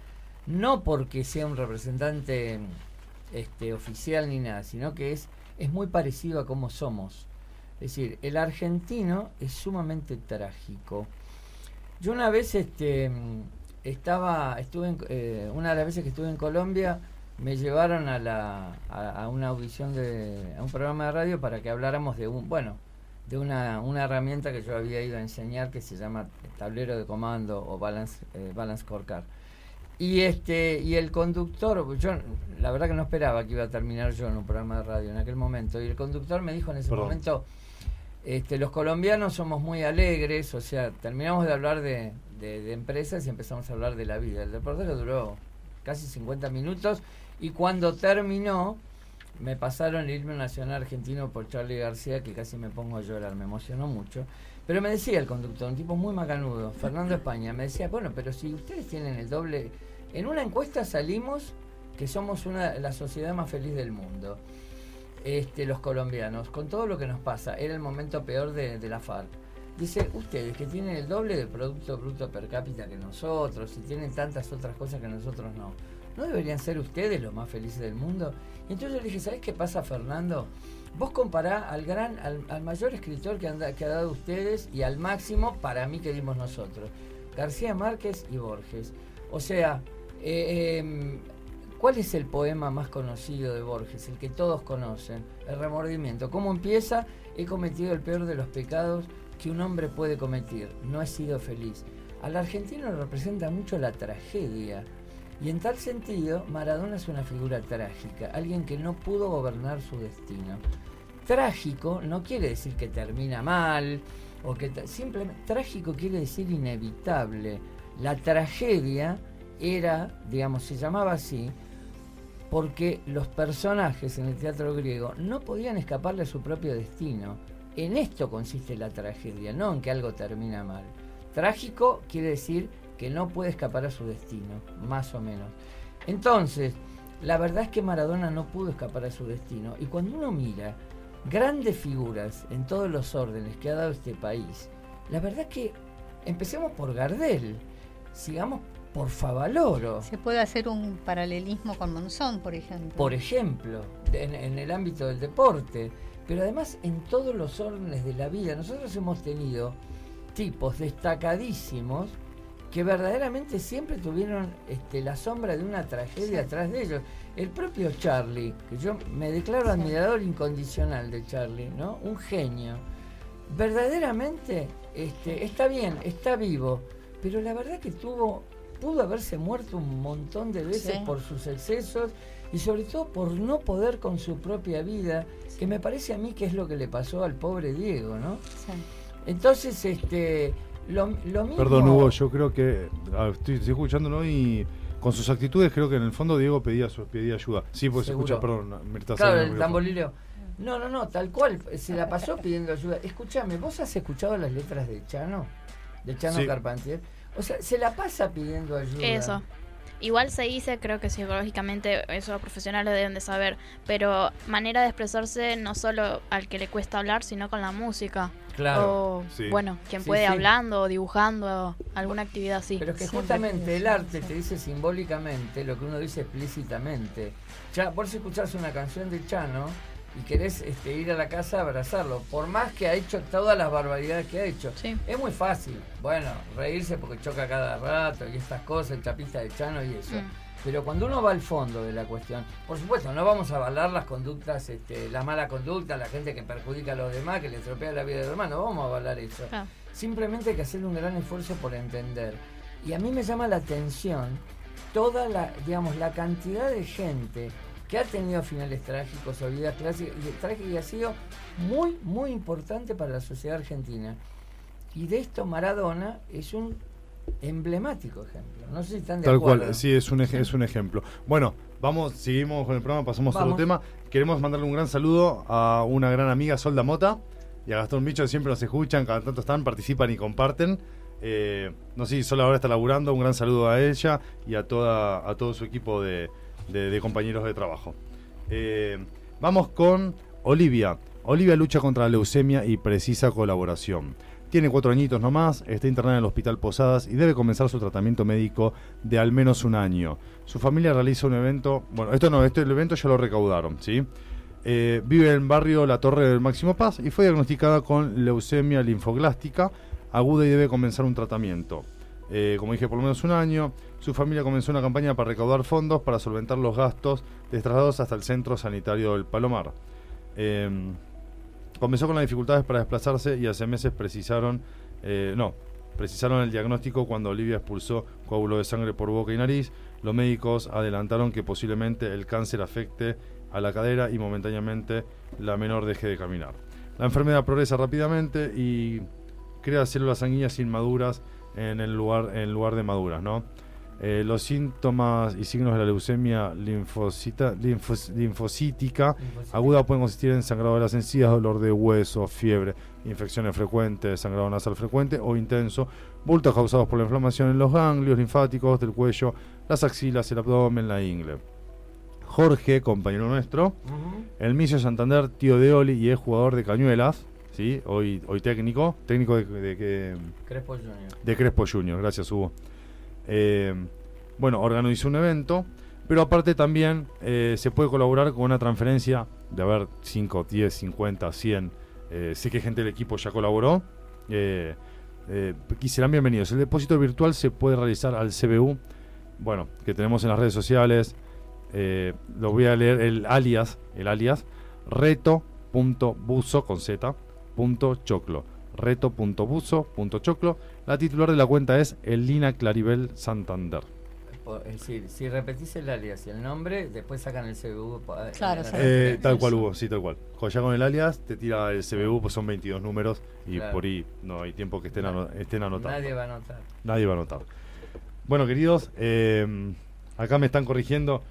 no porque sea un representante este, oficial ni nada, sino que es, es muy parecido a cómo somos. Es decir, el argentino es sumamente trágico. Yo una vez este, estaba, estuve en, eh, una de las veces que estuve en Colombia, me llevaron a, la, a, a una audición de, a un programa de radio para que habláramos de un, bueno, de una, una herramienta que yo había ido a enseñar que se llama tablero de comando o balance, eh, balance scorecard. Y este, y el conductor, yo la verdad que no esperaba que iba a terminar yo en un programa de radio en aquel momento, y el conductor me dijo en ese Perdón. momento, este, los colombianos somos muy alegres, o sea, terminamos de hablar de, de- de empresas y empezamos a hablar de la vida. El reportaje duró casi 50 minutos y cuando terminó me pasaron el himno nacional argentino por Charlie García, que casi me pongo a llorar, me emocionó mucho. Pero me decía el conductor, un tipo muy macanudo, Fernando España, me decía, bueno, pero si ustedes tienen el doble, en una encuesta salimos que somos una, la sociedad más feliz del mundo este, los colombianos, con todo lo que nos pasa, era el momento peor de, de la FARC. Dice, ustedes que tienen el doble de Producto Bruto Per cápita que nosotros y tienen tantas otras cosas que nosotros no, ¿no deberían ser ustedes los más felices del mundo? Y entonces yo le dije, ¿sabes qué pasa, Fernando? Vos compará al gran, al, mayor escritor que ha dado ustedes y al máximo para mí que dimos nosotros, García Márquez y Borges. O sea, eh, em, ¿Cuál es el poema más conocido de Borges? El que todos conocen, el remordimiento. ¿Cómo empieza? He cometido el peor de los pecados que un hombre puede cometer. No he sido feliz. Al argentino le representa mucho la tragedia. Y en tal sentido, Maradona es una figura trágica, alguien que no pudo gobernar su destino. Trágico no quiere decir que termina mal, o que simplemente trágico quiere decir inevitable. La tragedia era, digamos, se llamaba así, porque los personajes en el teatro griego no podían escaparle a su propio destino. En esto consiste la tragedia, no en que algo termina mal. Trágico quiere decir que no puede escapar a su destino, más o menos. Entonces, la verdad es que Maradona no pudo escapar a su destino. Y cuando uno mira grandes figuras en todos los órdenes que ha dado este país, la verdad es que empecemos por Gardel, sigamos por Favaloro. Se puede hacer un paralelismo con Monzón, por ejemplo. por ejemplo, en, en el ámbito del deporte, pero además en todos los órdenes de la vida. Nosotros hemos tenido tipos destacadísimos que verdaderamente siempre tuvieron este, la sombra de una tragedia atrás de ellos. El propio Charlie, que yo me declaro Sí. admirador incondicional de Charlie, ¿no? Un genio. Verdaderamente este, está bien, está vivo, pero la verdad que tuvo, pudo haberse muerto un montón de veces Sí. por sus excesos y sobre todo por no poder con su propia vida, que me parece a mí que es lo que le pasó al pobre Diego, ¿no? Entonces, este, lo, lo mismo... Perdón, Hugo, yo creo que. ah, estoy, estoy escuchando, ¿no? Y con sus actitudes, creo que en el fondo Diego pedía, su- pedía ayuda. Sí, porque se escucha, perdón, me estás Claro, el tamborileo. No, no, no, tal cual, se la pasó pidiendo ayuda. Escúchame, ¿vos has escuchado las letras de Chano? De Chano Sí. Carpentier. O sea, se la pasa pidiendo ayuda. Eso. Igual se dice, creo que psicológicamente eso los profesionales deben de saber, pero manera de expresarse no solo al que le cuesta hablar, sino con la música. Claro. O, Sí. bueno, quien Sí, puede sí. hablando, o dibujando, alguna actividad así. Pero es que justamente el arte te dice simbólicamente lo que uno dice explícitamente. Ya, vos escuchás una canción de Chano y querés este, ir a la casa a abrazarlo, por más que ha hecho todas las barbaridades que ha hecho. Sí. Es muy fácil, bueno, reírse porque choca cada rato y estas cosas, el chapista de Chano y eso. Mm. Pero cuando uno va al fondo de la cuestión, por supuesto, no vamos a avalar las conductas, este, la mala conducta, la gente que perjudica a los demás, que le estropea la vida de los demás, no vamos a avalar eso. Claro. Simplemente hay que hacer un gran esfuerzo por entender. Y a mí me llama la atención toda la, digamos, la cantidad de gente que ha tenido finales trágicos o vidas clásicas y trágicas y ha sido muy, muy importante para la sociedad argentina. Y de esto Maradona es un emblemático ejemplo. No sé si están de Tal acuerdo. cual, sí, es un, es un ejemplo. Bueno, vamos, seguimos con el programa, pasamos a otro tema. Queremos mandarle un gran saludo a una gran amiga, Solda Mota, y a Gastón Micho, que siempre nos escuchan, cada tanto están, participan y comparten. Eh, no sé si Sol ahora está laburando, un gran saludo a ella y a, toda, a todo su equipo de, de- de compañeros de trabajo. Eh, vamos con Olivia. Olivia lucha contra la leucemia y precisa colaboración. Tiene cuatro añitos nomás, está internada en el Hospital Posadas y debe comenzar su tratamiento médico de al menos un año. Su familia realiza un evento, bueno, esto no, este el evento ya lo recaudaron, ¿sí? Eh, vive en el barrio La Torre del Máximo Paz y fue diagnosticada con leucemia linfoglástica aguda y debe comenzar un tratamiento. Eh, como dije, por lo menos un año. Su familia comenzó una campaña para recaudar fondos para solventar los gastos de traslados hasta el centro sanitario del Palomar. Eh, comenzó con las dificultades para desplazarse y hace meses precisaron, eh, no, precisaron el diagnóstico cuando Olivia expulsó coágulo de sangre por boca y nariz. Los médicos adelantaron que posiblemente el cáncer afecte a la cadera y momentáneamente la menor deje de caminar. La enfermedad progresa rápidamente y crea células sanguíneas inmaduras en el lugar, en lugar de maduras, ¿no? Eh, los síntomas y signos de la leucemia linfocita- linfos- linfocítica aguda pueden consistir en sangrado de las encías, dolor de hueso, fiebre, infecciones frecuentes, sangrado nasal frecuente o intenso, bultos causados por la inflamación en los ganglios linfáticos del cuello, las axilas, el abdomen, la ingle. Jorge, compañero nuestro, Ujú. el Micio Santander, tío de Oli y es jugador de Cañuelas, ¿sí? hoy, hoy técnico, técnico de, de, que- Crespo Junior. de Crespo Junior, gracias Hugo. Eh, bueno, organizó un evento, pero aparte también eh, se puede colaborar con una transferencia de a ver 5, 10, 50, 100. eh, sé que gente del equipo ya colaboró. Eh, eh, y serán bienvenidos. El depósito virtual se puede realizar al CBU, bueno, que tenemos en las redes sociales. Lo voy a leer el alias, el alias reto.buzo con z choclo reto.buzo.choclo la titular de la cuenta es Elina Claribel Santander decir, si repetís el alias y el nombre, después sacan el CBU. pa- Claro. Eh, tal cual Hugo, sí, tal cual. Cuando ya con el alias te tira el CBU, pues son 22 números y Claro. por ahí no hay tiempo que estén, ano- estén anotados. Nadie va a notar. Nadie va a anotar. Bueno, queridos, eh, acá me están corrigiendo.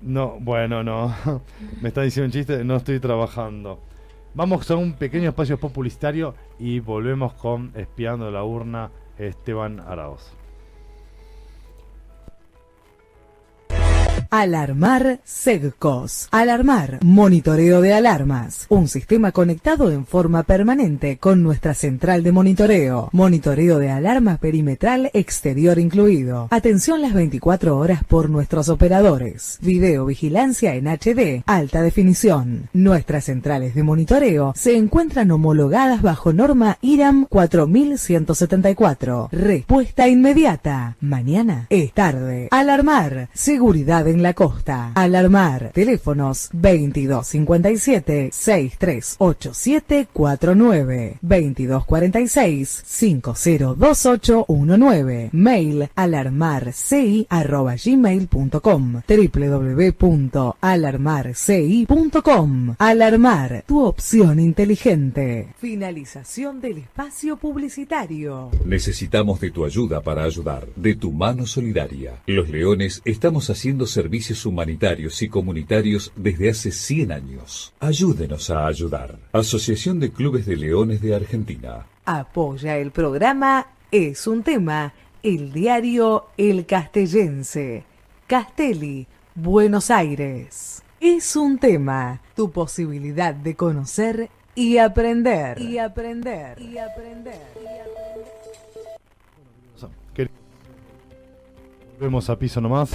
No, bueno, no. me está diciendo un chiste, no estoy trabajando. Vamos a un pequeño espacio publicitario y volvemos con Espiando la Urna Esteban Araoz. Alarmar Segcos. Alarmar, monitoreo de alarmas. Un sistema conectado en forma permanente con nuestra central de monitoreo. Monitoreo de alarmas perimetral exterior incluido. Atención las 24 horas por nuestros operadores. Video vigilancia en HD, alta definición. Nuestras centrales de monitoreo se encuentran homologadas bajo norma IRAM 4174. Respuesta inmediata. Mañana es tarde. Alarmar. Seguridad en la costa. Alarmar. Teléfonos 2257 638749 2246 502819 Mail alarmarci@gmail.com www.alarmarci.com Alarmar, tu opción inteligente. Finalización del espacio publicitario. Necesitamos de tu ayuda para ayudar, de tu mano solidaria. Los Leones estamos haciendo servicios humanitarios y comunitarios desde hace 100 años. Ayúdenos a ayudar. Asociación de Clubes de Leones de Argentina. Apoya el programa Es un tema, el diario El Castellense. Castelli, Buenos Aires. Es un tema, tu posibilidad de conocer y aprender. Y aprender. Y aprender. ¿Qué- Volvemos a piso nomás.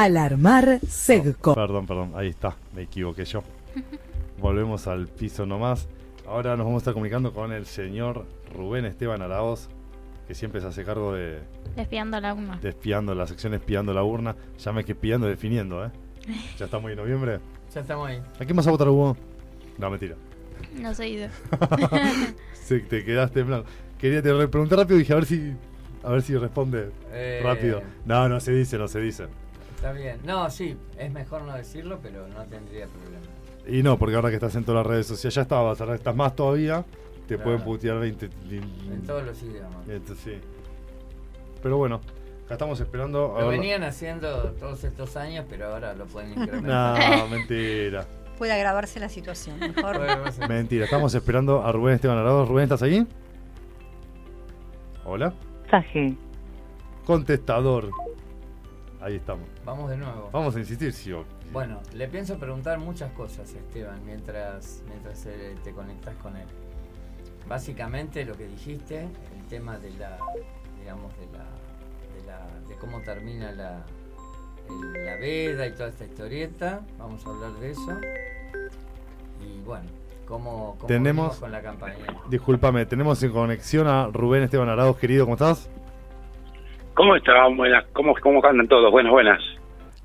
Alarmar Segco. Perdón, perdón, ahí está, me equivoqué yo. Volvemos al piso nomás. Ahora nos vamos a estar comunicando con el señor Rubén Esteban Araoz, que siempre se hace cargo de, Despiando la una. de espiando la sección espiando la urna. Ya me que espiando definiendo, ¿eh? Ya estamos en noviembre. Ya estamos ahí. ¿A quién vas a votar, Hugo? No, mentira. No se ha ido. Sí, te quedaste en blanco. Quería te re- preguntar rápido y dije a ver si a ver si responde Eh. rápido. No, no se dice, no se dice. Está bien. No, sí, es mejor no decirlo, pero no tendría problema. Y no, porque ahora que estás en todas las redes sociales, ya estabas, ahora estás más todavía, te Claro. pueden putear 20. En todos los idiomas. Esto sí. Pero bueno, acá estamos esperando. Lo venían haciendo todos estos años, pero ahora lo pueden incrementar. No, mentira. Puede agravarse la situación. Mejor. Mentira, estamos esperando a Rubén Esteban Arado. Rubén, ¿estás ahí? Hola. Mensaje. Contestador. Ahí estamos. Vamos de nuevo. Vamos a insistir, sí. o- Bueno, le pienso preguntar muchas cosas, Esteban, mientras, mientras eh, te conectas con él. Básicamente lo que dijiste, el tema de la, digamos, de la, de, la, de cómo termina la, el- la veda y toda esta historieta, vamos a hablar de eso. Y bueno, cómo, cómo Tenemos- con la campaña. Discúlpame, tenemos en conexión a Rubén Esteban Arados, querido, ¿cómo estás? ¿Cómo están? Buenas. ¿Cómo, cómo andan todos? Buenas, buenas.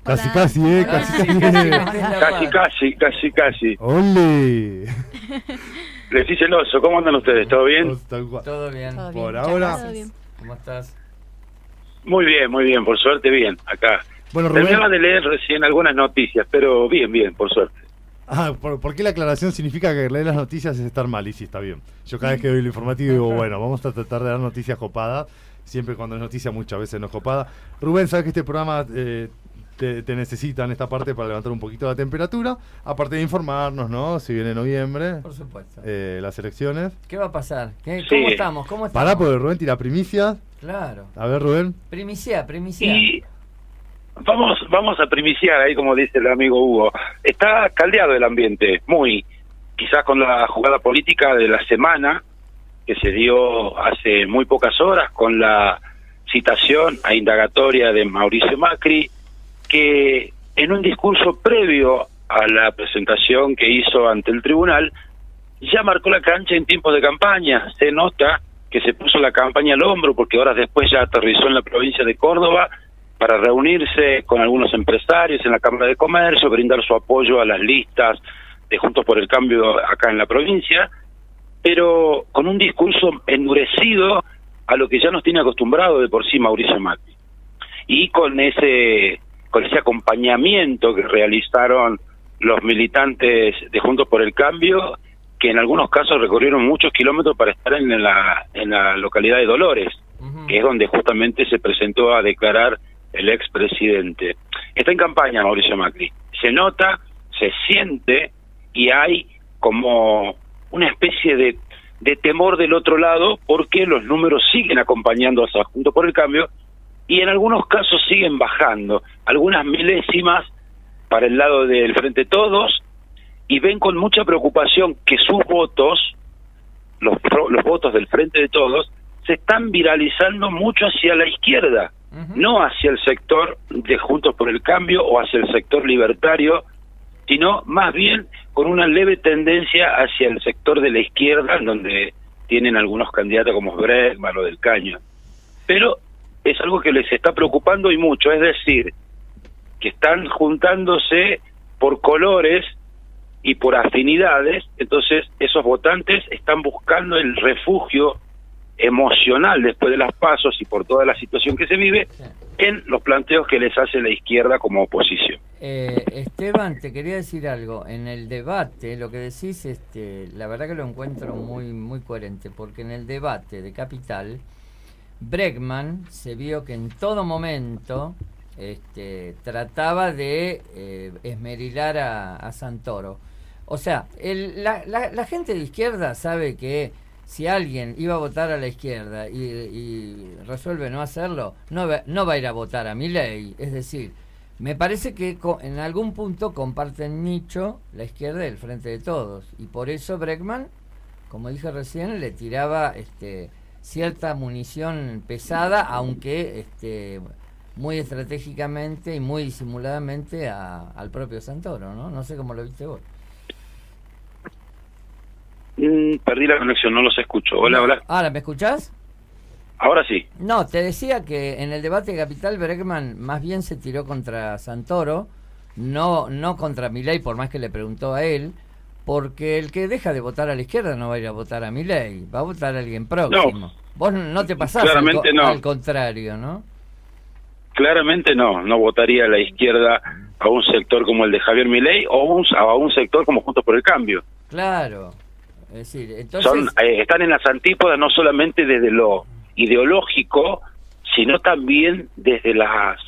Casi, casi, eh, casi, casi. Casi, casi, casi, casi. ¡Ole! Les hice el oso. ¿Cómo andan ustedes? ¿Todo bien? Todo bien. Todo bien, Por muchas ahora- gracias. ¿Cómo estás? Muy bien, muy bien. Por suerte, bien. Acá. Bueno, Rubén- Terminaba de leer recién algunas noticias, pero bien, bien, por suerte. Ah, ¿por, por qué la aclaración significa que leer las noticias es estar mal? Y sí, está bien. Yo cada vez que doy el informativo digo, bueno, vamos a tratar de dar noticias copadas. Siempre cuando es noticia, muchas veces no es copada. Rubén, sabes que este programa eh, te, te necesita en esta parte para levantar un poquito la temperatura. Aparte de informarnos, ¿no? Si viene noviembre. Por supuesto. eh, las elecciones. ¿Qué va a pasar? ¿Qué- Sí. ¿Cómo estamos? ¿Cómo estamos? Pará, porque Rubén tira primicias. Claro. A ver, Rubén. Primicia, primicia. Y vamos, vamos a primiciar ahí, como dice el amigo Hugo. Está caldeado el ambiente, muy. Quizás con la jugada política de la semana que se dio hace muy pocas horas con la citación a indagatoria de Mauricio Macri, que en un discurso previo a la presentación que hizo ante el tribunal, ya marcó la cancha en tiempos de campaña. Se nota que se puso la campaña al hombro porque horas después ya aterrizó en la provincia de Córdoba para reunirse con algunos empresarios en la Cámara de Comercio, brindar su apoyo a las listas de Juntos por el Cambio acá en la provincia, pero con un discurso endurecido a lo que ya nos tiene acostumbrado de por sí Mauricio Macri. Y con ese con ese acompañamiento que realizaron los militantes de Juntos por el Cambio, que en algunos casos recorrieron muchos kilómetros para estar en la, en la localidad de Dolores, que es donde justamente se presentó a declarar el expresidente. Está en campaña Mauricio Macri. Se nota, se siente y hay como una especie de, de temor del otro lado porque los números siguen acompañando a Juntos por el Cambio y en algunos casos siguen bajando, algunas milésimas para el lado del Frente Todos y ven con mucha preocupación que sus votos, los, los votos del Frente de Todos, se están viralizando mucho hacia la izquierda, no hacia el sector de Juntos por el Cambio o hacia el sector libertario, sino más bien con una leve tendencia hacia el sector de la izquierda, en donde tienen algunos candidatos como Bregman o del Caño. Pero es algo que les está preocupando y mucho, es decir, que están juntándose por colores y por afinidades, entonces esos votantes están buscando el refugio emocional después de las pasos y por toda la situación que se vive en los planteos que les hace la izquierda como oposición. Eh, Esteban, te quería decir algo. En el debate, lo que decís, este, la verdad que lo encuentro muy, muy coherente, porque en el debate de Capital, Bregman se vio que en todo momento este, trataba de eh, esmerilar a, Santoro. O sea, la, gente de izquierda sabe que si alguien iba a votar a la izquierda y, resuelve no hacerlo, no va, a ir a votar a mi ley. Es decir, me parece que en algún punto comparten nicho la izquierda y el frente de todos. Y por eso Bregman como dije recién, le tiraba este, cierta munición pesada, aunque este, muy estratégicamente y muy disimuladamente a- al propio Santoro, ¿no? No sé cómo lo viste vos. Mm, perdí la conexión, no los escucho. Hola, hola. Ahora, ¿me escuchás? Ahora sí. No, te decía que en el debate capital Bregman más bien se tiró contra Santoro, no, no contra Milei, por más que le preguntó a él, porque el que deja de votar a la izquierda no va a ir a votar a Milei, va a votar a alguien próximo. Vos no te pasás al, Claramente co- no. al contrario, ¿no? Claramente no, no votaría a la izquierda a un sector como el de Javier Milei o un- a un sector como Juntos por el Cambio. Claro. Es decir, entonces... Son, eh, están en las antípodas no solamente desde lo ideológico, sino también desde las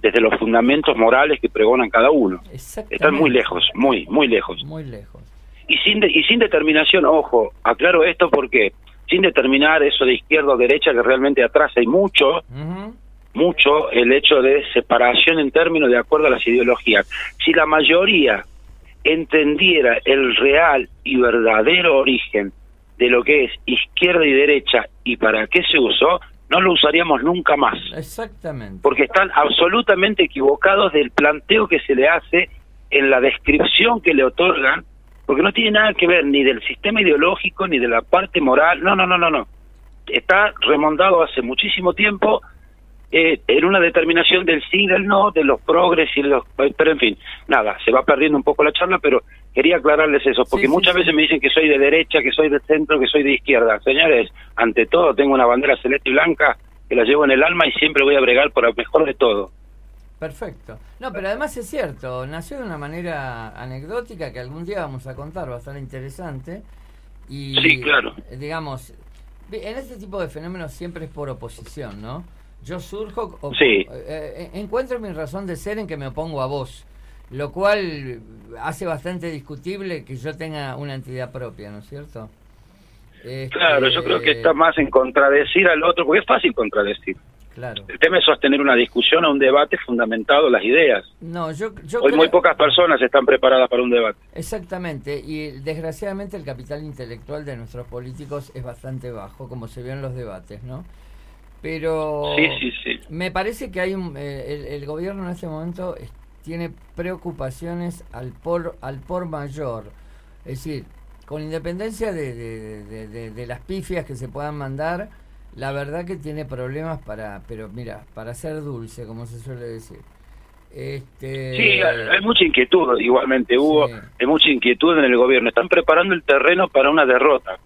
desde los fundamentos morales que pregonan cada uno. Están muy lejos, muy, muy lejos. Muy lejos. Y sin, de- y sin determinación, ojo, aclaro esto porque sin determinar eso de izquierda o derecha que realmente atrás hay mucho, mucho el hecho de separación en términos de acuerdo a las ideologías. Si la mayoría entendiera el real y verdadero origen de lo que es izquierda y derecha y para qué se usó, no lo usaríamos nunca más. Exactamente. Porque están absolutamente equivocados del planteo que se le hace en la descripción que le otorgan, porque no tiene nada que ver ni del sistema ideológico ni de la parte moral, no, no, no, no, no. Está remontado hace muchísimo tiempo eh, en una determinación del sí, del no, de los progres y los... Pero en fin, nada, se va perdiendo un poco la charla, pero quería aclararles eso, porque muchas veces me dicen que soy de derecha, que soy de centro, que soy de izquierda. Señores, ante todo tengo una bandera celeste y blanca que la llevo en el alma y siempre voy a bregar por lo mejor de todo. Perfecto. No, pero además es cierto, nació de una manera anecdótica que algún día vamos a contar, va a estar interesante. Y, Sí, claro. Digamos, en este tipo de fenómenos siempre es por oposición, ¿no? Yo surjo, Sí. eh, eh, encuentro mi razón de ser en que me opongo a vos, lo cual hace bastante discutible que yo tenga una entidad propia, ¿no es cierto? Este, Claro, yo creo que está más en contradecir al otro, porque es fácil contradecir. Claro. El tema es sostener una discusión o un debate fundamentado en las ideas. No, yo, yo Hoy creo- muy pocas personas están preparadas para un debate. Exactamente, y desgraciadamente el capital intelectual de nuestros políticos es bastante bajo, como se vio en los debates, ¿no? Pero Sí, sí, sí. me parece que hay un, eh, el, el gobierno en este momento tiene preocupaciones al por al por mayor, es decir, con independencia de, de- de- de- de las pifias que se puedan mandar, la verdad que tiene problemas para, pero mira, para ser dulce, como se suele decir. Este, Sí, hay mucha inquietud, igualmente hubo, hay mucha inquietud en el gobierno. Están preparando el terreno para una derrota,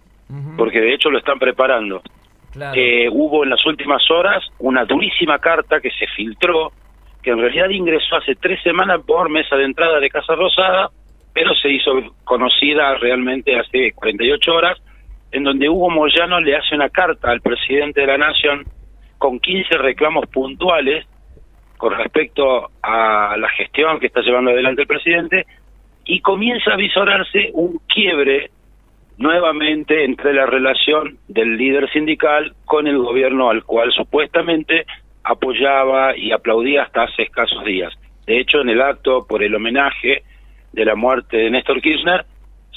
porque de hecho lo están preparando. Claro. Eh, hubo en las últimas horas una durísima carta que se filtró, que en realidad ingresó hace tres semanas por mesa de entrada de Casa Rosada, pero se hizo conocida realmente hace 48 horas, en donde Hugo Moyano le hace una carta al presidente de la Nación con 15 reclamos puntuales con respecto a la gestión que está llevando adelante el presidente y comienza a visorarse un quiebre nuevamente entre la relación del líder sindical con el gobierno al cual supuestamente apoyaba y aplaudía hasta hace escasos días. De hecho, en el acto por el homenaje de la muerte de Néstor Kirchner,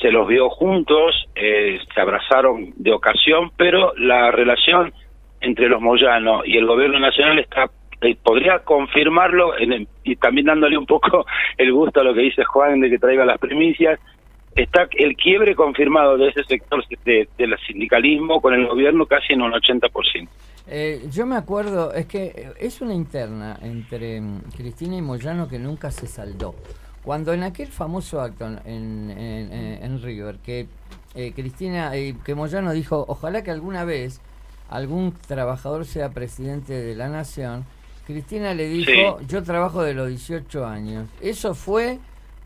se los vio juntos, eh, se abrazaron de ocasión, pero la relación entre los Moyano y el gobierno nacional está eh, podría confirmarlo en y también dándole un poco el gusto a lo que dice Juan de que traiga las primicias está el quiebre confirmado de ese sector de- del sindicalismo con el gobierno casi en un 80%. Eh, yo me acuerdo, es que es una interna entre mm, Cristina y Moyano que nunca se saldó. Cuando en aquel famoso acto en, en- en- en River, que eh, Cristina, eh, que Moyano dijo, ojalá que alguna vez algún trabajador sea presidente de la nación, Cristina le dijo, yo trabajo de los 18 años. Eso fue,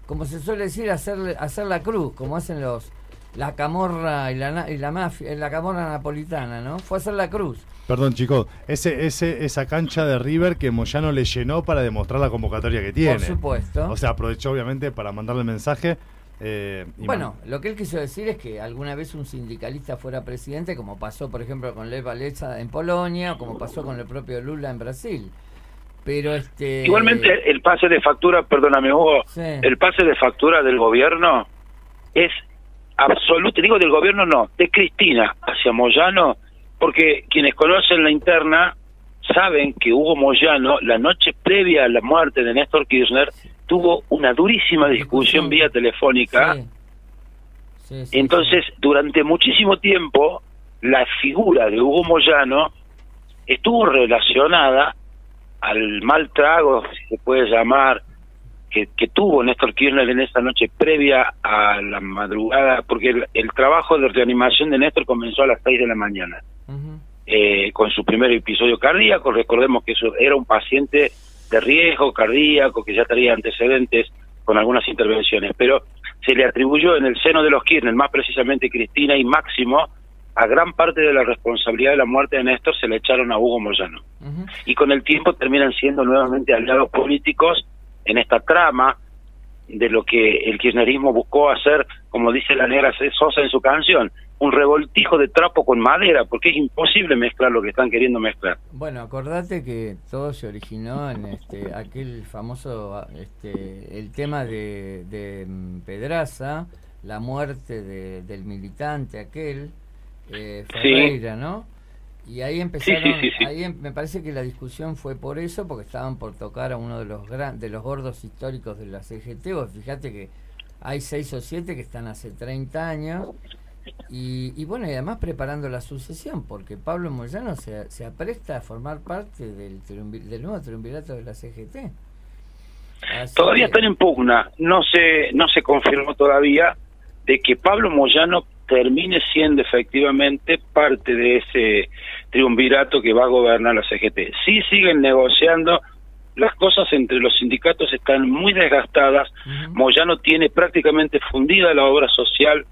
como se suele decir, hacer, hacer la cruz, como hacen los la camorra y la, y la mafia, la camorra napolitana, ¿no? Fue hacer la cruz. Perdón, chicos, ese, ese, esa cancha de River que Moyano le llenó para demostrar la convocatoria que tiene. Por supuesto. O sea, aprovechó obviamente para mandarle el mensaje. eh, Bueno, lo que él quiso decir es que alguna vez un sindicalista fuera presidente, como pasó, por ejemplo, con Lech Walesa en Polonia o como pasó con el propio Lula en Brasil. Pero este. Igualmente el pase de factura, perdóname Hugo, Sí. el pase de factura del gobierno es absoluta, digo del gobierno no, de Cristina hacia Moyano, porque quienes conocen la interna saben que Hugo Moyano, la noche previa a la muerte de Néstor Kirchner, tuvo una durísima discusión vía telefónica. Entonces, durante muchísimo tiempo, la figura de Hugo Moyano estuvo relacionada al mal trago, si se puede llamar, que, tuvo Néstor Kirchner en esa noche previa a la madrugada, porque el, trabajo de reanimación de Néstor comenzó a las 6 de la mañana, eh, con su primer episodio cardíaco. Recordemos que eso era un paciente de riesgo cardíaco que ya tenía antecedentes con algunas intervenciones, pero se le atribuyó en el seno de los Kirchner, más precisamente Cristina y Máximo, a gran parte de la responsabilidad de la muerte de Néstor se le echaron a Hugo Moyano. Y con el tiempo terminan siendo nuevamente aliados políticos en esta trama de lo que el kirchnerismo buscó hacer, como dice la negra Sosa en su canción, un revoltijo de trapo con madera, porque es imposible mezclar lo que están queriendo mezclar. Bueno, acordate que todo se originó en este, aquel famoso, este, el tema de, de mm, Pedraza, la muerte del militante aquel, eh, Ferreira, ¿no? Y ahí empezaron, ahí em, me parece que la discusión fue por eso, porque estaban por tocar a uno de los gran, de los gordos históricos de la CGT. Vos fíjate que hay seis o siete que están hace 30 años. Y, bueno, y además preparando la sucesión, porque Pablo Moyano se, se apresta a formar parte del, del nuevo triunvirato de la CGT. todavía están en pugna, no se, no se confirmó todavía de que Pablo Moyano termine siendo efectivamente parte de ese triunvirato que va a gobernar la CGT. Sí siguen negociando, las cosas entre los sindicatos están muy desgastadas, Moyano tiene prácticamente fundida la obra social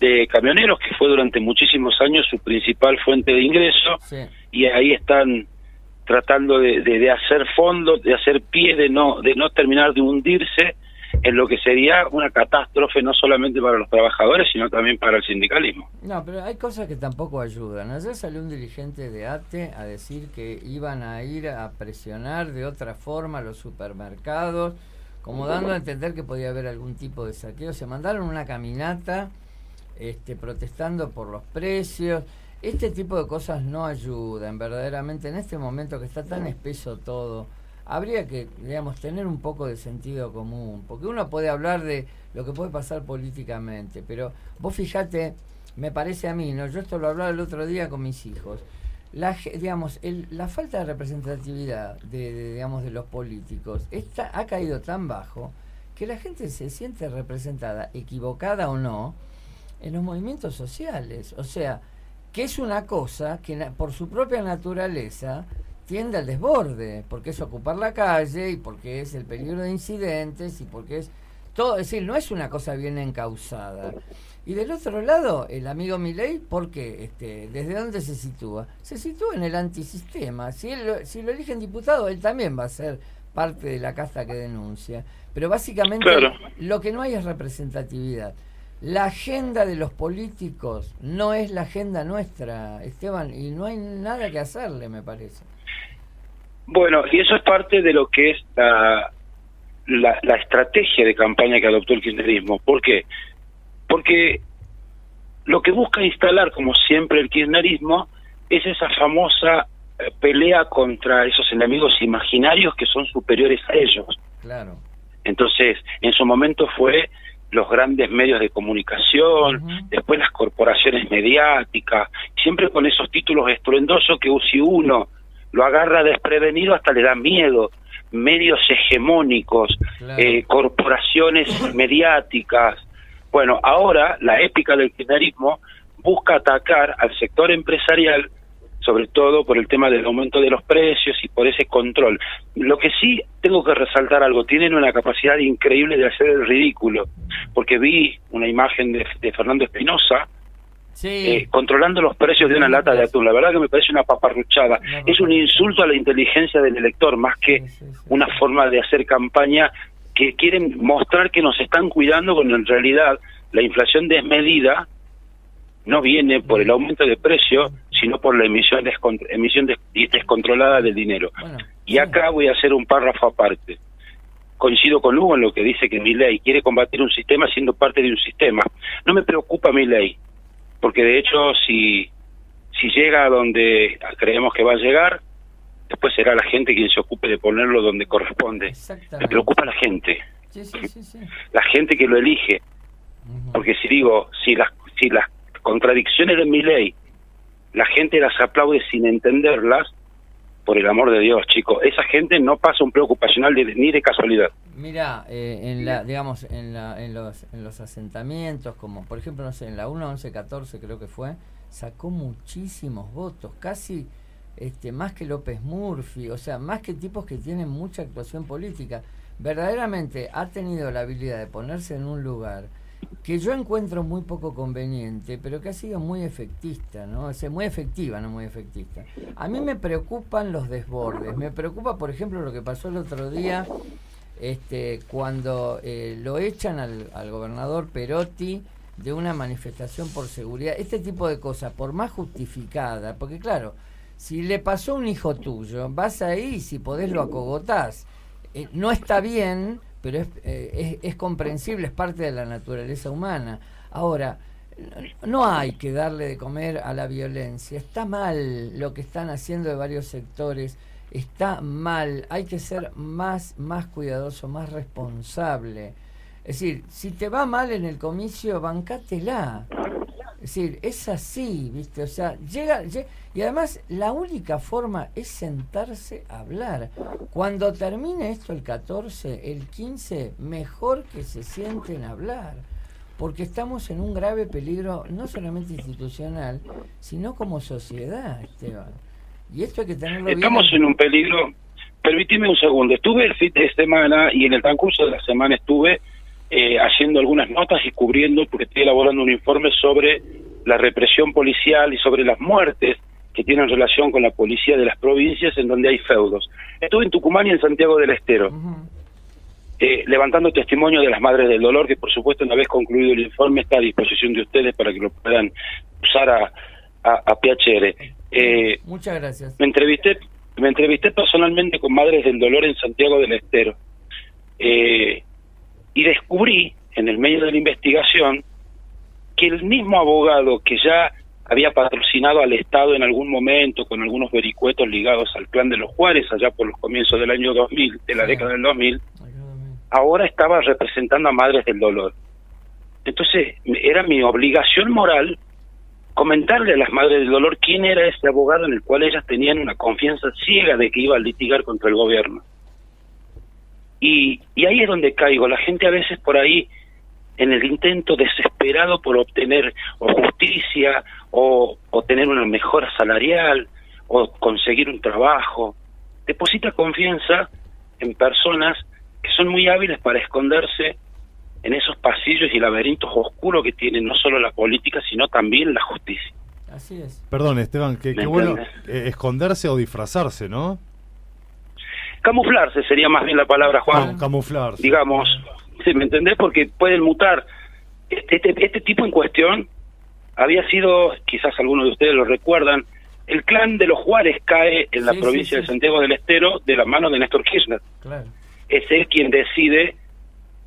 de camioneros, que fue durante muchísimos años su principal fuente de ingreso, y ahí están tratando de, de, hacer fondo, de hacer pie, de no, de no terminar de hundirse en lo que sería una catástrofe no solamente para los trabajadores, sino también para el sindicalismo. No, pero hay cosas que tampoco ayudan. Ayer salió un dirigente de ATE a decir que iban a ir a presionar de otra forma los supermercados, como dando a entender que podía haber algún tipo de saqueo. Se mandaron una caminata este, protestando por los precios. Este tipo de cosas no ayudan verdaderamente en este momento que está tan espeso todo habría que, digamos, tener un poco de sentido común, porque uno puede hablar de lo que puede pasar políticamente, pero vos fijate, me parece a mí, ¿no? yo esto lo hablaba el otro día con mis hijos, la, digamos, el, la falta de representatividad de, digamos, de los políticos está, ha caído tan bajo que la gente se siente representada, equivocada o no, en los movimientos sociales. O sea, que es una cosa que por su propia naturaleza tiende al desborde, porque es ocupar la calle y porque es el peligro de incidentes y porque es todo, es decir, no es una cosa bien encausada. Y del otro lado, el amigo Milei, ¿por qué? Este, ¿Desde dónde se sitúa? Se sitúa en el antisistema. Si, él, si lo eligen diputado, él también va a ser parte de la casta que denuncia. Pero básicamente lo que no hay es representatividad. La agenda de los políticos no es la agenda nuestra, Esteban, y no hay nada que hacerle, me parece. Bueno, y eso es parte de lo que es la, la, estrategia de campaña que adoptó el kirchnerismo. ¿Por qué? Porque lo que busca instalar, como siempre, el kirchnerismo es esa famosa eh, pelea contra esos enemigos imaginarios que son superiores a ellos. Claro. Entonces, en su momento fue los grandes medios de comunicación, después las corporaciones mediáticas, siempre con esos títulos estruendosos que si uno lo agarra desprevenido hasta le da miedo. Medios hegemónicos, eh, corporaciones mediáticas. Bueno, ahora la épica del kirchnerismo busca atacar al sector empresarial, sobre todo por el tema del aumento de los precios y por ese control. Lo que sí tengo que resaltar algo, tienen una capacidad increíble de hacer el ridículo, porque vi una imagen de, de Fernando Espinosa, eh, controlando los precios de una lata de atún. La verdad que me parece una paparruchada. es un insulto a la inteligencia del elector, más que una forma de hacer campaña que quieren mostrar que nos están cuidando cuando en realidad la inflación desmedida no viene por el aumento de precio, sino por la emisión, emisión descontrolada del dinero. y acá voy a hacer un párrafo aparte. coincido con Hugo en lo que dice que mi ley quiere combatir un sistema siendo parte de un sistema. No me preocupa mi ley, porque de hecho si, si llega a donde creemos que va a llegar, después será la gente quien se ocupe de ponerlo donde corresponde. Me preocupa la gente. La gente que lo elige. Porque si digo, si las, si las contradicciones de mi ley, la gente las aplaude sin entenderlas, por el amor de Dios, chicos, esa gente no pasa un preocupacional ni de casualidad. Mira, eh, en la, digamos, en, la, en, los, en los asentamientos, como por ejemplo, no sé, en la 1, 11, 14 creo que fue, sacó muchísimos votos, casi este, más que López Murphy, o sea, más que tipos que tienen mucha actuación política. Verdaderamente ha tenido la habilidad de ponerse en un lugar que yo encuentro muy poco conveniente, pero que ha sido muy efectista, ¿no? O muy efectiva, no muy efectista. A mí me preocupan los desbordes. Me preocupa, por ejemplo, lo que pasó el otro día este, cuando eh, lo echan al, al gobernador Perotti de una manifestación por seguridad. Este tipo de cosas, por más justificada, porque claro, si le pasó un hijo tuyo, vas ahí y si podés lo acogotás. Eh, no está bien, pero eh, es, es, comprensible, es parte de la naturaleza humana. Ahora, no hay que darle de comer a la violencia. Está mal lo que están haciendo de varios sectores. Está mal. Hay que ser más, más cuidadoso, más responsable. Es decir, si te va mal en el comicio, bancátela. Es decir, es así, ¿viste? O sea, llega, y además la única forma es sentarse a hablar. Cuando termine esto el 14, el 15, mejor que se sienten a hablar. Porque estamos en un grave peligro, no solamente institucional, sino como sociedad, Esteban. Y esto hay que tenerlo Estamos en un peligro. Permíteme un segundo. Estuve el fin de semana y en el transcurso de la semana estuve eh, haciendo algunas notas y cubriendo, porque estoy elaborando un informe sobre la represión policial y sobre las muertes que tienen relación con la policía de las provincias en donde hay feudos. Estuve en Tucumán y en Santiago del Estero, eh, levantando testimonio de las madres del dolor, que por supuesto una vez concluido el informe está a disposición de ustedes para que lo puedan usar a, a, Eh, Muchas gracias. Me entrevisté, me entrevisté personalmente con madres del dolor en Santiago del Estero. Eh, y descubrí, en el medio de la investigación, que el mismo abogado que ya había patrocinado al Estado en algún momento con algunos vericuetos ligados al plan de los Juárez allá por los comienzos del año 2000, de la década del 2000, ahora estaba representando a Madres del Dolor. Entonces, era mi obligación moral comentarle a las Madres del Dolor quién era ese abogado en el cual ellas tenían una confianza ciega de que iba a litigar contra el gobierno. Y, ahí es donde caigo. La gente a veces por ahí, en el intento desesperado por obtener o justicia o, o tener una mejora salarial o conseguir un trabajo, deposita confianza en personas que son muy hábiles para esconderse en esos pasillos y laberintos oscuros que tienen no solo la política, sino también la justicia. Así es. Perdón, Esteban, qué bueno eh, esconderse o disfrazarse, ¿no? Camuflarse sería más bien la palabra, Juan. camuflarse. Digamos, ¿sí, ¿me entendés? Porque pueden mutar. Este, este, este, tipo en cuestión había sido, quizás algunos de ustedes lo recuerdan, el clan de los Juárez cae en la provincia de Santiago del Estero de la mano de Néstor Kirchner. Es él quien decide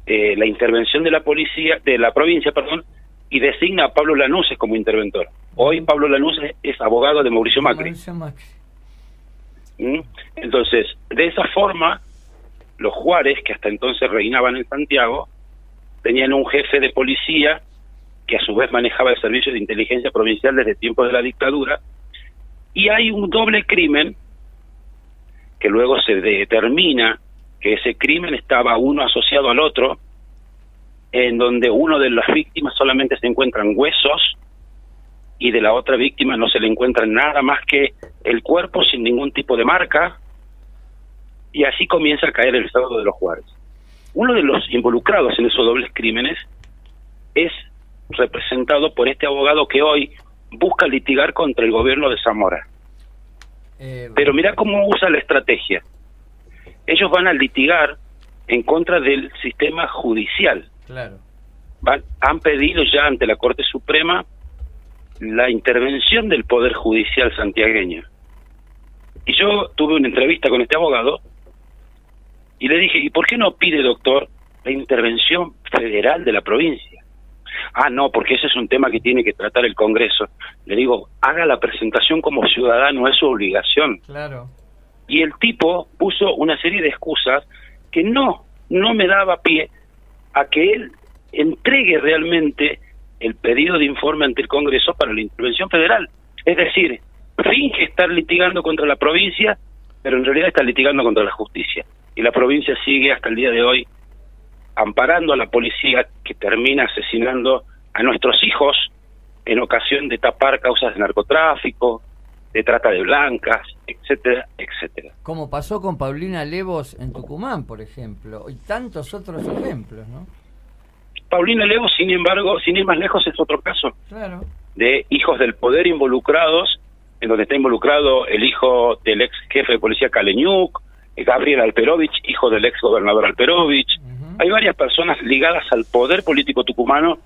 eh, la intervención de la policía, de la provincia, perdón, y designa a Pablo Lanús como interventor. Hoy Pablo Lanús es, abogado de Mauricio Macri. Mauricio Macri. ¿Mm? Entonces, de esa forma, los Juárez, que hasta entonces reinaban en Santiago, tenían un jefe de policía que a su vez manejaba el servicio de inteligencia provincial desde tiempos de la dictadura, y hay un doble crimen que luego se determina que ese crimen estaba uno asociado al otro, en donde uno de las víctimas solamente se encuentran huesos y de la otra víctima no se le encuentra nada más que el cuerpo sin ningún tipo de marca y así comienza a caer el estado de los Juárez. Uno de los involucrados en esos dobles crímenes es representado por este abogado que hoy busca litigar contra el gobierno de Zamora. Eh, Pero mira cómo usa la estrategia. Ellos van a litigar en contra del sistema judicial. Claro. han pedido ya ante la Corte Suprema la intervención del Poder Judicial santiagueño. Y yo tuve una entrevista con este abogado Y le dije, ¿y por qué no pide, doctor, la intervención federal de la provincia? Ah, no, porque ese es un tema que tiene que tratar el Congreso. Le digo, haga la presentación como ciudadano, es su obligación. Claro. Y el tipo puso una serie de excusas que no, no me daba pie a que él entregue realmente el pedido de informe ante el Congreso para la intervención federal. Es decir, finge estar litigando contra la provincia, pero en realidad está litigando contra la justicia. Y la provincia sigue hasta el día de hoy amparando a la policía que termina asesinando a nuestros hijos en ocasión de tapar causas de narcotráfico, de trata de blancas, etcétera, etcétera. Como pasó con Paulina Levos en Tucumán, por ejemplo, y tantos otros ejemplos, ¿no? Paulina Levos, sin embargo, sin ir más lejos, es otro caso Claro. de hijos del poder involucrados, en donde está involucrado el hijo del ex jefe de policía Kaleñuk, Gabriel Alperovich, hijo del ex gobernador Alperovich. Hay varias personas ligadas al poder político tucumano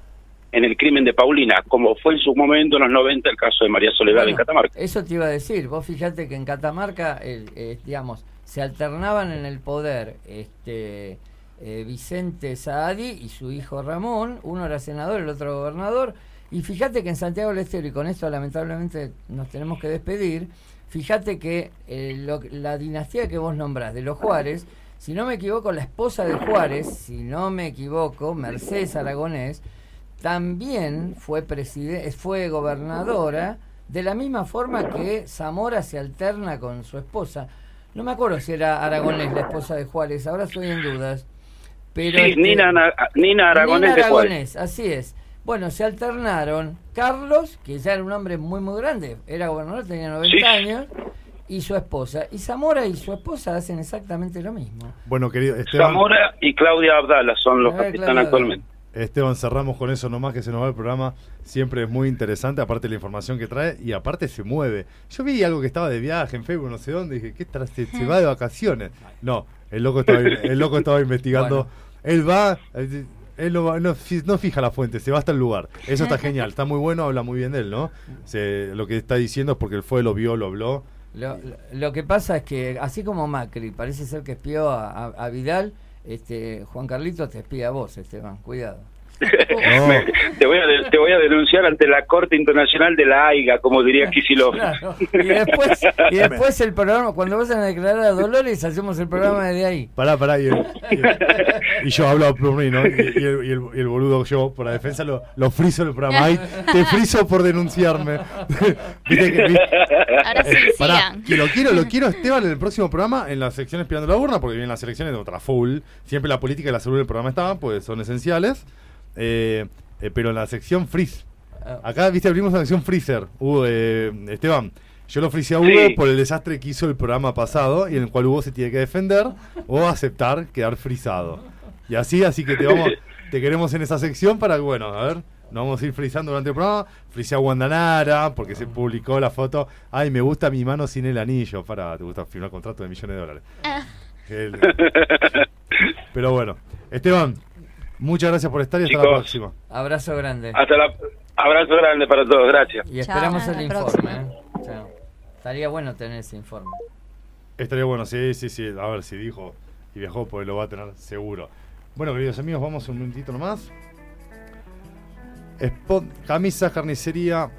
en el crimen de Paulina, como fue en su momento en los 90 el caso de María Soledad en Catamarca. Eso te iba a decir. Vos fijate que en Catamarca, eh, digamos, se alternaban en el poder este eh, Vicente Saadi y su hijo Ramón. Uno era senador, el otro gobernador. Y fíjate que en Santiago del Estero, y con esto lamentablemente nos tenemos que despedir, fíjate que eh, lo- la dinastía que vos nombrás de los Juárez, si no me equivoco, la esposa de Juárez, si no me equivoco, Mercedes Aragonés, también fue preside- fue gobernadora de la misma forma que Zamora se alterna con su esposa. No me acuerdo si era Aragonés la esposa de Juárez, ahora estoy en dudas. Pero sí, este- Nina, Ana- Nina Aragonés Nina. Aragonés, así es. Bueno, se alternaron Carlos, que ya era un hombre muy muy grande, era gobernador, tenía 90 Sí. años, y su esposa. Y Zamora y su esposa hacen exactamente lo mismo. Bueno, querido Esteban, Zamora y Claudia Abdala son los Eh, que están actualmente. Esteban, cerramos con eso nomás que se nos va el programa. Siempre es muy interesante, aparte de la información que trae y aparte se mueve. Yo vi algo que estaba de viaje en Facebook, no sé dónde, y dije, ¿qué tra- se, se va de vacaciones? No, el loco estaba, el loco estaba investigando. Él va, eh, él no, no, no fija la fuente, se va hasta el lugar. Eso está genial, está muy bueno, habla muy bien de él, ¿no? Se- lo que está diciendo es porque él fue, lo vio, lo habló. Lo, lo- lo que pasa es que, así como Macri parece ser que espió a, a- a Vidal, este Juan Carlitos te espía a vos, Esteban, cuidado. Me- te, voy a de- te voy a denunciar ante la Corte Internacional de la AIGA, como diría Kicillof. Claro. Y después, y después el programa, cuando vayan a declarar a Dolores, hacemos el programa desde ahí. Pará, pará, y, el- y el- y yo hablo por mí, ¿no? Y, y el, y el- y el boludo, yo, por la defensa, lo, lo friso en el programa. Ay, te friso por denunciarme. Viste que- viste- Ahora sí, Eh, pará, sigan. que lo quiero, lo quiero, Esteban, en el próximo programa, en las secciones Pirando la Urna, porque vienen las elecciones de otra full. Siempre la política y la salud del programa estaban, pues son esenciales. Eh, eh, pero en la sección Freeze. Acá, viste, abrimos la sección Freezer. Hugo, eh, Esteban, yo lo frisé a Hugo Sí. por el desastre que hizo el programa pasado y en el cual Hugo se tiene que defender o aceptar quedar frisado. Y así, así que te vamos, te queremos en esa sección para que, bueno, a ver, nos vamos a ir frisando durante el programa. Frisé a Guandanara porque se publicó la foto. Ay, me gusta mi mano sin el anillo. Para, te gusta firmar contrato de millones de dólares. El- Pero bueno, Esteban, muchas gracias por estar y hasta la próxima. Abrazo grande. Hasta la abrazo grande para todos, gracias. Y esperamos Chao. el informe. ¿eh? Chao. Estaría bueno tener ese informe. Estaría bueno, sí, sí, sí. A ver si dijo y viajó, pues lo va a tener seguro. Bueno, queridos amigos, vamos un minutito nomás. Spot, camisas, carnicería,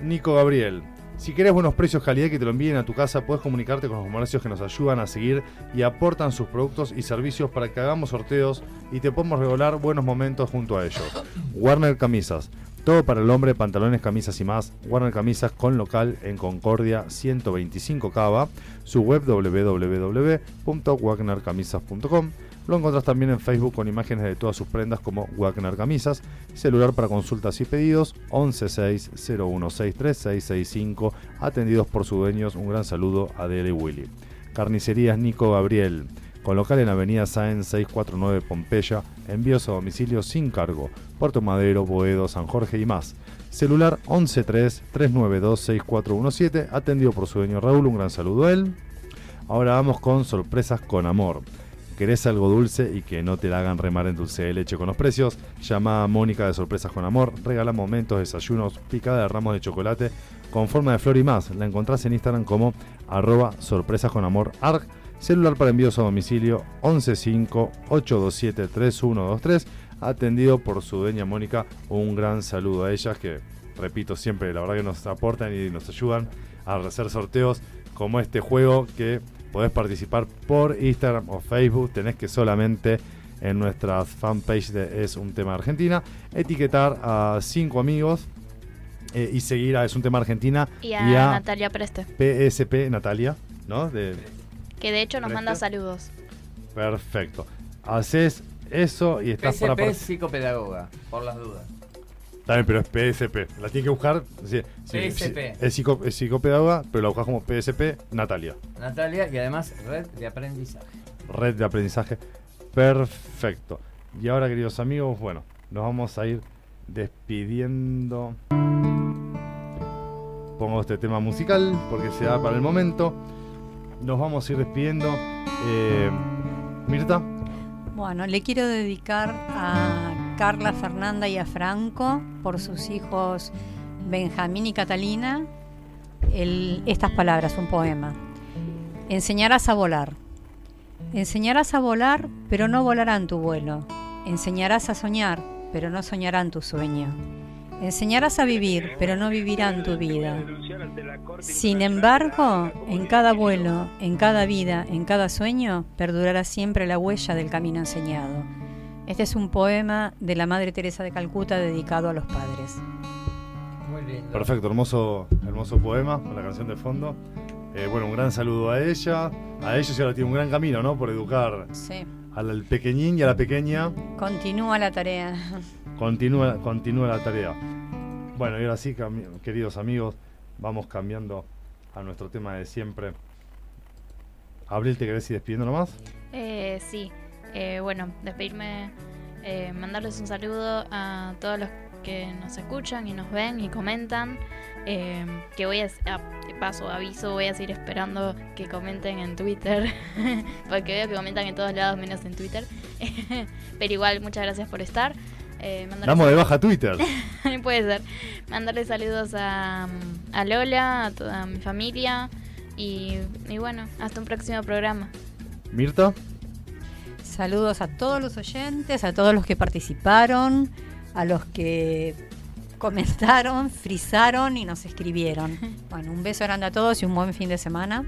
Nico Gabriel. Si querés buenos precios, calidad que te lo envíen a tu casa, puedes comunicarte con los comercios que nos ayudan a seguir y aportan sus productos y servicios para que hagamos sorteos y te podamos regalar buenos momentos junto a ellos. Warner Camisas. Todo para el hombre, pantalones, camisas y más. Warner Camisas con local en Concordia 125 Cava. Su web www.wagnercamisas.com. Lo encontrás también en Facebook con imágenes de todas sus prendas como Wagner Camisas. Celular para consultas y pedidos 116-0163-665. Atendidos por sus dueños. Un gran saludo a Dele Willy. Carnicerías Nico Gabriel. Con local en Avenida Sáenz 649 Pompeya. Envíos a domicilio sin cargo. Puerto Madero, Boedo, San Jorge y más. Celular 113-392-6417. Atendido por su dueño Raúl. Un gran saludo a él. Ahora vamos con sorpresas con amor. ¿Querés algo dulce y que no te la hagan remar en dulce de leche con los precios? Llama a Mónica de Sorpresas con Amor. Regala momentos, desayunos, picada de ramos de chocolate con forma de flor y más. La encontrás en Instagram como arroba sorpresas con amor arg. Celular para envíos a domicilio 115-827-3123, atendido por su dueña Mónica. Un gran saludo a ellas que, repito siempre, la verdad que nos aportan y nos ayudan a hacer sorteos como este juego que podés participar por Instagram o Facebook. Tenés que solamente en nuestra fanpage de Es un tema Argentina etiquetar a cinco amigos eh, y seguir a Es un tema Argentina Y a, Natalia Preste, PSP Natalia, ¿no? De, que de hecho nos Preste. manda saludos. perfecto. Haces eso y estás para PSP par- es psicopedagoga, por las dudas. También, pero es PSP. La tienes que buscar. sí, sí, sí, PSP. es, psico- es psicopedagoga, pero la buscas como PSP Natalia. Natalia, y además red de aprendizaje. Red de aprendizaje. Perfecto. Y ahora, queridos amigos, bueno, nos vamos a ir despidiendo. Pongo este tema musical porque se da para el momento. Nos vamos a ir despidiendo. Eh, Mirta, Bueno, le quiero dedicar a Carla Fernanda y a Franco por sus hijos Benjamín y Catalina estas palabras, un poema. Enseñarás a volar. Enseñarás a volar, pero no volarán tu vuelo. Enseñarás a soñar, pero no soñarán tu sueño. Enseñarás a vivir, pero no vivirán tu vida. Sin embargo, en cada vuelo, en cada vida, en cada sueño, perdurará siempre la huella del camino enseñado. Este es un poema de la Madre Teresa de Calcuta dedicado a los padres. Muy lindo. perfecto, hermoso, hermoso poema con la canción de fondo. Eh, bueno, un gran saludo a ella, a ellos y ahora tiene un gran camino, ¿no? Por educar Sí. al, pequeñín y a la pequeña. Continúa la tarea. Continúa, continúa la tarea. Bueno, y ahora sí, queridos amigos, vamos cambiando a nuestro tema de siempre. Abril, ¿te querés ir despidiendo nomás? Eh, sí, eh, bueno, despedirme, eh, mandarles un saludo a todos los que nos escuchan y nos ven y comentan. eh, que voy a, a- paso, aviso, voy a seguir esperando que comenten en Twitter, porque veo que comentan en todos lados menos en Twitter. Pero igual, muchas gracias por estar. Eh, Damos de baja Twitter. Puede ser. Mandarle saludos a, a Lola, a toda mi familia. Y, y bueno, hasta un próximo programa. Mirta, Saludos a todos los oyentes, a todos los que participaron, a los que comentaron, frisaron y nos escribieron. Bueno, un beso grande a todos y un buen fin de semana.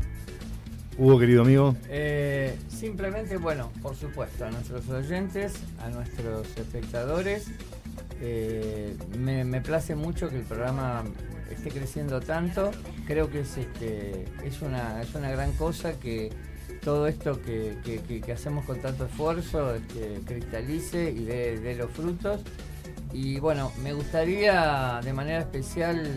Hugo, querido amigo. Eh, simplemente, bueno, por supuesto, a nuestros oyentes, a nuestros espectadores, eh, me, me place mucho que el programa esté creciendo tanto. Creo que es, este, es, una, es una gran cosa que todo esto que, que- hacemos con tanto esfuerzo este, cristalice y dé dé los frutos. Y bueno, me gustaría de manera especial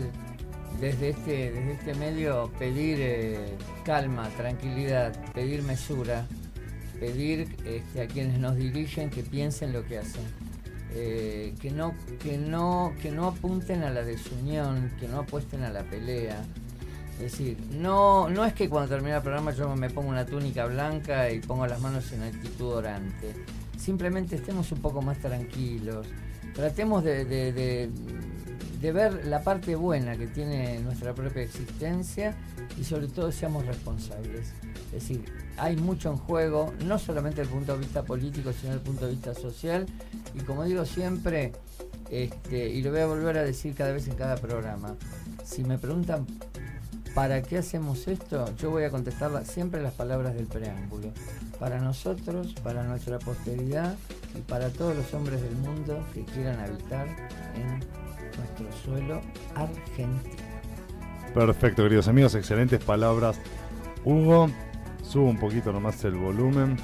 desde este, desde este medio pedir eh, calma, tranquilidad, pedir mesura, pedir este, a quienes nos dirigen que piensen lo que hacen. Eh, que, no, que, no, que no apunten a la desunión, que no apuesten a la pelea. Es decir, no, no es que cuando termine el programa yo me ponga una túnica blanca y pongo las manos en actitud orante. Simplemente estemos un poco más tranquilos. Tratemos de, de- de- de ver la parte buena que tiene nuestra propia existencia y sobre todo seamos responsables. Es decir, hay mucho en juego, no solamente desde el punto de vista político, sino desde el punto de vista social. Y como digo siempre, este, y lo voy a volver a decir cada vez en cada programa, si me preguntan ¿Para qué hacemos esto? Yo voy a contestar siempre las palabras del preámbulo. Para nosotros, para nuestra posteridad y para todos los hombres del mundo que quieran habitar en nuestro suelo argentino. Perfecto, queridos amigos, excelentes palabras. Hugo, subo un poquito nomás el volumen.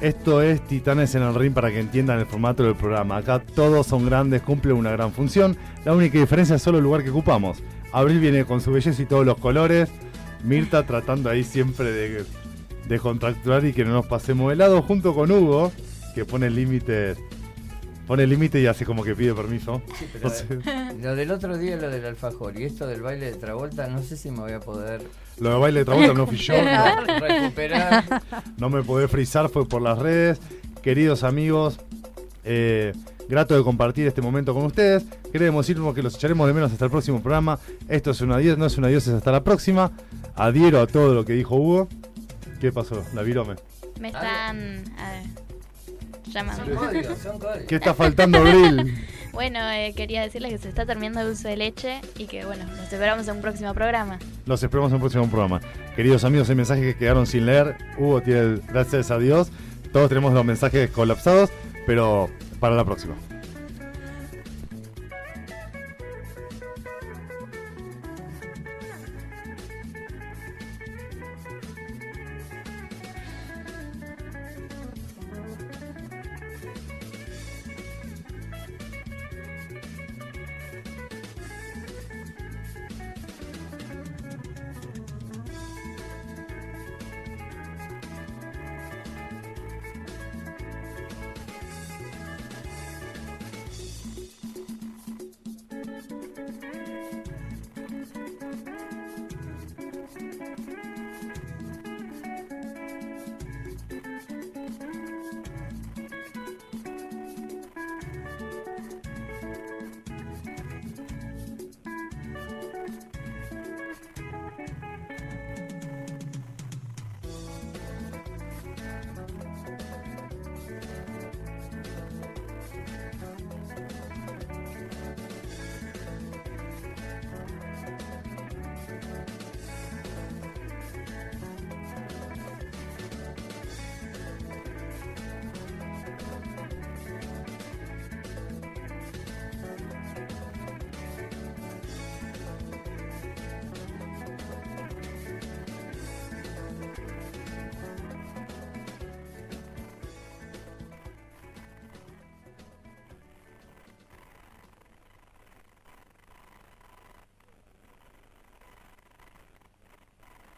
Esto es Titanes en el Ring para que entiendan el formato del programa. Acá todos son grandes, cumplen una gran función. La única diferencia es solo el lugar que ocupamos. Abril viene con su belleza y todos los colores. Mirta tratando ahí siempre de, de contracturar y que no nos pasemos de lado, junto con Hugo, que pone límites. Pone límite y hace como que pide permiso. Pero, lo del otro día, lo del alfajor y esto del baile de Travolta, no sé si me voy a poder lo de baile de Travolta no fui yo. no. recuperar. No me podés frizar, fue por las redes. Queridos amigos, eh, grato de compartir este momento con ustedes. Queremos decirnos que los echaremos de menos hasta el próximo programa. Esto es un adiós, no es un adiós, es hasta la próxima. Adhiero a todo lo que dijo Hugo. ¿Qué pasó? ¿La virome? Me están a ver, llamando. Son códigos, son códigos. ¿Qué está faltando, Abril? Bueno, eh, quería decirles que se está terminando el uso de leche y que, bueno, nos esperamos en un próximo programa. Los esperamos en un próximo programa. Queridos amigos, hay mensajes que quedaron sin leer. Hugo tiene, el- gracias a Dios, todos tenemos los mensajes colapsados, pero para la próxima.